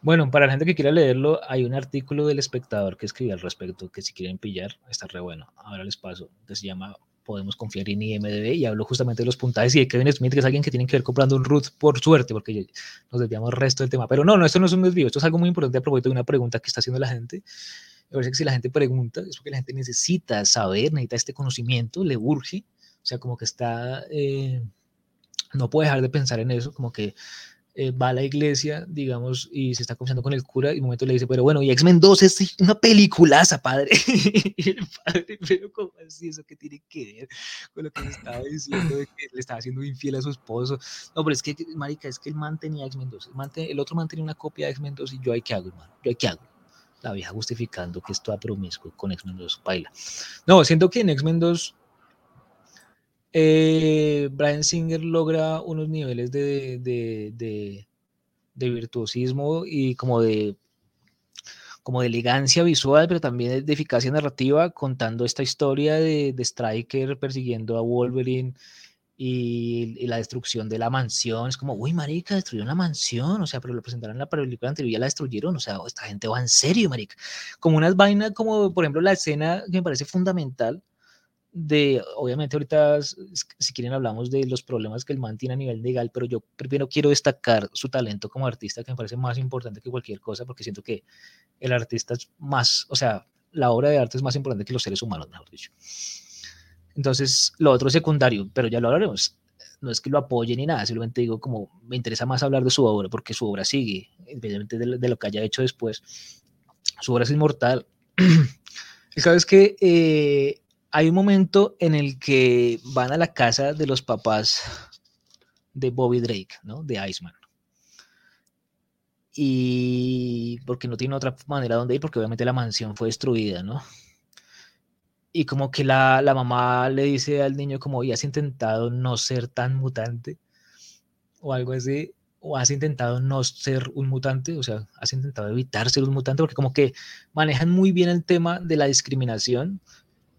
Bueno, para la gente que quiera leerlo, hay un artículo del espectador que escribe al respecto, que si quieren pillar, está re bueno. Ahora les paso, que se llama podemos confiar en IMDB y hablo justamente de los puntajes y de Kevin Smith, que es alguien que tiene que ver comprando un root por suerte, porque nos desviamos el resto del tema. Pero no, no, esto no es un desvío, esto es algo muy importante a propósito de una pregunta que está haciendo la gente. Me parece que si la gente pregunta, es porque la gente necesita saber, necesita este conocimiento, le urge, o sea, como que está, eh, no puede dejar de pensar en eso, como que eh, va a la iglesia, digamos, y se está conversando con el cura y un momento le dice, pero bueno, y X-Men 2 es una peliculaza, padre. *laughs* y el padre, pero ¿cómo así? ¿Eso qué tiene que ver con lo que le estaba diciendo de que le estaba haciendo infiel a su esposo? No, pero es que, marica, es que el man tenía X-Men 2, el, el, otro man tenía una copia de X-Men 2 y yo, ¿hay qué hago, hermano? ¿Yo, ahí qué hago? La vieja justificando que es toda promiscuo con X-Men 2, baila. No, siento que en X-Men 2 eh, Brian Singer logra unos niveles de, de, de, de, virtuosismo y como de, como de elegancia visual, pero también de eficacia narrativa, contando esta historia de, Striker persiguiendo a Wolverine y, y, la destrucción de la mansión. Es como, uy, marica, destruyeron la mansión, o sea, pero lo presentaron en la película anterior y ya la destruyeron, o sea, esta gente va en serio, marica. Como unas vainas, como por ejemplo la escena que me parece fundamental de, obviamente ahorita si quieren hablamos de los problemas que el man tiene a nivel legal, pero yo primero quiero destacar su talento como artista, que me parece más importante que cualquier cosa, porque siento que el artista es más, o sea, la obra de arte es más importante que los seres humanos, mejor dicho. Entonces, lo otro es secundario, pero ya lo hablaremos. No es que lo apoye ni nada, simplemente digo como me interesa más hablar de su obra, porque su obra sigue, independientemente de, de lo que haya hecho después. Su obra es inmortal. *clears throat* y sabes que eh, hay un momento en el que van a la casa de los papás de Bobby Drake, ¿no? De Iceman. Y porque no tiene otra manera donde ir, porque obviamente la mansión fue destruida, ¿no? Y como que la, la mamá le dice al niño como, ¿y has intentado no ser tan mutante? O algo así. O has intentado no ser un mutante, o sea, has intentado evitar ser un mutante, porque como que manejan muy bien el tema de la discriminación,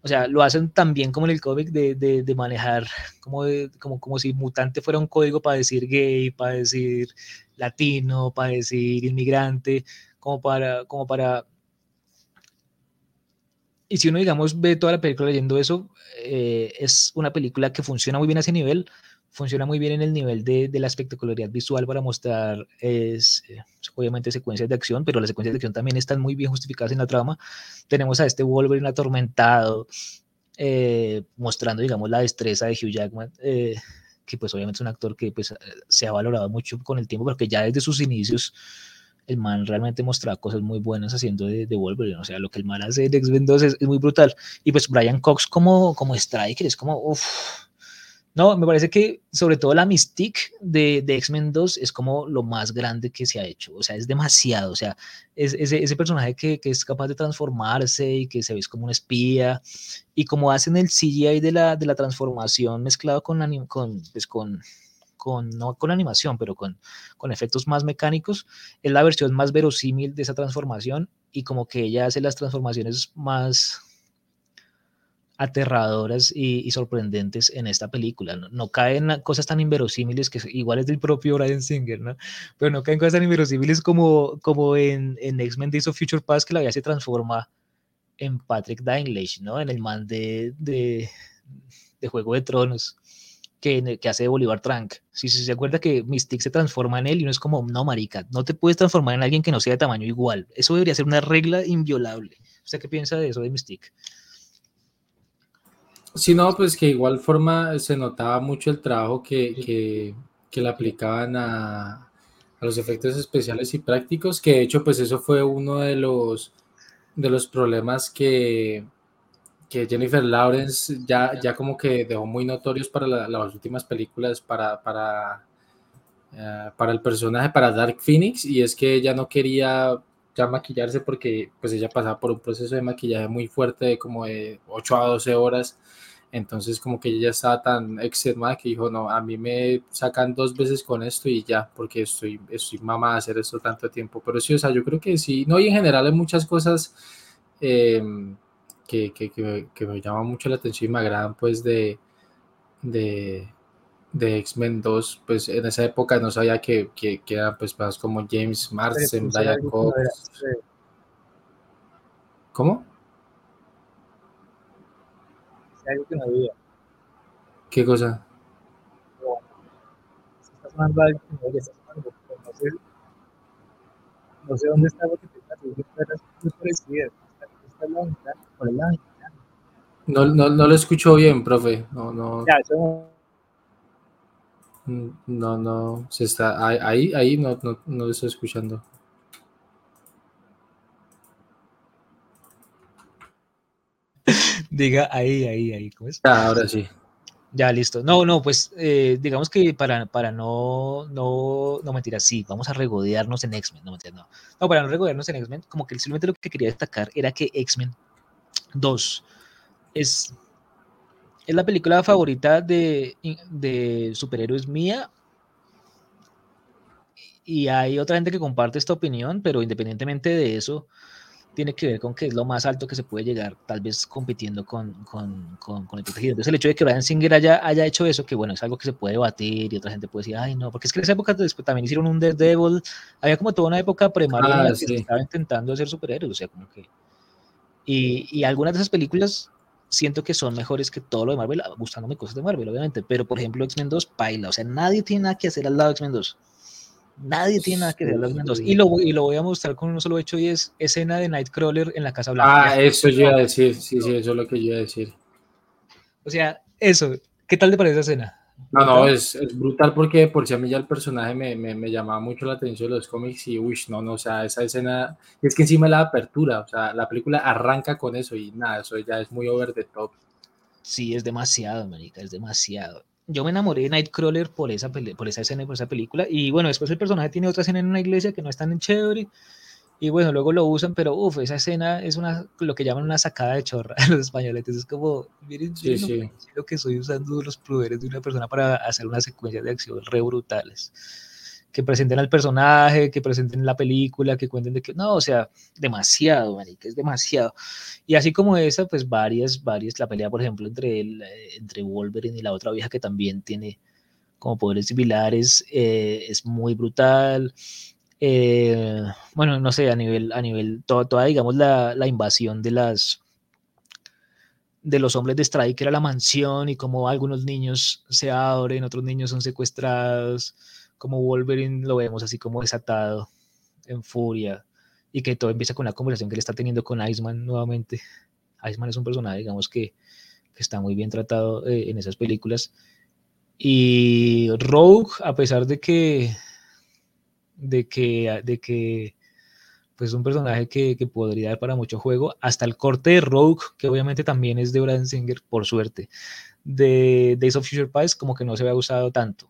o sea, lo hacen también como en el cómic de, de, de manejar como, como, como si mutante fuera un código para decir gay, para decir latino, para decir inmigrante, como para, como para... Y si uno, digamos, ve toda la película leyendo eso, eh, es una película que funciona muy bien a ese nivel, funciona muy bien en el nivel de, de la espectacularidad visual para mostrar, es, eh, obviamente, secuencias de acción, pero las secuencias de acción también están muy bien justificadas en la trama. Tenemos a este Wolverine atormentado, eh, mostrando, digamos, la destreza de Hugh Jackman, eh, que pues obviamente es un actor que pues, se ha valorado mucho con el tiempo, pero que ya desde sus inicios el man realmente mostraba cosas muy buenas haciendo de, de Wolverine, o sea, lo que el man hace en X-Men 2 es, es, muy brutal. Y pues Brian Cox como, como Striker es como, uff, no, me parece que sobre todo la Mystique de, de X-Men 2 es como lo más grande que se ha hecho. O sea, es demasiado. O sea, es, ese, ese personaje que, que, es capaz de transformarse y que se ve como un espía. Y como hacen el CGI de la, de la transformación mezclado con, con, pues con, con, no con animación, pero con, con efectos más mecánicos, es la versión más verosímil de esa transformación. Y como que ella hace las transformaciones más aterradoras y, y, sorprendentes en esta película. No, no caen cosas tan inverosímiles que igual es del propio Brian Singer, ¿no? Pero no caen cosas tan inverosímiles como, como en, en X-Men Days of Future Past, que la vida se transforma en Patrick Dinklage, ¿no? En el man de, de, de Juego de Tronos que, que hace de Bolívar Trank. Si, se acuerda que Mystique se transforma en él y uno es como, no, marica, no te puedes transformar en alguien que no sea de tamaño igual. Eso debería ser una regla inviolable. ¿Usted qué piensa de eso de Mystique?
Sí, no, pues que igual forma se notaba mucho el trabajo que, que, que le aplicaban a, a, los efectos especiales y prácticos, que de hecho pues eso fue uno de los, de los problemas que, que Jennifer Lawrence ya, ya como que dejó muy notorios para la, las últimas películas para, para, uh, para el personaje, para Dark Phoenix, y es que ella no quería ya maquillarse porque pues ella pasaba por un proceso de maquillaje muy fuerte de como de 8 a 12 horas, entonces como que ella ya estaba tan extenuada que dijo, no, a mí me sacan dos veces con esto y ya, porque estoy, estoy mamá a hacer esto tanto tiempo, pero sí, o sea, yo creo que sí, no, y en general hay muchas cosas... Eh, que, que, que, que, me llama mucho la atención y me agradan pues de, de, de X-Men 2, pues en esa época no sabía que, que, que eran pues más como James Marsden, Brian Cox. ¿Cómo?
Algo que no había.
¿Qué cosa?
No, sé, no sé dónde está lo que te.
No, no, no lo escucho bien, profe. No, no.
Ya, eso...
No, no, se está ahí, ahí no, no, no lo estoy escuchando. *laughs*
Diga ahí, ahí, ahí, ¿cómo es?
Ya, ahora sí.
Ya, listo. No, no, pues eh, digamos que para, para no, no, no mentir así, vamos a regodearnos en X-Men, no mentir, no. No, para no regodearnos en X-Men, como que simplemente lo que quería destacar era que X-Men 2 es, es la película favorita de, de superhéroes mía. Y hay otra gente que comparte esta opinión, pero independientemente de eso, tiene que ver con que es lo más alto que se puede llegar, tal vez compitiendo con, con, con, con el protegido. Entonces, el hecho de que Brian Singer haya, haya hecho eso, que bueno, es algo que se puede debatir y otra gente puede decir, ay, no, porque es que en esa época después también hicieron un Daredevil, había como toda una época pre ah, sí. que estaba intentando hacer superhéroes, o sea, como que. Y, y algunas de esas películas siento que son mejores que todo lo de Marvel, gustándome cosas de Marvel, obviamente, pero por ejemplo, X-Men 2, paila, o sea, nadie tiene nada que hacer al lado de X-Men 2. Nadie tiene nada que ver las dos. Y lo, y lo voy a mostrar con un solo hecho y es escena de Nightcrawler en la Casa Blanca.
Ah, eso yo iba a decir, sí, sí, eso es lo que yo iba a decir.
O sea, eso, ¿qué tal te parece esa escena?
No, no, es, es, brutal porque por si a mí ya el personaje me, me, me, llamaba mucho la atención de los cómics y, uy, no, no, o sea, esa escena, es que encima la apertura, o sea, la película arranca con eso y nada, eso ya es muy over the top.
Sí, es demasiado, marica, es demasiado yo me enamoré de Nightcrawler por esa, por esa escena y por esa película. Y bueno, después el personaje tiene otra escena en una iglesia que no es tan chévere. Y bueno, luego lo usan, pero uff, esa escena es una, lo que llaman una sacada de chorra a *laughs* los españoles. Es como, miren,
sí, sí.
lo que estoy usando los poderes de una persona para hacer una secuencia de acción re brutales que presenten al personaje, que presenten la película, que cuenten de que, no, o sea, demasiado, marica, es demasiado. Y así como esa, pues varias, varias, la pelea, por ejemplo, entre, el, eh, entre Wolverine y la otra vieja que también tiene como poderes similares, eh, es muy brutal. Eh, bueno, no sé, a nivel, a nivel, toda, toda digamos, la, la invasión de las de los hombres de Striker a la mansión y cómo algunos niños se abren, otros niños son secuestrados como Wolverine lo vemos así como desatado, en furia, y que todo empieza con la conversación que él está teniendo con Iceman nuevamente. Iceman es un personaje, digamos, que, que está muy bien tratado eh, en esas películas. Y Rogue, a pesar de que, de que, de que pues es un personaje que, que, podría dar para mucho juego, hasta el corte de Rogue, que obviamente también es de Brad Singer, por suerte, de Days of Future Past, como que no se había usado tanto.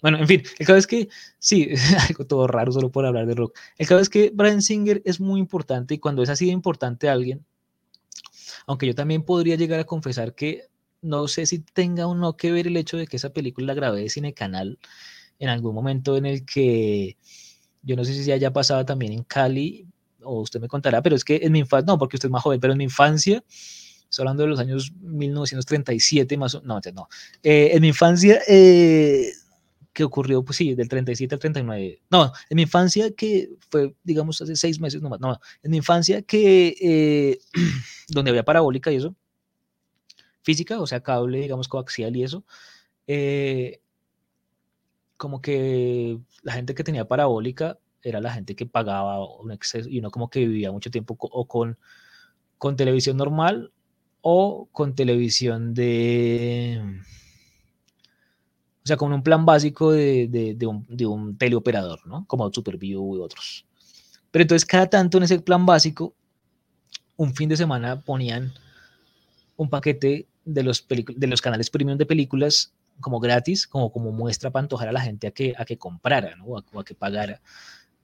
Bueno, en fin, el caso es que, sí, *laughs* algo todo raro solo por hablar de rock. El caso es que Brian Singer es muy importante y cuando es así de importante a alguien, aunque yo también podría llegar a confesar que no sé si tenga o no que ver el hecho de que esa película la grabé de Cine Canal en algún momento en el que yo no sé si haya pasado también en Cali o usted me contará, pero es que en mi infancia, no, porque usted es más joven, pero en mi infancia, estoy hablando de los años 1937 más o no, no, eh, en mi infancia eh, que ocurrió, pues sí, del 37 al 39. No, en mi infancia, que fue, digamos, hace seis meses nomás, no, en mi infancia que, eh, *clears throat* donde había parabólica y eso, física, o sea, cable, digamos, coaxial y eso, eh, como que la gente que tenía parabólica era la gente que pagaba un exceso y uno como que vivía mucho tiempo o con, con televisión normal o con televisión de... O sea, con un plan básico de, de, de, un, de un, teleoperador, ¿no? Como Superview y otros. Pero entonces cada tanto en ese plan básico, un fin de semana ponían un paquete de los, de los canales premium de películas como gratis, como, como muestra para antojar a la gente a que, a que comprara, ¿no? A, a que pagara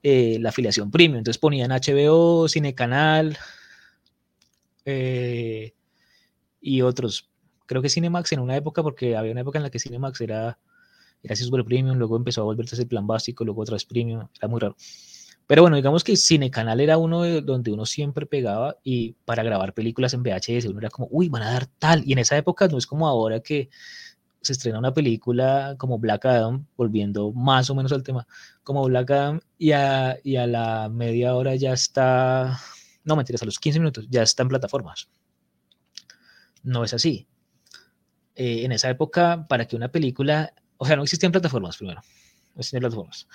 eh, la afiliación premium. Entonces ponían HBO, Cinecanal eh, y otros. Creo que Cinemax en una época, porque había una época en la que Cinemax era, era super premium, luego empezó a volverse ese plan básico, luego otra vez premium, era muy raro. Pero bueno, digamos que Cinecanal era uno de, donde uno siempre pegaba y para grabar películas en VHS uno era como, uy, van a dar tal. Y en esa época no es como ahora que se estrena una película como Black Adam, volviendo más o menos al tema, como Black Adam, y a, y a la media hora ya está, no mentiras, a los 15 minutos ya está en plataformas. No es así. Eh, en esa época, para que una película, o sea, no existían plataformas primero, no existían plataformas.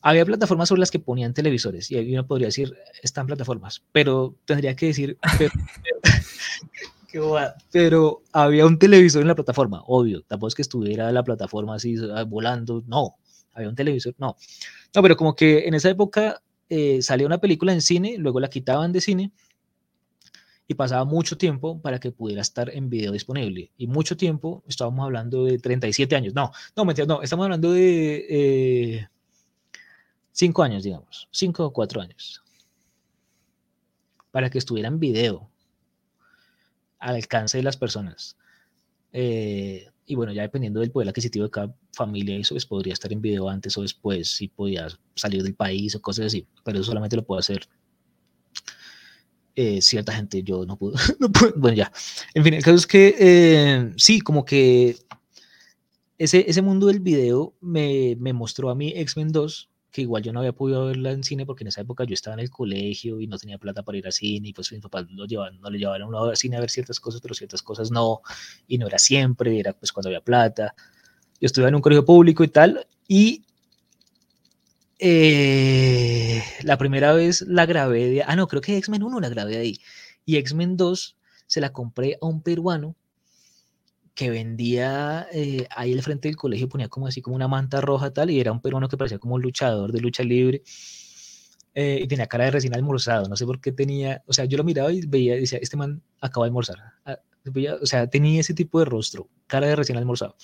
Había plataformas sobre las que ponían televisores y ahí uno podría decir, están plataformas, pero tendría que decir, pero, *laughs* pero había un televisor en la plataforma, obvio, tampoco es que estuviera la plataforma así ah, volando, no, había un televisor, no. No, pero como que en esa época eh, salía una película en cine, luego la quitaban de cine y pasaba mucho tiempo para que pudiera estar en video disponible. Y mucho tiempo, estábamos hablando de 37 años, no, no, mentira, no, estamos hablando de 5 eh, años, digamos, 5 o 4 años, para que estuviera en video al alcance de las personas. Eh, y bueno, ya dependiendo del poder adquisitivo de cada familia, eso pues, podría estar en video antes o después, si podía salir del país o cosas así, pero eso solamente lo puedo hacer eh, cierta gente, yo no puedo, *laughs* no puedo, bueno, ya. En fin, el caso es que eh, sí, como que ese, ese mundo del video me, me mostró a mí X-Men 2 que igual yo no había podido verla en cine porque en esa época yo estaba en el colegio y no tenía plata para ir al cine y pues mis papás lo llevaban, no le llevaban a uno al cine a ver ciertas cosas, pero ciertas cosas no, y no era siempre, era pues cuando había plata. Yo estuve en un colegio público y tal, y eh, la primera vez la grabé de, ah no, creo que X-Men 1 la grabé ahí, y X-Men 2 se la compré a un peruano que vendía eh, ahí al frente del colegio, ponía como así como una manta roja tal, y era un peruano que parecía como luchador de lucha libre, eh, y tenía cara de recién almorzado, no sé por qué tenía, o sea, yo lo miraba y veía, y decía, este man acaba de almorzar, ah, o sea, tenía ese tipo de rostro, cara de recién almorzado.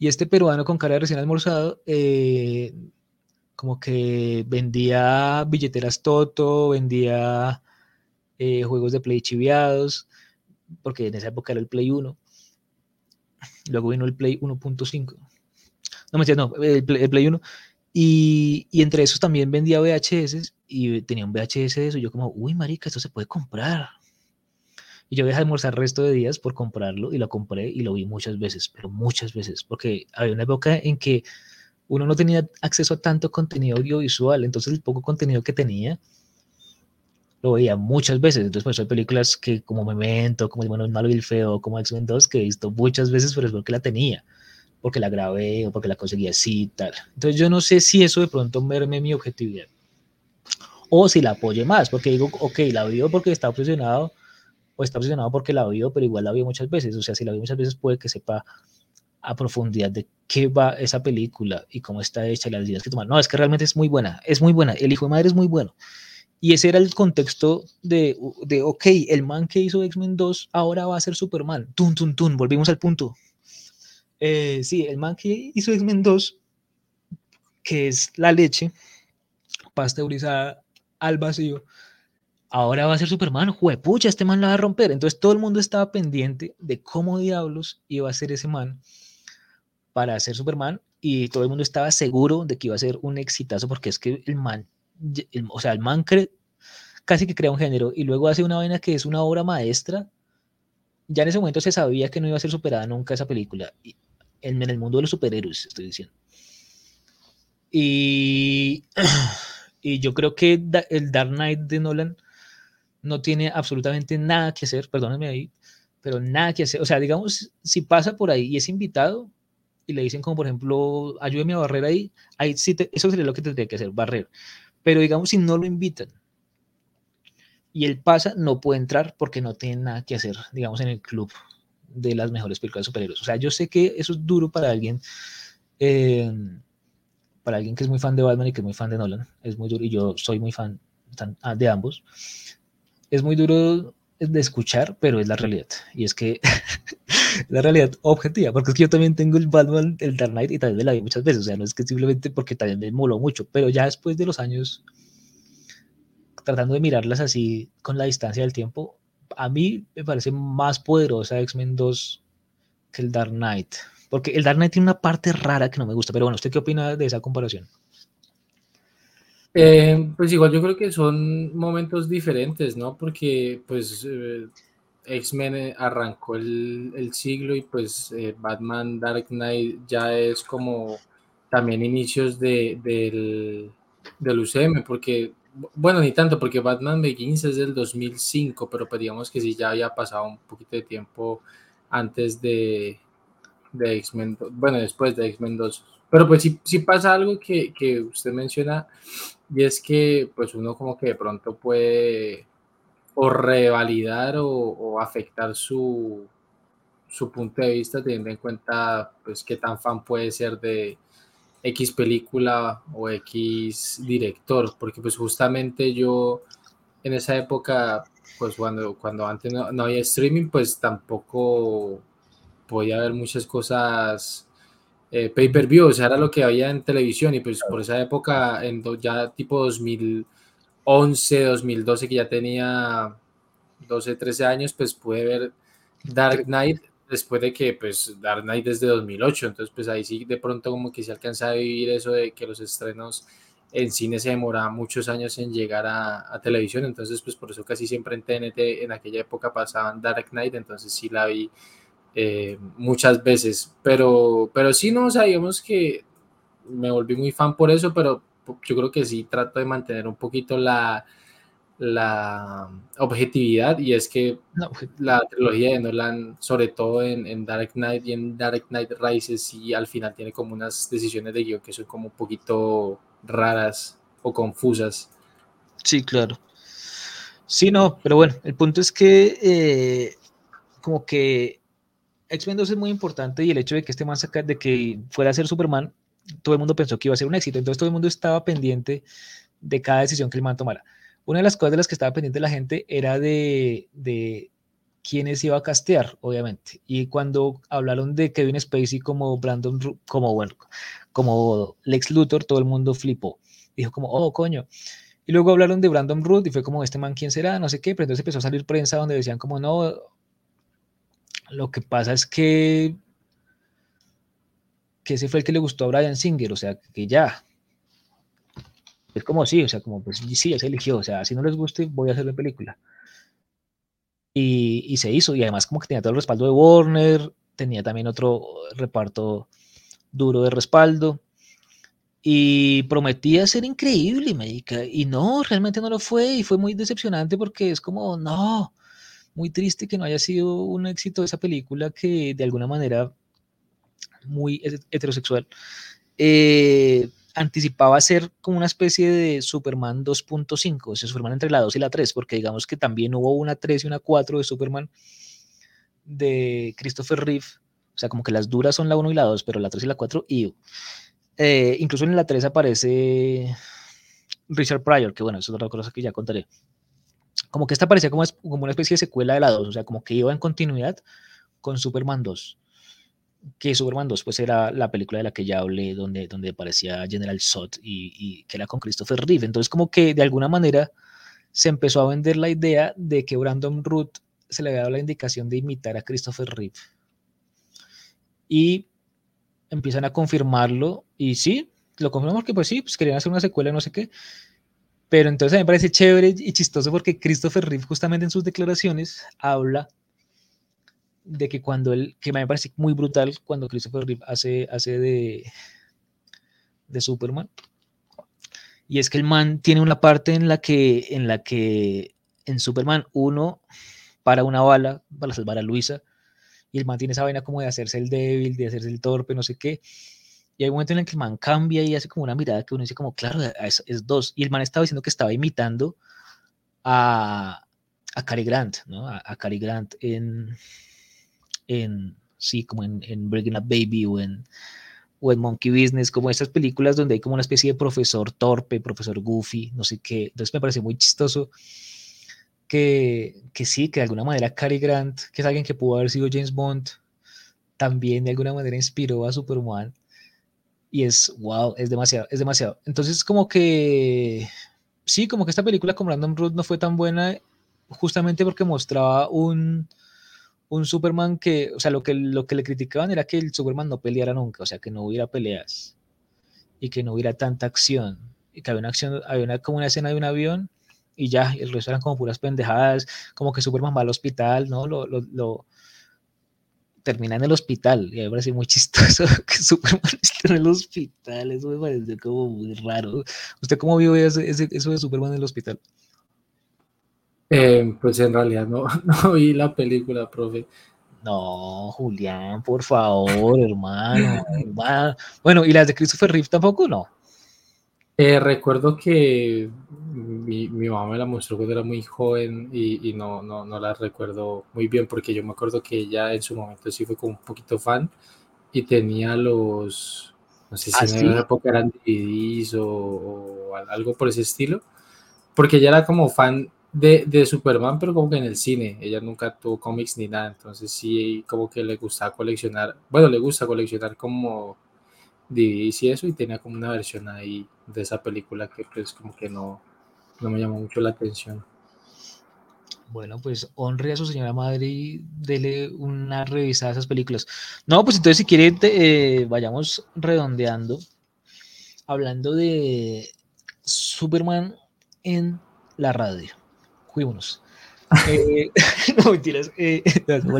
Y este peruano con cara de recién almorzado, eh, como que vendía billeteras Toto, vendía juegos de play chiviados, porque en esa época era el Play 1. Luego vino el Play 1.5. No me no, el Play, el Play 1. Y, y, entre esos también vendía VHS y tenía un VHS de eso. Yo como, uy, marica, esto se puede comprar. Y yo dejé de almorzar el resto de días por comprarlo y lo compré y lo vi muchas veces, pero muchas veces, porque había una época en que uno no tenía acceso a tanto contenido audiovisual, entonces el poco contenido que tenía lo veía muchas veces. Entonces, pues hay películas que como Memento, como bueno, el malo y el feo, como X-Men 2, que he visto muchas veces, pero es porque la tenía, porque la grabé o porque la conseguí así y tal. Entonces, yo no sé si eso de pronto merme mi objetividad o si la apoye más, porque digo, ok, la vio porque está obsesionado o está obsesionado porque la vio, pero igual la vio muchas veces. O sea, si la vio muchas veces, puede que sepa a profundidad de qué va esa película y cómo está hecha y las ideas que toma. No, es que realmente es muy buena, es muy buena. El hijo de madre es muy bueno. Y ese era el contexto de, de ok, el man que hizo X-Men 2 ahora va a ser Superman. Tun, tun, tun, volvimos al punto. Eh, sí, el man que hizo X-Men 2, que es la leche pasteurizada al vacío, ahora va a ser Superman. Juepucha, este man la va a romper. Entonces todo el mundo estaba pendiente de cómo diablos iba a ser ese man para ser Superman y todo el mundo estaba seguro de que iba a ser un exitazo porque es que el man o sea, el man casi que crea un género y luego hace una vaina que es una obra maestra, ya en ese momento se sabía que no iba a ser superada nunca esa película, en, el mundo de los superhéroes, estoy diciendo. Y, *clears throat* y yo creo que el Dark Knight de Nolan no tiene absolutamente nada que hacer, perdónenme ahí, pero nada que hacer. O sea, digamos, si pasa por ahí y es invitado y le dicen como, por ejemplo, ayúdeme a barrer ahí, ahí sí eso sería lo que tendría que hacer, barrer. Pero digamos, si no lo invitan y él pasa, no puede entrar porque no tiene nada que hacer, digamos, en el club de las mejores películas superhéroes. O sea, yo sé que eso es duro para alguien, eh, para alguien que es muy fan de Batman y que es muy fan de Nolan, es muy duro, y yo soy muy fan ah, de ambos. Es muy duro de escuchar, pero es la realidad. Y es que *laughs* la realidad objetiva, porque es que yo también tengo el Batman, el Dark Knight, y también me la vi muchas veces. O sea, no es que simplemente porque también me moló mucho, pero ya después de los años, tratando de mirarlas así con la distancia del tiempo, a mí me parece más poderosa X-Men 2 que el Dark Knight. Porque el Dark Knight tiene una parte rara que no me gusta. Pero bueno, ¿usted qué opina de esa comparación?
Eh, pues igual yo creo que son momentos diferentes, ¿no? Porque pues eh, X-Men eh, arrancó el, siglo y pues Batman Dark Knight ya es como también inicios de, del, del UCM, porque bueno, ni tanto, porque Batman Begins es del 2005, pero pedíamos pues que sí ya había pasado un poquito de tiempo antes de, de X-Men, bueno, después de X-Men 2. Pero pues sí, pasa algo que, que, usted menciona, y es que pues uno como que de pronto puede o revalidar o, o afectar su, su punto de vista teniendo en cuenta pues qué tan fan puede ser de, X película o X director, porque pues justamente yo en esa época, pues cuando, cuando antes no, había streaming, pues tampoco podía ver muchas cosas eh, pay per view, o sea, era lo que había en televisión y pues por esa época, en ya tipo 2011, 2012, que ya tenía 12, 13 años, pues pude ver Dark Knight después de que pues Dark Knight desde 2008, entonces pues ahí sí de pronto como que se alcanza a vivir eso de que los estrenos en cine se demoraban muchos años en llegar a, televisión, entonces pues por eso casi siempre en TNT en aquella época pasaban Dark Knight, entonces sí la vi eh, muchas veces, pero, pero sí no, sabíamos que me volví muy fan por eso, pero yo creo que sí trato de mantener un poquito la, la objetividad y es que la trilogía de Nolan, sobre todo en, Dark Knight y en Dark Knight Rises, y al final tiene como unas decisiones de guion que son como un poquito raras o confusas.
Sí, claro. Sí, no, pero bueno, el punto es que eh, como que X-Men 2 es muy importante y el hecho de que este man saca, de que fuera a ser Superman, todo el mundo pensó que iba a ser un éxito, entonces todo el mundo estaba pendiente de cada decisión que el man tomara una de las cosas de las que estaba pendiente la gente era de, de quiénes iba a castear, obviamente. Y cuando hablaron de Kevin Spacey como Brandon, como, bueno, como Lex Luthor, todo el mundo flipó. Dijo como, oh, coño. Y luego hablaron de Brandon Root y fue como, este man, ¿quién será? No sé qué, pero entonces empezó a salir prensa donde decían como, no, lo que pasa es que, que ese fue el que le gustó a Brian Singer, o sea, que ya, es como sí, o sea, como pues sí, ya se eligió, o sea, si no les guste, voy a hacer la película. Y, y, se hizo, y además como que tenía todo el respaldo de Warner, tenía también otro reparto duro de respaldo, y prometía ser increíble, médica, y no, realmente no lo fue, y fue muy decepcionante porque es como, no, muy triste que no haya sido un éxito esa película que de alguna manera muy heterosexual. Eh, anticipaba ser como una especie de Superman 2.5, o sea, Superman entre la 2 y la 3, porque digamos que también hubo una 3 y una 4 de Superman de Christopher Reeve, o sea, como que las duras son la 1 y la 2, pero la 3 y la 4, y eh, incluso en la 3 aparece Richard Pryor, que bueno, es otra cosa que ya contaré. Como que esta parecía como, como una especie de secuela de la 2, o sea, como que iba en continuidad con Superman 2 que Superman 2 pues era la película de la que ya hablé, donde, donde aparecía General Zod y, que era con Christopher Reeve. Entonces como que de alguna manera se empezó a vender la idea de que Brandon Root se le había dado la indicación de imitar a Christopher Reeve. Y empiezan a confirmarlo y sí, lo confirmamos porque pues sí, pues querían hacer una secuela, no sé qué. Pero entonces a mí me parece chévere y chistoso porque Christopher Reeve justamente en sus declaraciones habla de que cuando él, que me parece muy brutal cuando Christopher Reeve hace, hace de, de Superman, y es que el man tiene una parte en la que, en la que en Superman 1 para una bala para salvar a Luisa. Y el man tiene esa vaina como de hacerse el débil, de hacerse el torpe, no sé qué. Y hay un momento en el que el man cambia y hace como una mirada que uno dice como, claro, es, es dos. Y el man estaba diciendo que estaba imitando a, a Cary Grant, ¿no? A, Cary Grant en, en, sí, como en, en Breaking Up Baby o en, o en Monkey Business, como estas películas donde hay como una especie de profesor torpe, profesor goofy, no sé qué. Entonces me parece muy chistoso que, que sí, que de alguna manera Cary Grant, que es alguien que pudo haber sido James Bond, también de alguna manera inspiró a Superman. Y es, wow, es demasiado, es demasiado. Entonces como que, sí, como que esta película con Random Root no fue tan buena justamente porque mostraba un, un Superman que, o sea, lo que, lo que le criticaban era que el Superman no peleara nunca, o sea, que no hubiera peleas y que no hubiera tanta acción y que había una acción, había una, como una escena de un avión y ya, el resto eran como puras pendejadas, como que Superman va al hospital, ¿no? Lo, lo, lo termina en el hospital y a mí me parece muy *laughs* chistoso que Superman esté en el hospital, eso me parece como muy raro. ¿Usted cómo vio ese, ese, eso de Superman en el hospital?
Eh, pues en realidad no, *laughs* no vi la película, profe.
No, Julián, por favor, hermano. Bueno, ¿y las de Christopher Reeve tampoco? No.
Eh, recuerdo que mi, mi, mamá me la mostró cuando era muy joven y, y no, no, no, la recuerdo muy bien porque yo me acuerdo que ella en su momento sí fue como un poquito fan y tenía los, no sé si ¿Ah, en sí? época eran DVDs o, o, algo por ese estilo, porque ella era como fan de, de, Superman, pero como que en el cine. Ella nunca tuvo cómics ni nada, entonces sí, como que le gustaba coleccionar, bueno, le gusta coleccionar como DVDs y eso, y tenía como una versión ahí de esa película que pues como que no, no me llamó mucho la atención.
Bueno, pues honre a su señora madre y dele una revisada a esas películas. No, pues entonces si quiere, eh, vayamos redondeando, hablando de Superman en la radio cuímonos. *laughs* eh, *laughs* no, mentiras, eh, *laughs* no,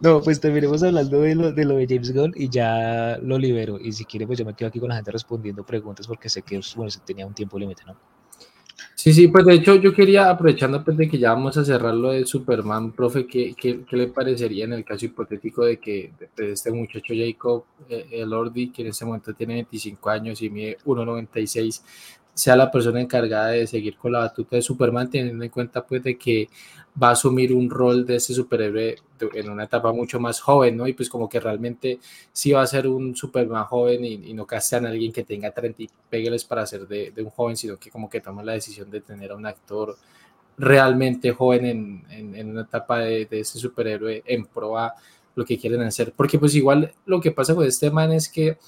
no, pues terminemos hablando de lo, de lo de James Gunn y ya lo libero. Y si quiere, pues yo me quedo aquí con la gente respondiendo preguntas porque sé que bueno, se tenía un tiempo límite, ¿no?
Sí, sí, pues de hecho yo quería, aprovechando pues de que ya vamos a cerrar lo de Superman, profe, ¿qué, qué, qué le parecería en el caso hipotético de que de este muchacho Jacob eh, Elordi, que en este momento tiene 25 años y mide 1,96, sea la persona encargada de seguir con la batuta de Superman, teniendo en cuenta pues de que va a asumir un rol de ese superhéroe en una etapa mucho más joven, ¿no? Y pues como que realmente sí va a ser un Superman joven y, y no castean a alguien que tenga 30 y pégueles para ser de, de, un joven, sino que como que toma la decisión de tener a un actor realmente joven en, en, en una etapa de, de, ese superhéroe en pro a lo que quieren hacer. Porque pues igual lo que pasa con este man es que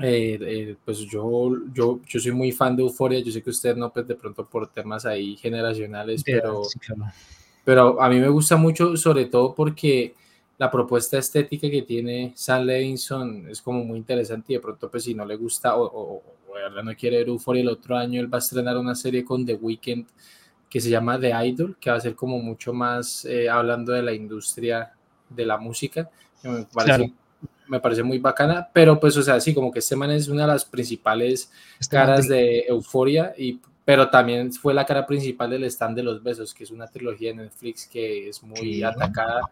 eh, eh, pues yo, yo, yo soy muy fan de Euforia, yo sé que usted no, pues de pronto por temas ahí generacionales, pero, sí, claro. pero a mí me gusta mucho, sobre todo porque la propuesta estética que tiene Sam Levinson es como muy interesante y de pronto pues si no le gusta o, o, o no quiere ver Euforia el otro año, él va a estrenar una serie con The Weeknd que se llama The Idol, que va a ser como mucho más eh, hablando de la industria de la música, me parece claro me parece muy bacana, pero pues, o sea, sí, como que este man es una de las principales este caras de Euforia, y, pero también fue la cara principal del Stand de los Besos, que es una trilogía de Netflix que es muy atacada,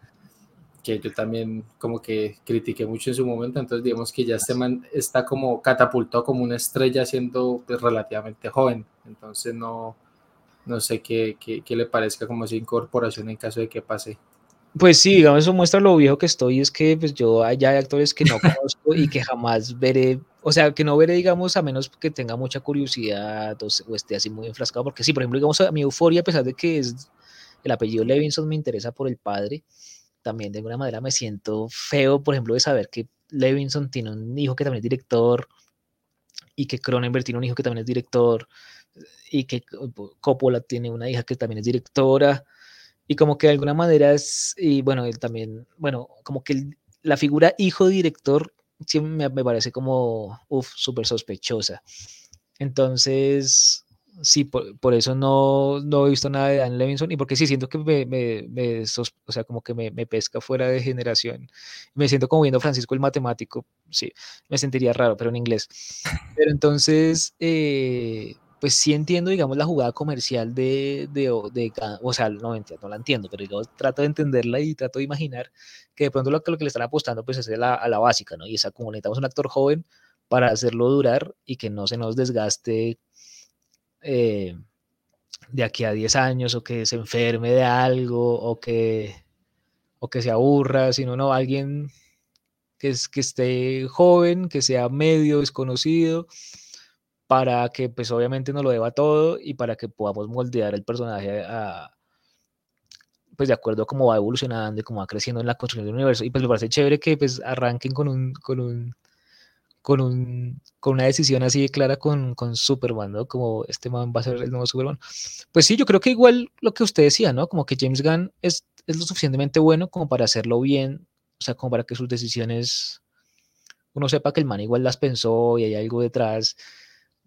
que yo también como que critiqué mucho en su momento, entonces digamos que ya este man está como catapultado como una estrella siendo pues, relativamente joven, entonces no, no sé qué, qué, qué le parezca como esa incorporación en caso de que pase.
Pues sí, digamos, eso muestra lo viejo que estoy, es que pues yo ya hay actores que no conozco y que jamás veré, o sea, que no veré, digamos, a menos que tenga mucha curiosidad o, o, esté así muy enfrascado, porque sí, por ejemplo, digamos, a mi euforia, a pesar de que es el apellido Levinson me interesa por el padre, también de alguna manera me siento feo, por ejemplo, de saber que Levinson tiene un hijo que también es director y que Cronenberg tiene un hijo que también es director y que Coppola tiene una hija que también es directora y como que de alguna manera es, y bueno, él también, bueno, como que el, la figura hijo director siempre me, me parece como, uff, súper sospechosa. Entonces, sí, por, por, eso no, no he visto nada de Dan Levinson y porque sí siento que me, me, me sos, o sea, como que me, me, pesca fuera de generación. Me siento como viendo Francisco el matemático, sí, me sentiría raro, pero en inglés. Pero entonces, eh, pues sí entiendo, digamos, la jugada comercial de, de, o sea, no, no la entiendo, pero yo trato de entenderla y trato de imaginar que de pronto lo que, lo que le están apostando pues es a la, la básica, ¿no? Y esa como necesitamos un actor joven para hacerlo durar y que no se nos desgaste eh, de aquí a 10 años o que se enferme de algo o que, o que se aburra, sino no, alguien que, es, que esté joven, que sea medio desconocido, para que pues obviamente no lo deba todo y para que podamos moldear el personaje a, pues de acuerdo a cómo va evolucionando y cómo va creciendo en la construcción del universo. Y pues me parece chévere que pues arranquen con un, con un, con un, con una decisión así de clara con, con Superman, ¿no? Como este man va a ser el nuevo Superman. Pues sí, yo creo que igual lo que usted decía, ¿no? Como que James Gunn es, es lo suficientemente bueno como para hacerlo bien, o sea, como para que sus decisiones, uno sepa que el man igual las pensó y hay algo detrás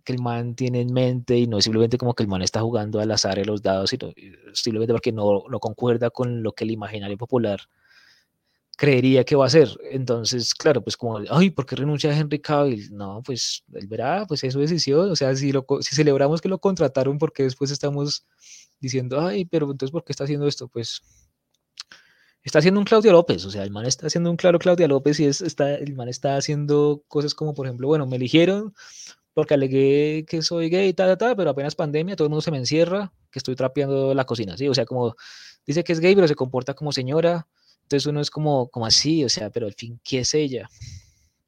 que el man tiene en mente y no es simplemente como que el man está jugando al azar en los dados, sino simplemente porque no, no concuerda con lo que el imaginario popular creería que va a ser. Entonces, claro, pues como, ay, ¿por qué renuncia a Henry Cavill? No, pues él verá, pues es su decisión. O sea, si, lo, si celebramos que lo contrataron, porque después estamos diciendo, ay, pero entonces, ¿por qué está haciendo esto? Pues está haciendo un Claudio López, o sea, el man está haciendo un claro Claudia López y es, está, el man está haciendo cosas como, por ejemplo, bueno, me eligieron porque alegué que soy gay, tal, tal, pero apenas pandemia, todo el mundo se me encierra, que estoy trapeando la cocina, ¿sí? O sea, como dice que es gay, pero se comporta como señora, entonces uno es como, como así, o sea, pero al fin, ¿qué es ella?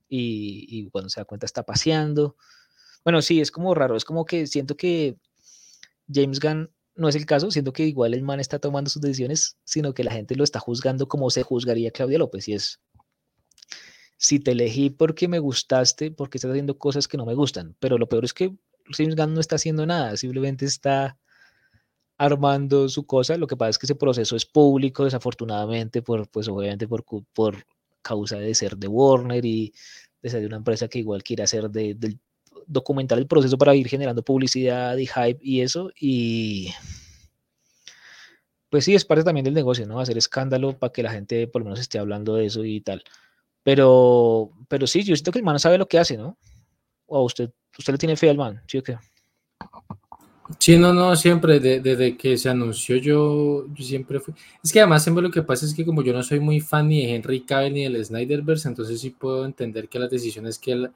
Y, y cuando se da cuenta está paseando. Bueno, sí, es como raro, es como que siento que James Gunn no es el caso, siento que igual el man está tomando sus decisiones, sino que la gente lo está juzgando como se juzgaría Claudia López, y es, si te elegí porque me gustaste, porque estás haciendo cosas que no me gustan, pero lo peor es que James Gunn no está haciendo nada, simplemente está armando su cosa, lo que pasa es que ese proceso es público, desafortunadamente, por, pues obviamente por, por causa de ser de Warner y de ser de una empresa que igual quiere hacer de, documentar el proceso para ir generando publicidad y hype y eso. Y pues sí, es parte también del negocio, ¿no? Hacer escándalo para que la gente por lo menos esté hablando de eso y tal. Pero, pero sí, yo siento que el man sabe lo que hace, ¿no? O usted, usted le tiene fe al man, ¿sí o qué?
Sí, no, no, siempre, desde que se anunció yo, yo siempre fui. Es que además siempre lo que pasa es que como yo no soy muy fan ni de Henry Cavill ni del Snyderverse, entonces sí puedo entender que las decisiones que él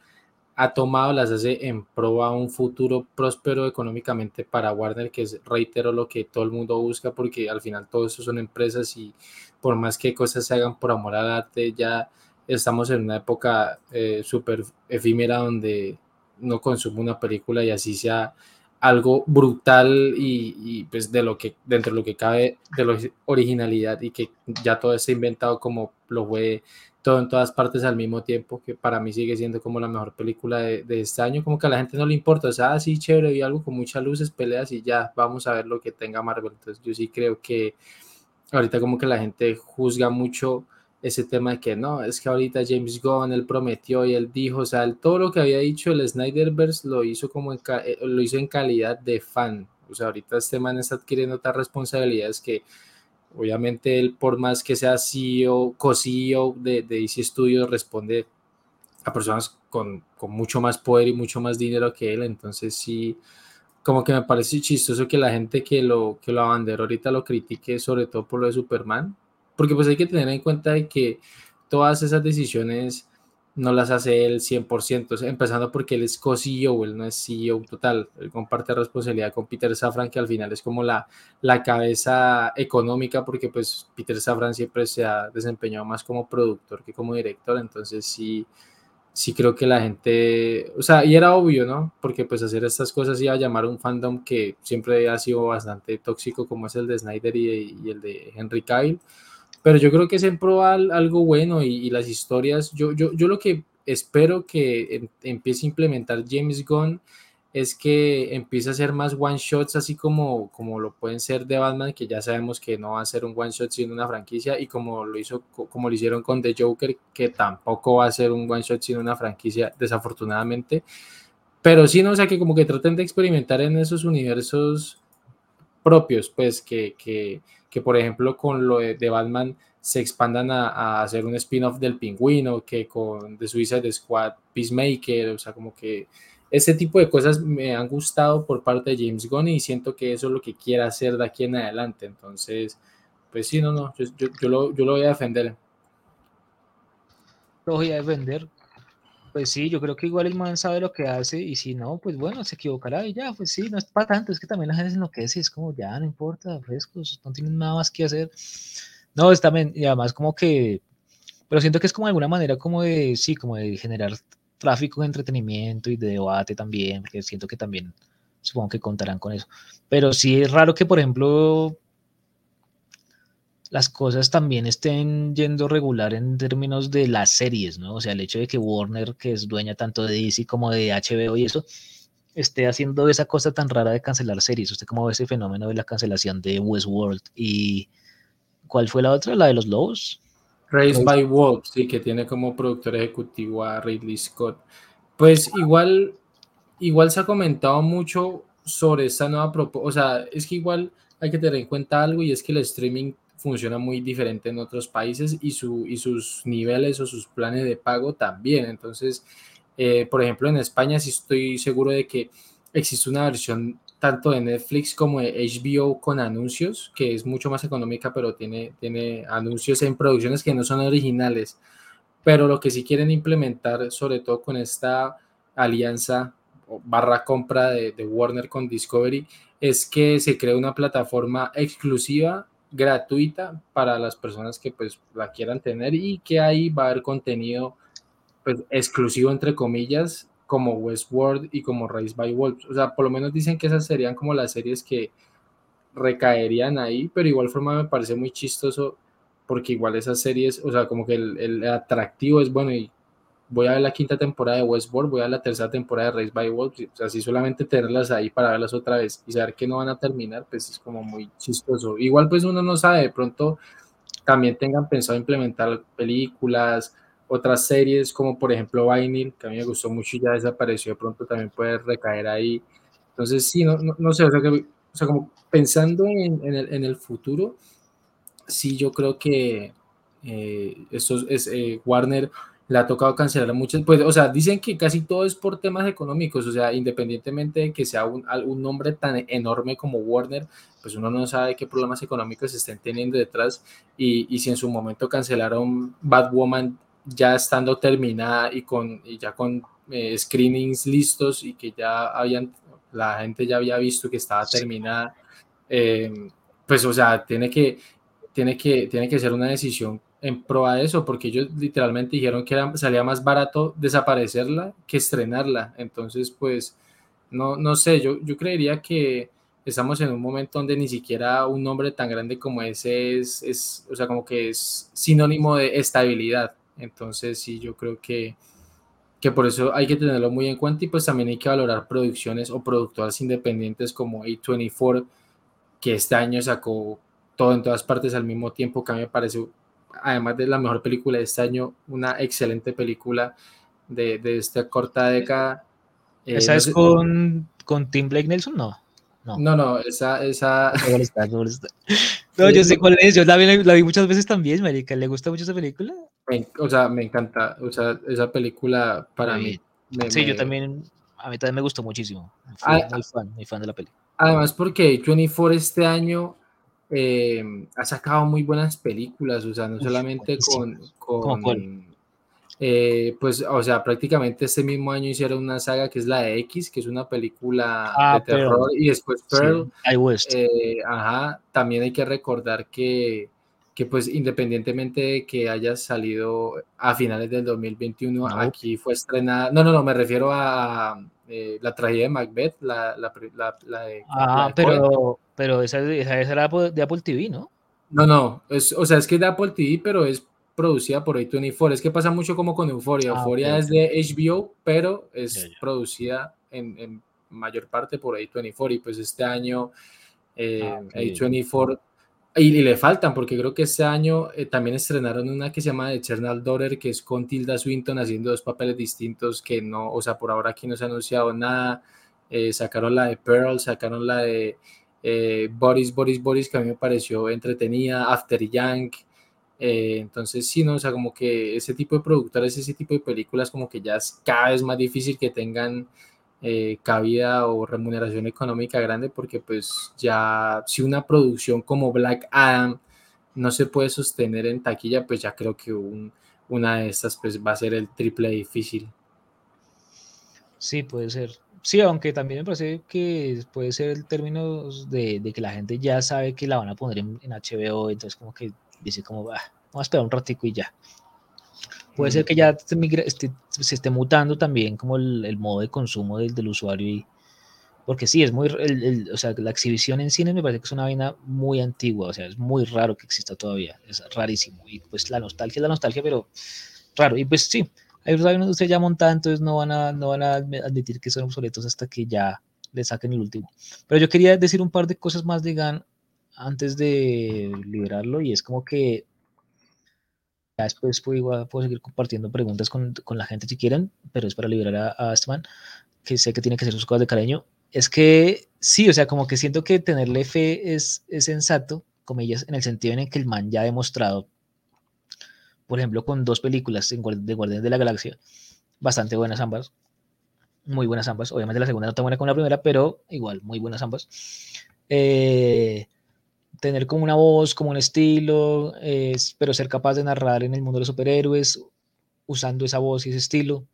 ha tomado las hace en pro a un futuro próspero económicamente para Warner, que es, reitero, lo que todo el mundo busca, porque al final todo eso son empresas y por más que cosas se hagan por amor al arte, ya estamos en una época eh, súper efímera donde no consumo una película y así sea algo brutal y, pues de lo que dentro de lo que cabe de la originalidad y que ya todo está inventado como lo fue todo en todas partes al mismo tiempo, que para mí sigue siendo como la mejor película de, este año, como que a la gente no le importa, o sea, así ah, chévere y algo con muchas luces, peleas y ya, vamos a ver lo que tenga Marvel. Entonces yo sí creo que ahorita como que la gente juzga mucho ese tema de que no, es que ahorita James Gunn, él prometió y él dijo, o sea, todo lo que había dicho el Snyderverse lo hizo como en, eh, lo hizo en calidad de fan. O sea, ahorita este man está adquiriendo otras responsabilidades que Obviamente él, por más que sea CEO, co-CEO de, de DC Studios, responde a personas con, con, mucho más poder y mucho más dinero que él. Entonces sí, como que me parece chistoso que la gente que lo, que lo abanderó ahorita lo critique, sobre todo por lo de Superman. Porque pues hay que tener en cuenta de que todas esas decisiones no las hace él 100%, empezando porque él es co-CEO, él no es CEO total, él comparte responsabilidad con Peter Safran, que al final es como la, la cabeza económica, porque pues Peter Safran siempre se ha desempeñado más como productor que como director, entonces sí, sí creo que la gente, o sea, y era obvio, ¿no? Porque pues hacer estas cosas iba a llamar un fandom que siempre ha sido bastante tóxico, como es el de Snyder y, y el de Henry Cavill, pero yo creo que es en pro algo bueno y, las historias, yo, yo, yo lo que espero que em, empiece a implementar James Gunn es que empiece a hacer más one shots así como, como lo pueden ser de Batman, que ya sabemos que no va a ser un one shot sino una franquicia, y como lo hizo, como lo hicieron con The Joker, que tampoco va a ser un one shot sino una franquicia, desafortunadamente. Pero sí, no, o sea que como que traten de experimentar en esos universos propios, pues que, que, que por ejemplo con lo de, Batman se expandan a, hacer un spin-off del pingüino, que con The Suicide Squad, Peacemaker, o sea, como que ese tipo de cosas me han gustado por parte de James Gunn y siento que eso es lo que quiere hacer de aquí en adelante. Entonces, pues sí, no, no, yo, yo, lo, yo lo voy a defender.
Lo voy a defender. Pues sí, yo creo que igual el man sabe lo que hace y si no, pues bueno, se equivocará y ya, pues sí, no es para tanto, es que también la gente se enloquece, es como ya, no importa, frescos, no tienen nada más que hacer. No, es también, y además como que, pero siento que es como de alguna manera como de, sí, como de generar tráfico de entretenimiento y de debate también, porque siento que también supongo que contarán con eso. Pero sí es raro que, por ejemplo, las cosas también estén yendo regular en términos de las series, ¿no? O sea, el hecho de que Warner, que es dueña tanto de DC como de HBO y eso, esté haciendo esa cosa tan rara de cancelar series. ¿Usted cómo ve ese fenómeno de la cancelación de Westworld? ¿Y cuál fue la otra? ¿La de los Lobos?
Raised by Wolves, sí, que tiene como productor ejecutivo a Ridley Scott. Pues igual, igual se ha comentado mucho sobre esta nueva propuesta. O sea, es que igual hay que tener en cuenta algo y es que el streaming funciona muy diferente en otros países y, su, y sus niveles o sus planes de pago también. Entonces, eh, por ejemplo, en España sí estoy seguro de que existe una versión tanto de Netflix como de HBO con anuncios, que es mucho más económica, pero tiene, tiene anuncios en producciones que no son originales. Pero lo que sí quieren implementar, sobre todo con esta alianza barra compra de, de Warner con Discovery, es que se cree una plataforma exclusiva gratuita para las personas que pues la quieran tener y que ahí va a haber contenido pues exclusivo entre comillas como Westworld y como Race by Wolves. O sea, por lo menos dicen que esas serían como las series que recaerían ahí, pero igual forma me parece muy chistoso porque igual esas series, o sea, como que el, el atractivo es bueno y voy a ver la quinta temporada de Westworld, voy a ver la tercera temporada de Race by Wolves, si solamente tenerlas ahí para verlas otra vez y saber que no van a terminar, pues es como muy chistoso. Igual pues uno no sabe, de pronto también tengan pensado implementar películas, otras series como por ejemplo Vinyl, que a mí me gustó mucho y ya desapareció, de pronto también puede recaer ahí. Entonces, sí, no, no, sé, o sea, que, o sea, como pensando en, en, el, en, el, futuro, sí, yo creo que eh, esto es eh, Warner le ha tocado cancelar muchas, pues, o sea, dicen que casi todo es por temas económicos, o sea, independientemente de que sea un, un nombre tan enorme como Warner, pues uno no sabe qué problemas económicos se estén teniendo detrás y, y si en su momento cancelaron Batwoman ya estando terminada y, con, y ya con eh, screenings listos y que ya habían, la gente ya había visto que estaba terminada, eh, pues o sea, tiene que, tiene, que, tiene que ser una decisión en pro de eso, porque ellos literalmente dijeron que era, salía más barato desaparecerla que estrenarla, entonces pues no, no sé, yo, yo creería que estamos en un momento donde ni siquiera un nombre tan grande como ese es, es o sea, como que es sinónimo de estabilidad, entonces sí, yo creo que, que por eso hay que tenerlo muy en cuenta y pues también hay que valorar producciones o productoras independientes como A24, que este año sacó todo en todas partes al mismo tiempo, que a mí me parece, además de la mejor película de este año, una excelente película de, de esta corta década.
Eh, ¿Esa es con, con Tim Blake Nelson? No.
No. no, no, esa, esa... *laughs*
No, yo sé cuál es, yo la vi, la vi muchas veces también, marica, ¿le gusta mucho esa película?
o sea, me encanta, o sea, esa película para mí.
Me, sí,
me...
yo también, a mí también me gustó muchísimo. Fui ah, muy fan, muy fan de la película.
Además, porque 24 este año eh, ha sacado muy buenas películas, o sea, no solamente con, con eh, pues, o sea, prácticamente este mismo año hicieron una saga que es la de X, que es una película ah, de terror, Pearl. y después Pearl.
Sí,
eh, ajá, también hay que recordar que, que, pues, independientemente de que haya salido a finales del 2021, no. aquí fue estrenada. No, no, no, me refiero a eh, la tragedia de Macbeth, la, la, la, la de.
Ah, de pero, pero esa, esa, esa, era de Apple TV, ¿no?
No, no, es, o sea, es que es de Apple TV, pero es producida por A24. Es que pasa mucho como con Euphoria. Ah, Euphoria okay. es de HBO, pero es yeah, yeah. producida en, en, mayor parte por A24. Y pues este año eh, ah, okay. A24 y, le faltan, porque creo que este año eh, también estrenaron una que se llama Eternal Daughter, que es con Tilda Swinton haciendo dos papeles distintos que no, o sea, por ahora aquí no se ha anunciado nada. Eh, sacaron la de Pearl, sacaron la de eh, Boris, Boris, Boris, que a mí me pareció entretenida, After Young. Entonces, sí, ¿no? O sea, como que ese tipo de productores, ese tipo de películas, como que ya es cada vez más difícil que tengan eh, cabida o remuneración económica grande, porque pues ya si una producción como Black Adam no se puede sostener en taquilla, pues ya creo que una de estas pues va a ser el triple difícil.
Sí, puede ser. Sí, aunque también me parece que puede ser el término de, que la gente ya sabe que la van a poner en, HBO, entonces como que dice como, vamos a esperar un ratico y ya. Puede ser que ya se, esté mutando también como el, modo de consumo del, del, usuario y porque sí, es muy, o sea, la exhibición en cine me parece que es una vaina muy antigua, o sea, es muy raro que exista todavía, es rarísimo. Y pues la nostalgia es la nostalgia, pero raro. Y pues sí, hay una industria ya montada, entonces no van a, no van a admitir que son obsoletos hasta que ya le saquen el último. Pero yo quería decir un par de cosas más de GAN antes de liberarlo y es como que ya después puedo, puedo seguir compartiendo preguntas con, con, la gente si quieren, pero es para liberar a, a este que sé que tiene que hacer sus cosas de cariño. Es que sí, o sea, como que siento que tenerle fe es, es sensato, comillas, en el sentido en el que el man ya ha demostrado por ejemplo, con dos películas de Guardianes de la Galaxia, bastante buenas ambas, muy buenas ambas. Obviamente la segunda no tan buena como la primera, pero igual, muy buenas ambas. Eh, tener como una voz, como un estilo, pero ser capaz de narrar en el mundo de los superhéroes, usando esa voz y ese estilo,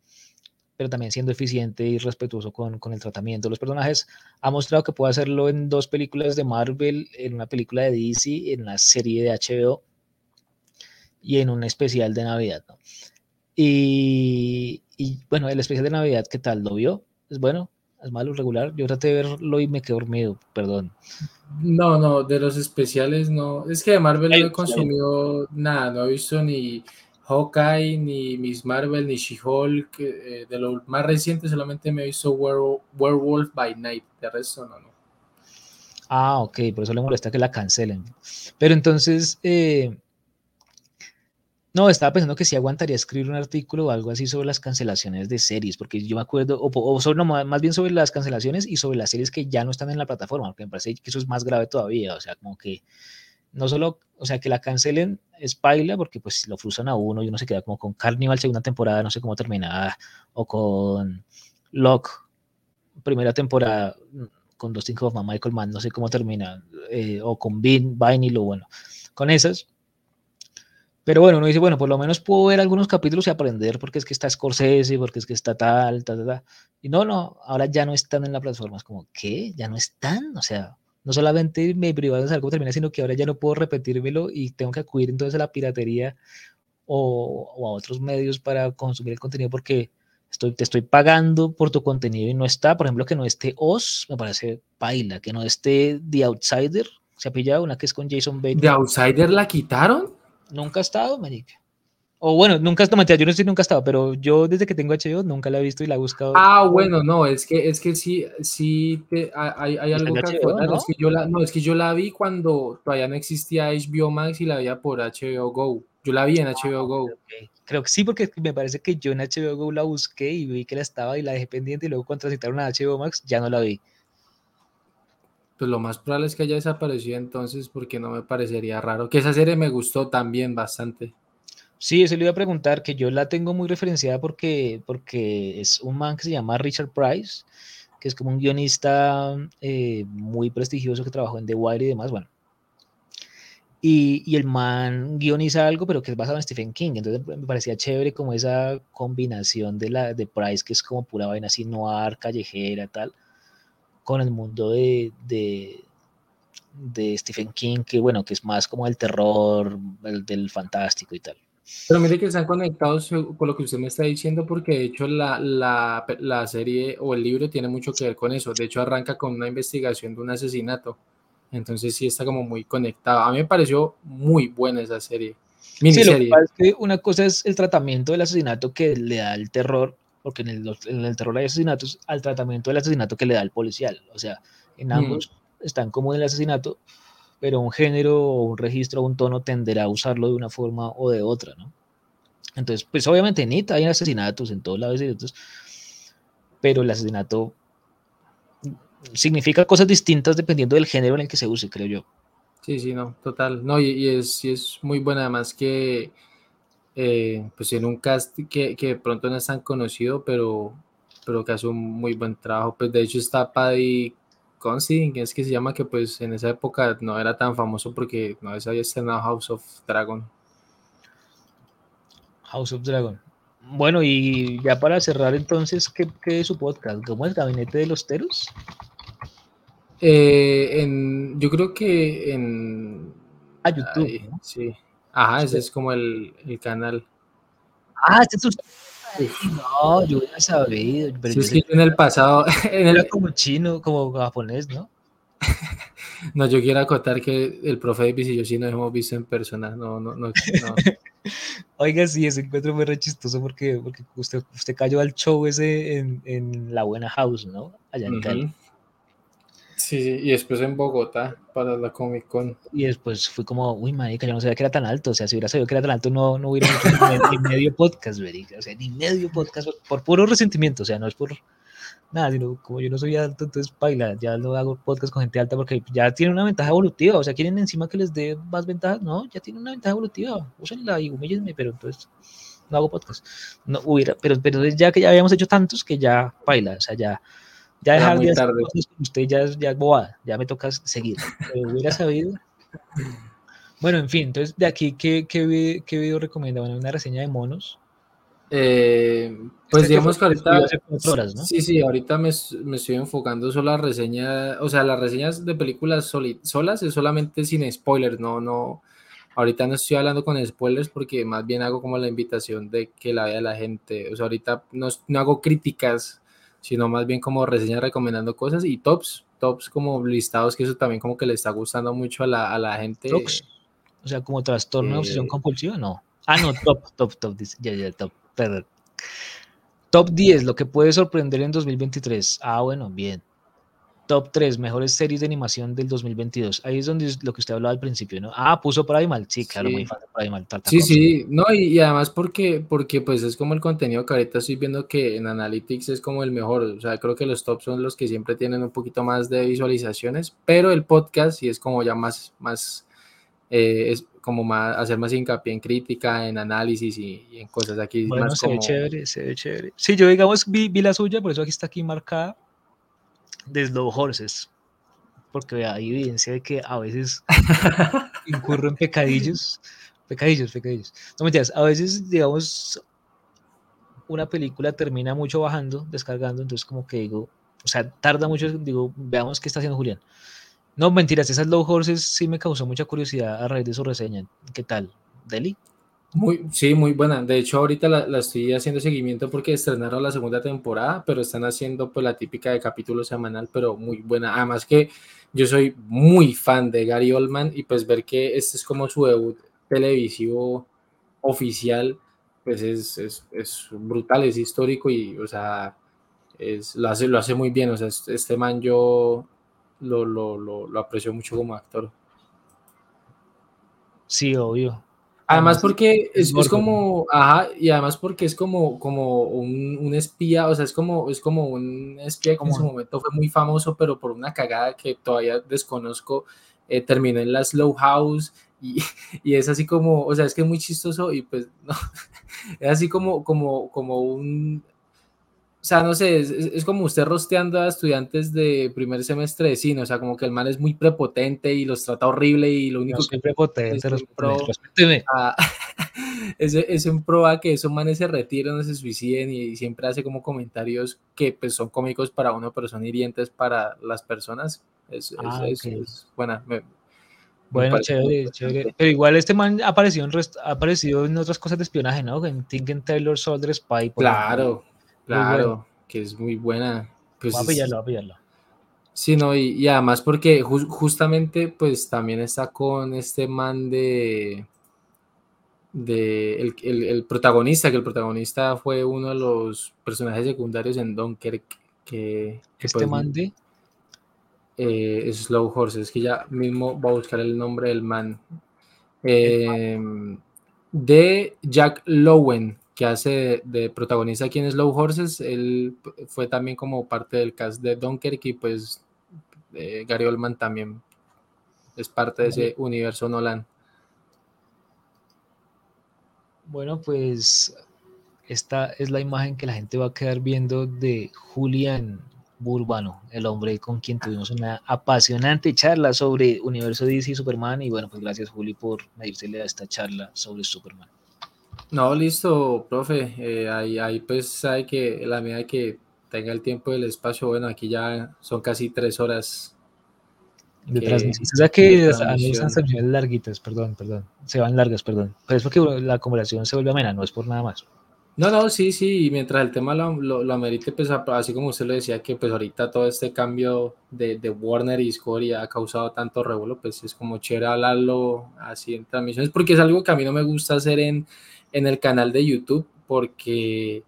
pero también siendo eficiente y respetuoso con, con el tratamiento de los personajes, ha mostrado que puede hacerlo en dos películas de Marvel, en una película de DC, en una serie de HBO y en un especial de Navidad, ¿no? Y, bueno, el especial de Navidad, ¿qué tal? ¿Lo vio? ¿Es bueno? ¿Es malo, regular? Yo traté de verlo y me quedé dormido, perdón.
No, no, de los especiales no. Es que de Marvel no he consumido nada, no he visto ni Hawkeye, ni Miss Marvel, ni She-Hulk. Eh, de lo más reciente solamente me he visto Werewolf by Night, de resto no, no.
Ah, ok, por eso le molesta que la cancelen. Pero entonces, eh, no, estaba pensando que sí aguantaría escribir un artículo o algo así sobre las cancelaciones de series, porque yo me acuerdo, o, sobre, no, más bien sobre las cancelaciones y sobre las series que ya no están en la plataforma, porque me parece que eso es más grave todavía, o sea, como que no solo, o sea, que la cancelen es paila, porque pues lo frustran a uno y uno se queda como con Carnival segunda temporada, no sé cómo termina, o con Locke primera temporada con Dustin Hoffman, Michael Mann, no sé cómo termina, eh, o con Vin, Vine y lo bueno. Con esas, pero bueno, uno dice, bueno, por lo menos puedo ver algunos capítulos y aprender porque es que está Scorsese, porque es que está tal, tal, tal. Y no, no, ahora ya no están en la plataforma. Es como, ¿qué? ¿Ya no están? O sea, no solamente me privaron de cómo termina, sino que ahora ya no puedo repetírmelo y tengo que acudir entonces a la piratería o, o a otros medios para consumir el contenido porque estoy, te estoy pagando por tu contenido y no está. Por ejemplo, que no esté Oz, me parece paila. Que no esté The Outsider, se ha pillado una que es con Jason Bateman.
¿The Outsider la quitaron?
Nunca ha estado, marica. O bueno, nunca, no, yo no sé si nunca ha estado, pero yo desde que tengo HBO nunca la he visto y la he buscado.
Ah, bueno, no, es que, es que sí, sí, te, hay, hay algo que ¿no? Es que yo la, no, es que yo la vi cuando todavía no existía HBO Max y la veía por HBO Go. Yo la vi en HBO ah, Go.
Creo que sí, porque me parece que yo en HBO Go la busqué y vi que la estaba y la dejé pendiente y luego cuando transitaron a HBO Max ya no la vi.
Pues lo más probable es que haya desaparecido entonces porque no me parecería raro. Que esa serie me gustó también bastante.
Sí, eso le iba a preguntar, que yo la tengo muy referenciada porque, porque es un man que se llama Richard Price, que es como un guionista eh, muy prestigioso que trabajó en The Wire y demás, bueno. Y, y, el man guioniza algo, pero que es basado en Stephen King, entonces me parecía chévere como esa combinación de, la, de Price, que es como pura vaina así noir, callejera, tal, con el mundo de, de, Stephen King, que bueno, que es más como el terror, el, del fantástico y tal.
Pero mire que están conectados con lo que usted me está diciendo, porque de hecho la, la, la, serie o el libro tiene mucho que ver con eso. De hecho, arranca con una investigación de un asesinato. Entonces sí está como muy conectado. A mí me pareció muy buena esa serie.
Miniserie. Sí, es que una cosa es el tratamiento del asesinato que le da el terror porque en el, en el terror hay asesinatos, al tratamiento del asesinato que le da el policial. O sea, en mm. ambos están como en el asesinato, pero un género o un registro o un tono tenderá a usarlo de una forma o de otra, ¿no? Entonces, pues obviamente en IT hay asesinatos en todos lados, pero el asesinato significa cosas distintas dependiendo del género en el que se use, creo yo.
Sí, sí, no, total. No, y, y es, y es muy buena además que eh, pues en un cast que, que, de pronto no es tan conocido, pero pero que hace un muy buen trabajo. Pues de hecho está Paddy Considine, que es que se llama, que pues en esa época no era tan famoso porque no se había estrenado House of Dragon.
House of Dragon. Bueno, y ya para cerrar entonces, ¿qué, qué es su podcast? ¿Cómo es Gabinete de los Teros?
Eh, en, yo creo que en...
Ah, YouTube. ¿no?
Sí. Ajá, ese es como el, el canal.
Ah, este es usted. No, yo hubiera sabido. Pero
Sí, es que yo en el pasado, *laughs* en
era
el,
como chino, como japonés, ¿no? *laughs*
no, yo quiero acotar que el profe Davis y yo sí nos hemos visto en persona, no, no, no, no. *laughs*
Oiga, sí, ese encuentro fue re chistoso porque, porque usted, usted cayó al show ese en, en La Buena House, ¿no? Allá en Cali.
Sí, sí, y después en Bogotá para la Comic Con.
Y después fui como, uy, marica, yo no sabía que era tan alto. O sea, si hubiera sabido que era tan alto, no, no hubiera ni, ni medio podcast, marica. O sea, ni medio podcast por, puro resentimiento. O sea, no es por nada, sino como yo no soy alto, entonces baila, ya no hago podcast con gente alta porque ya tiene una ventaja evolutiva. O sea, quieren encima que les dé más ventajas. No, ya tiene una ventaja evolutiva. Úsenla y humíllenme, pero entonces no hago podcast. No hubiera, pero, pero ya que ya habíamos hecho tantos que ya baila, o sea, ya. Ya dejar de hacer cosas con usted ya, es- ya es bobada, ya me toca seguir. Pero hubiera sabido. Bueno, en fin, entonces de aquí, ¿qué, qué, qué video recomienda? Bueno, una reseña de monos.
Eh, pues
Este
digamos que
fue-
ahorita,
hace horas, ¿no?
sí, sí, ahorita me, me estoy enfocando solo a reseña, o sea, las reseñas de películas soli- solas es solamente sin spoilers, no, no, ahorita no estoy hablando con spoilers porque más bien hago como la invitación de que la vea la gente, o sea, ahorita no, no hago críticas, sino más bien como reseñas recomendando cosas y tops, tops como listados, que eso también como que le está gustando mucho a la, a la gente.
Tox. O sea, como trastorno de obsesión
Eh,
compulsiva, no. Ah, no, top, *laughs* top, top, dice. Ya, ya, top, perdón. Top 10, lo que puede sorprender en 2023. Ah, bueno, bien. Top 3, mejores series de animación del 2022. Ahí es donde es lo que usted hablaba al principio, ¿no? Ah, puso Primal. Sí, claro,
Sí.
muy fácil Primal.
Sí, sí, no, y, y además porque, porque pues es como el contenido que ahorita estoy viendo que en Analytics es como el mejor, o sea, creo que los tops son los que siempre tienen un poquito más de visualizaciones, pero el podcast sí es como ya más, más, eh, es como más, hacer más hincapié en crítica, en análisis y, y en cosas aquí
Bueno,
más
se ve
como...
chévere, se ve chévere. Sí, yo digamos vi, vi la suya, por eso aquí está aquí marcada de Slow Horses, porque hay evidencia de que a veces *laughs* incurro en pecadillos, pecadillos, pecadillos. No mentiras, a veces, digamos, una película termina mucho bajando, descargando, entonces como que digo, o sea, tarda mucho, digo, veamos qué está haciendo Julián. No, mentiras, esas Slow Horses sí me causó mucha curiosidad a raíz de su reseña. ¿Qué tal? ¿Deli?
Muy, sí, muy buena. De hecho, ahorita la, la estoy haciendo seguimiento porque estrenaron la segunda temporada, pero están haciendo pues la típica de capítulo semanal, pero muy buena. Además que yo soy muy fan de Gary Oldman y pues ver que este es como su debut televisivo oficial, pues es, es, es brutal, es histórico y, o sea, es, lo, hace, lo hace muy bien. O sea, este man yo lo, lo, lo, lo aprecio mucho como actor.
Sí, obvio.
Además porque
es
es, como, ajá, y además porque es como, como un, un espía, o sea, es como, es como un espía que en su momento fue muy famoso, pero por una cagada que todavía desconozco, eh, terminó en la Slow House y, *laughs* y es así como, o sea, es que es muy chistoso y pues *laughs* no, es así como, como, como un, o sea, no sé, es, es- es como usted rosteando a estudiantes de primer semestre de cine, o sea, como que el man es muy prepotente y los trata horrible y lo único
No
que
soy prepotente,
es
respéteme,
pro- *laughs* a- *laughs* es, es en pro a que esos manes se retiren o se suiciden y, siempre hace como comentarios que pues son cómicos para uno pero son hirientes para las personas. Es, es-
Ah,
es-
ok.
es buena. me-
Bueno, chévere, chévere. Pero igual este man apareció en, ha aparecido en otras cosas de espionaje, ¿no? En Tinken Taylor Soldier Spy. por ejemplo.
Claro,
bueno.
que es muy buena. Pues
Voy a
es-
pillarlo, voy a pillarlo.
Sí, no, y, y además porque ju- justamente pues también está con este man de, de el, el- el protagonista, que el protagonista fue uno de los personajes secundarios en Dunkirk, que, que,
Este
pues,
man de...
eh, Slow Horses, que ya mismo va a buscar el nombre del man. Eh, de Jack Lowen, que hace de, de protagonista aquí en Slow Horses, él fue también como parte del cast de Dunkirk y pues eh, Gary Oldman también es parte de ese universo Nolan.
Bueno, pues esta es la imagen que la gente va a quedar viendo de Julián Burbano, el hombre con quien tuvimos una apasionante charla sobre Universo DC y Superman. Y bueno, pues gracias Juli por medírsele a esta charla sobre Superman.
No, listo, profe. Eh, ahí, ahí, pues sabe que la medida que tenga el tiempo y el espacio, bueno, aquí ya son casi tres horas
de transmisión. O sea que a mí son larguitas, perdón, perdón. Se van largas, perdón. Pero es porque la conversación se vuelve amena, no es por nada más.
No, no, sí, sí, y mientras el tema lo, lo, amerite, pues así como usted lo decía, que pues ahorita todo este cambio de, de Warner y Score ha causado tanto revuelo, pues es como chévere hablarlo así en transmisiones, porque es algo que a mí no me gusta hacer en, en el canal de YouTube, porque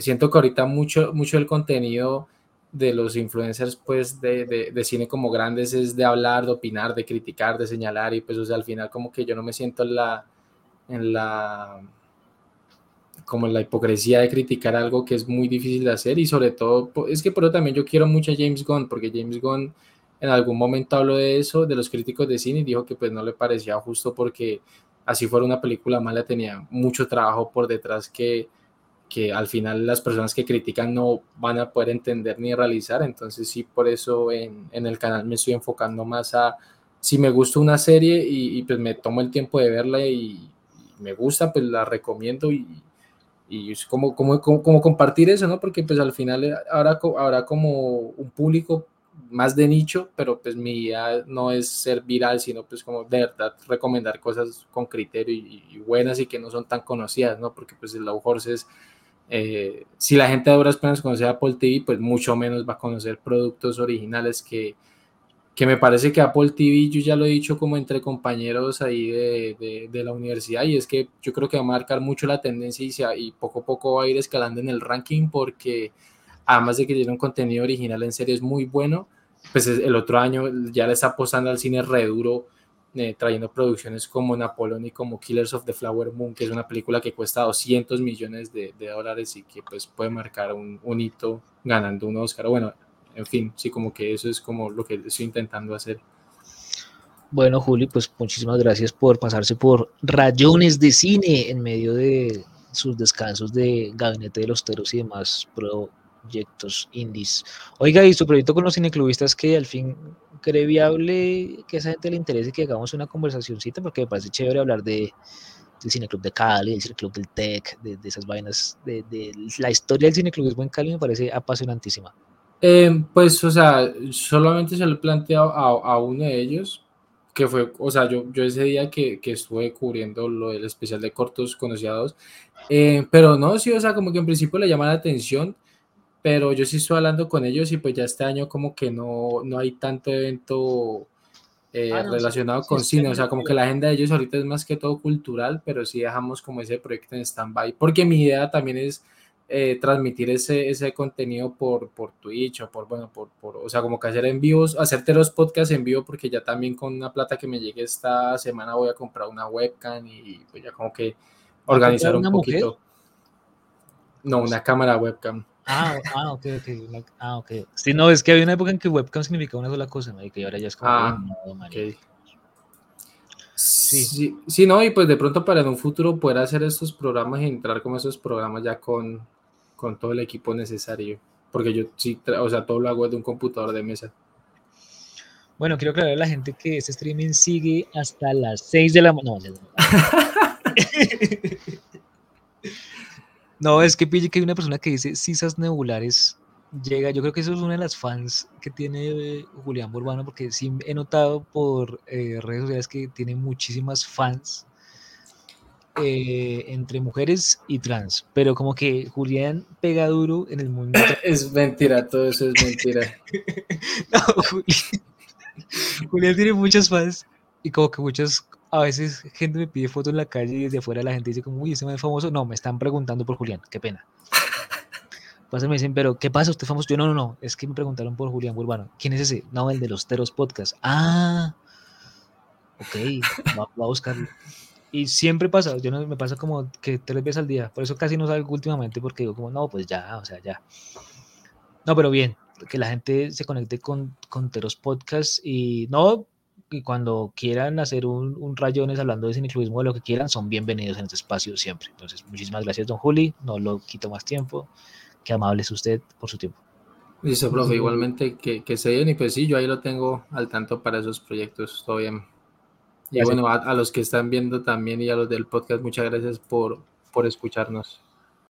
siento que ahorita mucho, mucho del contenido de los influencers pues de, de, cine como grandes es de hablar, de opinar, de criticar, de señalar y pues o sea, al final como que yo no me siento en la en la como en la hipocresía de criticar algo que es muy difícil de hacer y sobre todo es que pero también yo quiero mucho a James Gunn porque James Gunn en algún momento habló de eso, de los críticos de cine y dijo que pues no le parecía justo porque así fuera una película mala tenía mucho trabajo por detrás que que al final las personas que critican no van a poder entender ni realizar. Entonces sí, por eso en, en el canal me estoy enfocando más a si me gusta una serie y, pues me tomo el tiempo de verla y, me gusta, pues la recomiendo y, y es como, como, como, compartir eso, ¿no? Porque pues al final ahora habrá como un público más de nicho, pero pues mi idea no es ser viral, sino pues como de verdad recomendar cosas con criterio y, buenas y que no son tan conocidas, ¿no? Porque pues el Low es eh, si la gente de obras penas conoce Apple TV, pues mucho menos va a conocer productos originales que, que me parece que Apple TV, yo ya lo he dicho como entre compañeros ahí de, de, la universidad, y es que yo creo que va a marcar mucho la tendencia y, y poco a poco va a ir escalando en el ranking porque además de que tiene un contenido original en series muy bueno, pues el otro año ya le está apostando al cine re duro eh, trayendo producciones como Napoleón y como Killers of the Flower Moon, que es una película que cuesta 200 millones de, dólares y que pues puede marcar un, hito ganando un Oscar. Bueno, en fin, sí, como que eso es como lo que estoy intentando hacer.
Bueno, Juli, pues muchísimas gracias por pasarse por rayones de cine en medio de sus descansos de Gabinete de los Teros y demás proyectos indies. Oiga, y su proyecto con los cineclubistas que al fin cree viable que a esa gente le interese que hagamos una conversacióncita, porque me parece chévere hablar de, del Cineclub de Cali, del Cineclub del TEC, de, esas vainas, de, la historia del Cineclubismo en Cali me parece apasionantísima.
Eh, pues, o sea, solamente se lo he planteado a, uno de ellos, que fue, o sea, yo, yo ese día que, que estuve cubriendo lo del especial de cortos conocidos, eh, pero no, sí, o sea, como que en principio le llama la atención, pero yo sí estoy hablando con ellos y pues ya este año como que no, no hay tanto evento eh, ah, relacionado con cine, o sea, como que la agenda de ellos ahorita es más que todo cultural, pero sí dejamos como ese proyecto en stand-by, porque mi idea también es eh, transmitir ese, ese contenido por, por Twitch o por, bueno, por, por, o sea, como que hacer envíos, hacerte los podcasts en vivo, porque ya también con una plata que me llegue esta semana voy a comprar una webcam y pues ya como que organizar un poquito. No, una cámara webcam.
Ah, ah, ok, ok. Ah, ok. Sí, no, es que había una época en que webcam significaba una sola cosa, ¿no? y que ahora ya es como. Ah,
okay. sí. sí. sí, no, y pues de pronto para en un futuro poder hacer estos programas y entrar como esos programas ya con, con todo el equipo necesario. Porque yo sí, o sea, todo lo hago de un computador de mesa.
Bueno, quiero aclarar a la gente que este streaming sigue hasta las 6 de la mañana. No, *laughs* No, es que pille que hay una persona que dice cisas nebulares llega, yo creo que eso es una de las fans que tiene Julián Borbano, porque sí he notado por eh, redes sociales que tiene muchísimas fans eh, entre mujeres y trans, pero como que Julián pega duro en el mundo. *coughs*
es mentira, todo eso es mentira. *laughs* no,
Julián, *laughs* Julián tiene muchas fans y como que muchas a veces gente me pide fotos en la calle y desde afuera la gente dice como, uy, ese man es famoso. No, me están preguntando por Julián, qué pena. *laughs* Pasa, me dicen, pero ¿qué pasa? ¿Usted es famoso? Yo no, no, no, es que me preguntaron por Julián Urbano. ¿Quién es ese? No, el de los Teros Podcast. Ah, ok, va, a buscarlo. Y siempre pasa, yo no, me pasa como que tres veces al día, por eso casi no salgo últimamente porque digo como, no, pues ya, o sea, ya. No, pero bien, que la gente se conecte con, con Teros Podcast y no, y cuando quieran hacer un, un rayones hablando de cineclubismo o lo que quieran, son bienvenidos en este espacio siempre. Entonces, muchísimas gracias, don Juli. No lo quito más tiempo. Qué amable es usted por su tiempo.
Dice, profe, igualmente que, que se den y pues sí, yo ahí lo tengo al tanto para esos proyectos, todo bien. Y bueno, a, a, los que están viendo también y a los del podcast, muchas gracias por, por escucharnos.